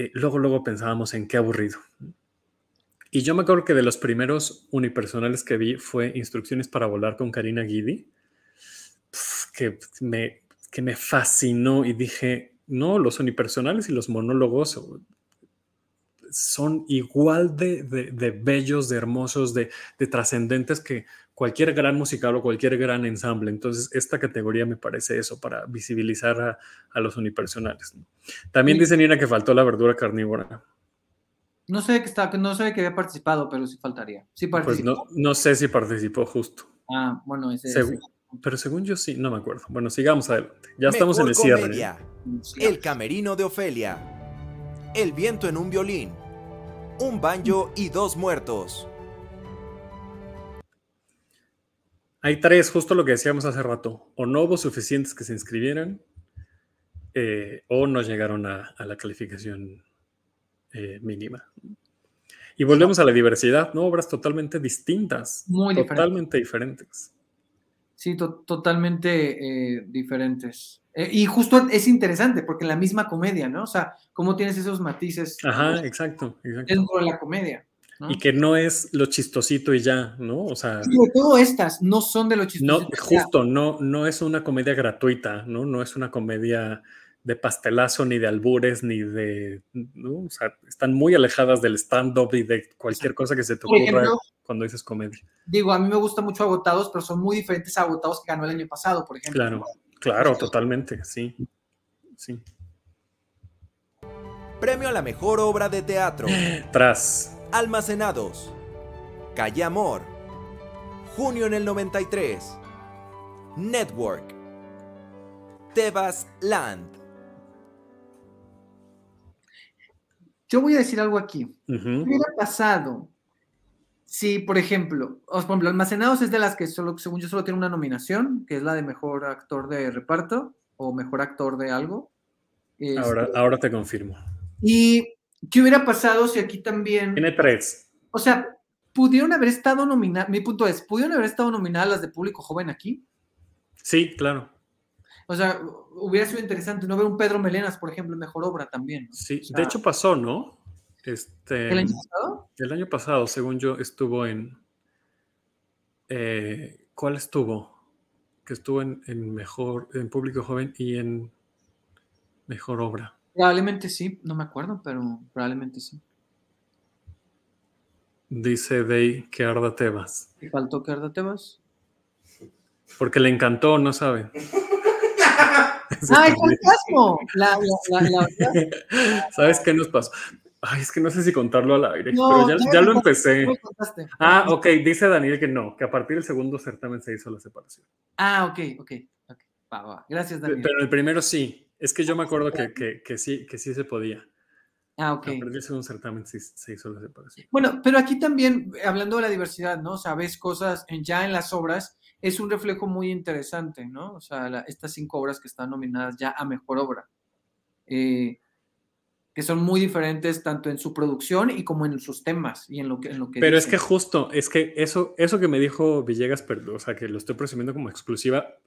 Eh, luego, luego pensábamos en qué aburrido. Y yo me acuerdo que de los primeros unipersonales que vi fue Instrucciones para volar con Karina Guidi, que me que me fascinó y dije, no, los unipersonales y los monólogos son igual de, bellos, de hermosos, de, trascendentes que cualquier gran musical o cualquier gran ensamble. Entonces, esta categoría me parece eso, para visibilizar a, los unipersonales. También dice Nina que faltó la verdura carnívora. No sé que está, no sé que había participado, pero sí faltaría. Sí pues participó. Pues no, sé si participó justo. Ah, bueno, ese, pero según yo sí, no me acuerdo. Bueno, sigamos adelante. Ya estamos en el cierre. ¿eh? El camerino de Ofelia. El viento en un violín. Un banjo y dos muertos. Hay tres, justo lo que decíamos hace rato. O no hubo suficientes que se inscribieran, eh, o no llegaron a, la calificación eh, mínima. Y volvemos a la diversidad, ¿no? Obras totalmente distintas. Muy totalmente diferentes. Sí, totalmente eh, diferentes. Y justo es interesante, porque en la misma comedia, ¿no? O sea, cómo tienes esos matices. Ajá, exacto, exacto. Dentro de la comedia. Y que no es lo chistosito y ya, ¿no? O sea. Sobre todo estas no son de lo chistosito. No, justo, no, no es una comedia gratuita, ¿no? No es una comedia de pastelazo, ni de albures, ni de... O sea, están muy alejadas del stand-up y de cualquier cosa que se te ocurra cuando dices comedia. Digo, a mí me gusta mucho Agotados, pero son muy diferentes a Agotados que ganó el año pasado, por ejemplo. Claro, claro, totalmente, sí. Sí. Premio a la mejor obra de teatro. Tras. Almacenados. Calle Amor. Junio en el 93. Network. Tebas Land. Yo voy a decir algo aquí. ¿Qué hubiera pasado si, por ejemplo, por ejemplo, Almacenados es de las que solo, según yo, solo tiene una nominación, que es la de mejor actor de reparto o mejor actor de algo? Ahora, este, ahora te confirmo. ¿Y qué hubiera pasado si aquí también... Tiene tres. O sea, pudieron haber estado nominadas, mi punto es, ¿pudieron haber estado nominadas las de público joven aquí? Sí, claro. O sea, hubiera sido interesante no ver un Pedro Melenas, por ejemplo, en mejor obra también. Sí, de hecho pasó, ¿no? Este, ¿El año pasado? El año pasado, según yo, estuvo en. Eh, ¿Cuál estuvo? Que estuvo en, mejor, en público joven y en mejor obra. Probablemente sí, no me acuerdo, pero probablemente sí. Dice Day que Arda Tebas. ¿Y faltó que Arda Tebas? Porque le encantó, no sabe. [laughs] ¡Ay! La, [laughs] ¿Sabes qué nos pasó? Ay, es que no sé si contarlo al aire, pero ya, lo empecé. Ah, ok, dice Daniel que no, que a partir del segundo certamen se hizo la separación. Ah, ok, ok. Gracias, Daniel. Pero el primero sí, es que yo me acuerdo que, que, sí, que sí se podía. Ah, ok. A partir del segundo certamen sí se hizo la separación. Bueno, pero aquí también, hablando de la diversidad, ¿no? Sabes cosas ya en las obras es un reflejo muy interesante, ¿no? O sea, estas cinco obras que están nominadas ya a mejor obra, eh, que son muy diferentes tanto en su producción y como en sus temas y en lo que... En lo que pero es que justo, es que eso, eso que me dijo Villegas, pero, o sea, que lo estoy presumiendo como exclusiva,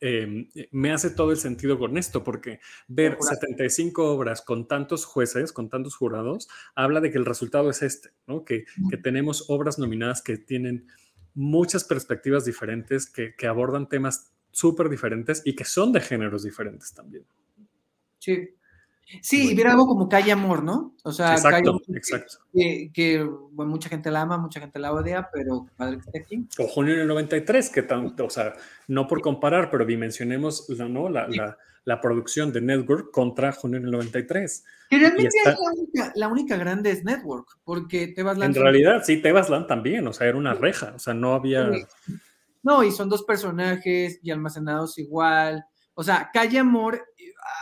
em, me hace todo el sentido con esto, porque ver 75 obras con tantos jueces, con tantos jurados, habla de que el resultado es este, ¿no? Que, que tenemos obras nominadas que tienen muchas perspectivas diferentes que, abordan temas súper diferentes y que son de géneros diferentes también. Sí. Sí, y ver algo como Calle Amor, ¿no? O sea, exacto, exacto. Que, mucha gente la ama, mucha gente la odia, pero padre que esté aquí. O Junio del 93, que tanto, o sea, no por comparar, pero dimensionemos la, ¿no? la, la producción de Network contra Junio en el 93. Que realmente es la única, la única, grande es Network, porque Tebas Land. En realidad, sí, Tebas Land también, o sea, era una reja, o sea, no había. No, y son dos personajes y almacenados igual. O sea, Calle Amor,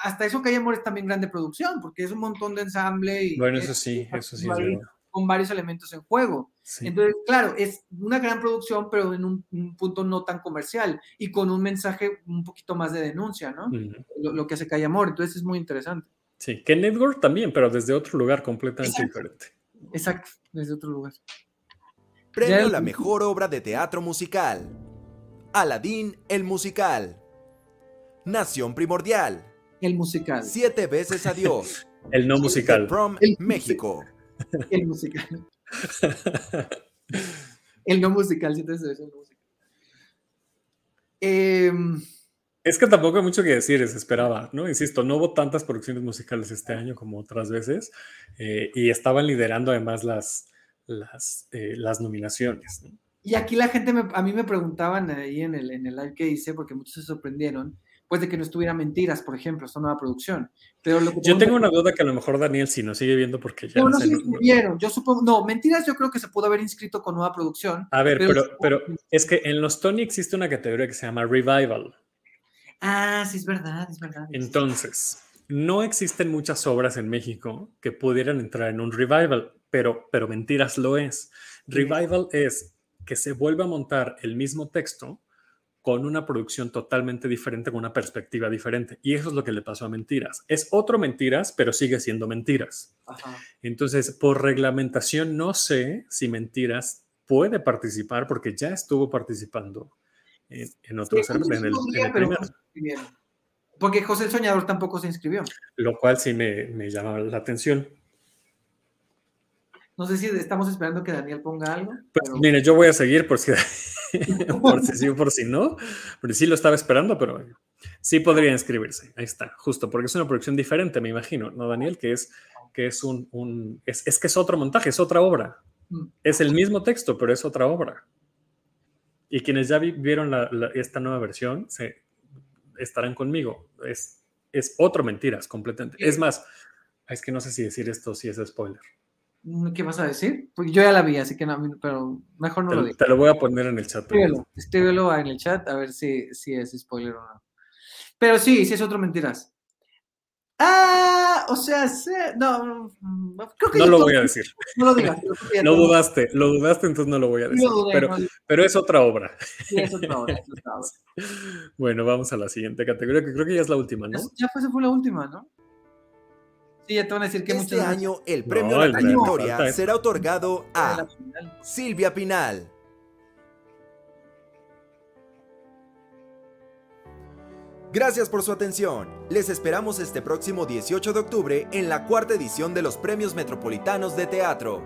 hasta eso Calle Amor es también grande producción, porque es un montón de ensamble. Y bueno, eso sí, eso sí es verdad con varios elementos en juego. Entonces, claro, es una gran producción, pero en un, punto no tan comercial y con un mensaje un poquito más de denuncia, ¿no? lo, que hace Calle Amor. Entonces es muy interesante. Sí, que Network también, pero desde otro lugar completamente diferente. Exacto, desde otro lugar. Premio la mejor obra de teatro musical. Aladín, el musical. Nación Primordial. El musical. Siete veces adiós. el no musical. Prom, México. El musical. el no musical, si te el musical. Em, es que tampoco hay mucho que decir, se esperaba, ¿no? Insisto, no hubo tantas producciones musicales este año como otras veces eh, y estaban liderando además las, las, eh, las nominaciones. Y aquí la gente, a mí me preguntaban ahí en el, en el live que hice, porque muchos se sorprendieron, pues de que no estuviera Mentiras, por ejemplo, esta nueva producción. Pero yo tengo una duda que a lo mejor Daniel sí nos sigue viendo porque ya no, no se inscribieron. Yo supongo, no, Mentiras yo creo que se pudo haber inscrito con nueva producción. A ver, pero, pero, es que en los Tony existe una categoría que se llama Revival. Ah, sí, es verdad, es verdad. Entonces, no existen muchas obras en México que pudieran entrar en un revival, pero, pero Mentiras lo es. Revival es que se vuelva a montar el mismo texto, con una producción totalmente diferente, con una perspectiva diferente. Y eso es lo que le pasó a Mentiras. Es otro Mentiras, pero sigue siendo Mentiras. Entonces, por reglamentación, no sé si Mentiras puede participar porque ya estuvo participando en, en otros en el, Porque José el Soñador tampoco se inscribió. Lo cual sí me, me llama la atención. No sé si estamos esperando que Daniel ponga algo. Pues, mire, yo voy a seguir por si, [laughs] por si sí o por si no. Pero sí lo estaba esperando, pero Sí podría inscribirse, ahí está, justo, porque es una producción diferente, me imagino, ¿no, Daniel? Que es que es un, es, que es otro montaje, es otra obra. Mm. Es el mismo texto, pero es otra obra. Y quienes ya vieron esta nueva versión se, estarán conmigo. Es, es otro mentiras completamente. Es más, es que no sé si decir esto si es spoiler. Mm, ¿Qué vas a decir? Porque yo ya la vi, así que no, pero mejor no lo digo. Te lo voy a poner en el chat. Escríbelo, en el chat a ver si, si es spoiler o no. Pero sí, sí es otro mentiras. Ah, o sea, no, creo que no lo voy a decir. [laughs] No lo digas. [laughs] Lo dudaste, lo dudaste, entonces no lo voy a decir. pero, pero es otra obra. Sí, es otra obra, [laughs] Bueno, vamos a la siguiente categoría, que creo que ya es la última, ¿no? Ya fue, fue la última, ¿no? Sí, ya te van a decir que este año el premio de la trayectoria será otorgado a Silvia Pinal. Gracias por su atención. Les esperamos este próximo 18 de octubre en la cuarta edición de los Premios Metropolitanos de Teatro.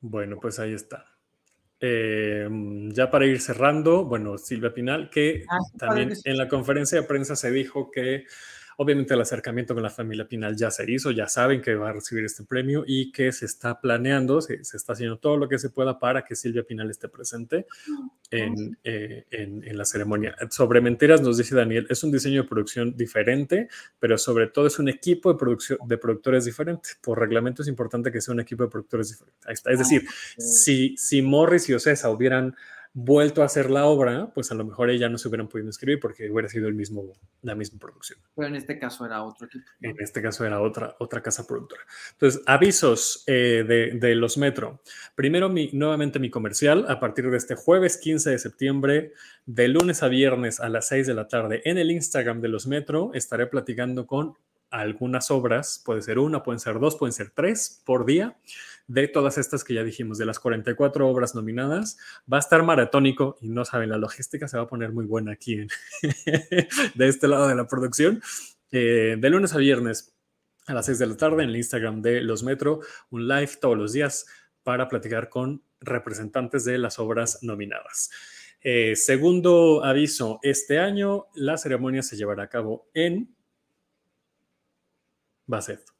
Bueno, pues ahí está. Eh, ya para ir cerrando, bueno, Silvia Pinal, que ah, también en la conferencia de prensa se dijo que Obviamente el acercamiento con la familia Pinal ya se hizo, ya saben que va a recibir este premio y que se está planeando, se, está haciendo todo lo que se pueda para que Silvia Pinal esté presente en, eh, en, la ceremonia. Sobre Mentiras nos dice Daniel, es un diseño de producción diferente, pero sobre todo es un equipo de, producción, de productores diferente. Por reglamento es importante que sea un equipo de productores diferente. Ahí está. Es decir, ah, si, si Morris y Ocesa hubieran vuelto a hacer la obra, pues a lo mejor ella no se hubieran podido inscribir porque hubiera sido el mismo, la misma producción. Pero en este caso era otro equipo. En este caso era otra, otra casa productora. Entonces, avisos eh, de, de, los Metro. Primero, mi, nuevamente mi comercial, a partir de este jueves 15 de septiembre, de lunes a viernes a las 6 de la tarde, en el Instagram de los Metro, estaré platicando con algunas obras, puede ser una, pueden ser dos, pueden ser tres por día de todas estas que ya dijimos, de las 44 obras nominadas. Va a estar maratónico y no saben, la logística se va a poner muy buena aquí [laughs] de este lado de la producción. Eh, de lunes a viernes a las 6 de la tarde en el Instagram de Los Metro, un live todos los días para platicar con representantes de las obras nominadas. Eh, segundo aviso, este año la ceremonia se llevará a cabo en Basset.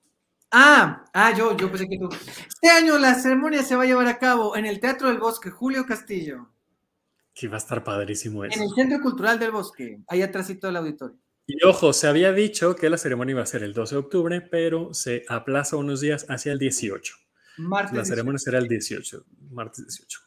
Ah, ah, yo, yo pensé que tú. Este año la ceremonia se va a llevar a cabo en el Teatro del Bosque, Julio Castillo. Que va a estar padrísimo eso. En el Centro Cultural del Bosque, ahí atrásito del auditorio. Y ojo, se había dicho que la ceremonia iba a ser el 12 de octubre, pero se aplaza unos días hacia el 18. Martes la ceremonia será el 18, martes 18.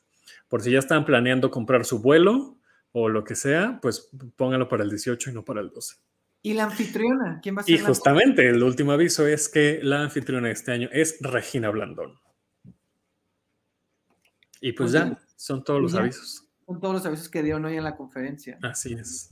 Por si ya están planeando comprar su vuelo o lo que sea, pues pónganlo para el 18 y no para el 12. ¿Y la anfitriona? ¿Quién va a ser? Y justamente el último aviso es que la anfitriona de este año es Regina Blandón. Y pues, ya, son todos los avisos. Son todos los avisos que dieron hoy en la conferencia. Así es.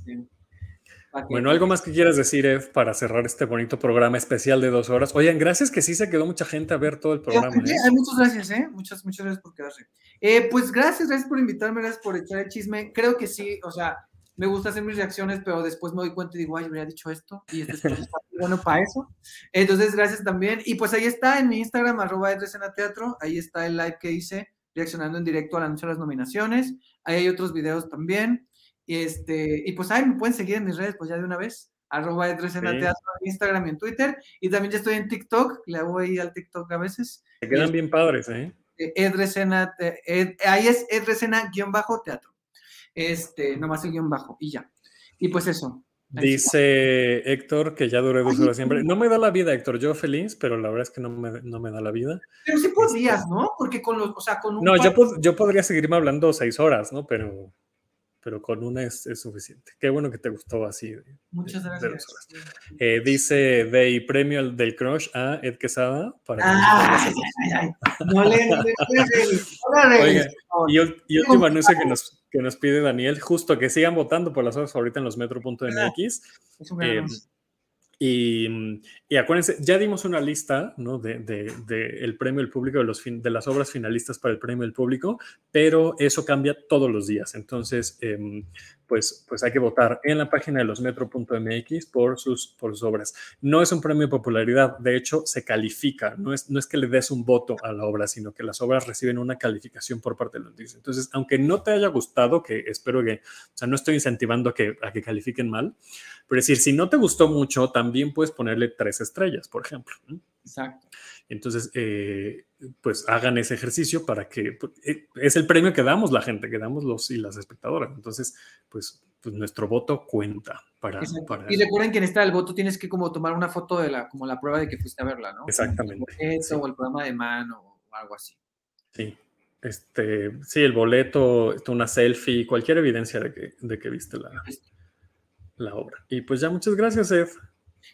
Bueno, algo más que quieras decir, Ed, para cerrar este bonito programa especial de dos horas. Oigan, gracias que sí se quedó mucha gente a ver todo el programa. ¿eh? Muchas gracias, ¿eh? Muchas, muchas gracias por quedarse. Eh, pues gracias, gracias por invitarme, gracias por echar el chisme. Creo que sí, o sea, me gusta hacer mis reacciones, pero después me doy cuenta y digo, ay, habría dicho esto, y este es [laughs] bueno para eso. Entonces, gracias también. Y pues ahí está en mi Instagram, arroba teatro, ahí está el live que hice reaccionando en directo al anuncio de las nominaciones. Ahí hay otros videos también. Y, este, y pues ahí me pueden seguir en mis redes, pues ya de una vez, arroba teatro en Instagram y en Twitter. Y también ya estoy en TikTok, le hago ahí al TikTok a veces. Se quedan bien padres, ¿eh? Edresena, eh, ahí es edresena-teatro. Este, nomás el guion bajo y ya. Y pues eso. Dice Héctor que ya duré dos horas siempre. No me da la vida, Héctor. Yo feliz, pero la verdad es que no me, no me da la vida. Pero sí podrías, ¿no? Porque con los, o sea, con un. No, yo, yo podría seguirme hablando seis horas, ¿no? Pero pero con una es, suficiente. Qué bueno que te gustó así. Muchas gracias. Eh, dice de premio del crush a Ed Quesada. Para ay, ay, No le, y, y último anuncio que nos, que nos pide Daniel, justo que sigan votando por las horas ahorita en los metro.mx. Eh, y, Y acuérdense, ya dimos una lista ¿no? de, de, el premio del público, de, los de las obras finalistas para el premio del público, pero eso cambia todos los días. Entonces, eh, pues, pues hay que votar en la página de losmetro.mx por sus, por sus obras. No es un premio de popularidad, de hecho se califica, no es, no es que le des un voto a la obra, sino que las obras reciben una calificación por parte de los dices. Entonces, aunque no te haya gustado, que espero que, o sea, no estoy incentivando a que, a que califiquen mal, pero es decir, si no te gustó mucho, también puedes ponerle tres estrellas, por ejemplo. Exacto. Entonces, eh, pues hagan ese ejercicio para que pues, eh, es el premio que damos la gente, que damos los y las espectadoras. Entonces, pues, pues nuestro voto cuenta para, Y recuerden que en esta del voto tienes que como tomar una foto de la, como la prueba de que fuiste a verla, ¿no? Exactamente. O el programa de mano o algo así. Sí. Este, sí, el boleto, una selfie, cualquier evidencia de que, de que viste la, la obra. Y pues ya, muchas gracias, Ed.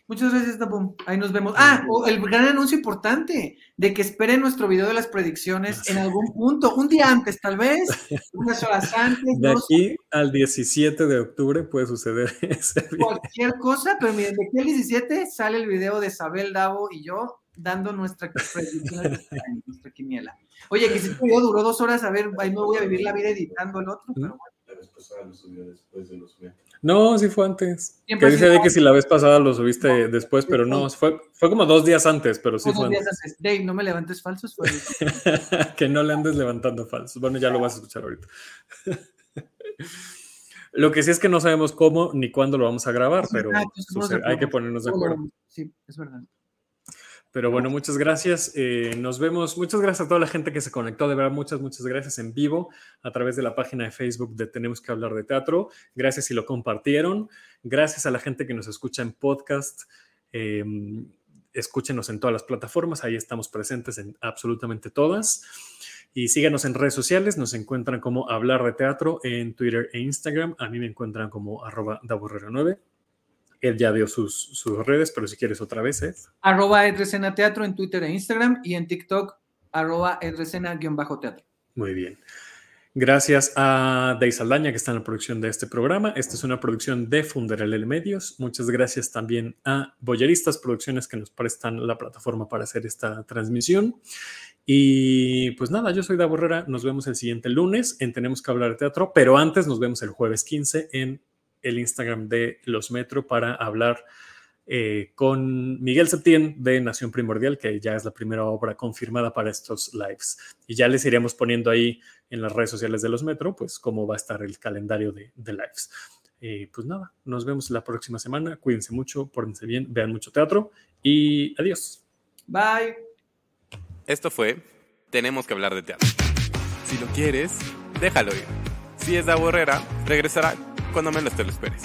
Muchas gracias, Tapo. Ahí nos vemos. Ah, el gran anuncio importante de que esperen nuestro video de las predicciones en algún punto, un día antes, tal vez, [laughs] unas horas antes. De aquí al 17 de octubre puede suceder [laughs] ese Cualquier cosa, pero miren, de aquí al 17 sale el video de Isabel Davo y yo dando nuestra predicción, nuestra quiniela. Oye, que si este video duró dos horas, a ver, ahí me voy a vivir la vida editando el otro, pero bueno. Después de los no, sí fue antes. Que dice de que si la vez pasada lo subiste después, pero no, fue, fue como dos días antes, pero sí fue. Días antes. Dave, no me levantes falsos. [laughs] que no le andes levantando falsos. Bueno, ya lo vas a escuchar ahorita. [laughs] lo que sí es que no sabemos cómo ni cuándo lo vamos a grabar, pero hay que ponernos de acuerdo. Sí, es verdad. Pero bueno, muchas gracias. Eh, nos vemos. Muchas gracias a toda la gente que se conectó. De verdad, muchas, muchas gracias en vivo a través de la página de Facebook de Tenemos que hablar de teatro. Gracias si lo compartieron. Gracias a la gente que nos escucha en podcast. Em, escúchenos en todas las plataformas. Ahí estamos presentes en absolutamente todas. Y síganos en redes sociales. Nos encuentran como Hablar de Teatro en Twitter e Instagram. A mí me encuentran como arroba 9 él ya dio sus, sus redes, pero si quieres otra vez, ¿eh? Arroba Edresena Teatro en Twitter e Instagram y en TikTok, arroba Edresena-teatro. Muy bien. Gracias a Dei Saldaña que está en la producción de este programa. Esta es una producción de Funderel Medios. Muchas gracias también a Boyeristas Producciones que nos prestan la plataforma para hacer esta transmisión. Y pues nada, yo soy Da Borrera. Nos vemos el siguiente lunes en Tenemos que hablar de teatro, pero antes nos vemos el jueves 15 en el Instagram de Los Metro para hablar eh, con Miguel Septién de Nación Primordial, que ya es la primera obra confirmada para estos lives. Y ya les iremos poniendo ahí en las redes sociales de Los Metro, pues cómo va a estar el calendario de, lives. Eh, pues nada, nos vemos la próxima semana. Cuídense mucho, pórtense bien, vean mucho teatro y adiós. Bye. Esto fue Tenemos que hablar de teatro. Si lo quieres, déjalo ir. Si es de Borrera, regresará cuando menos te lo esperes.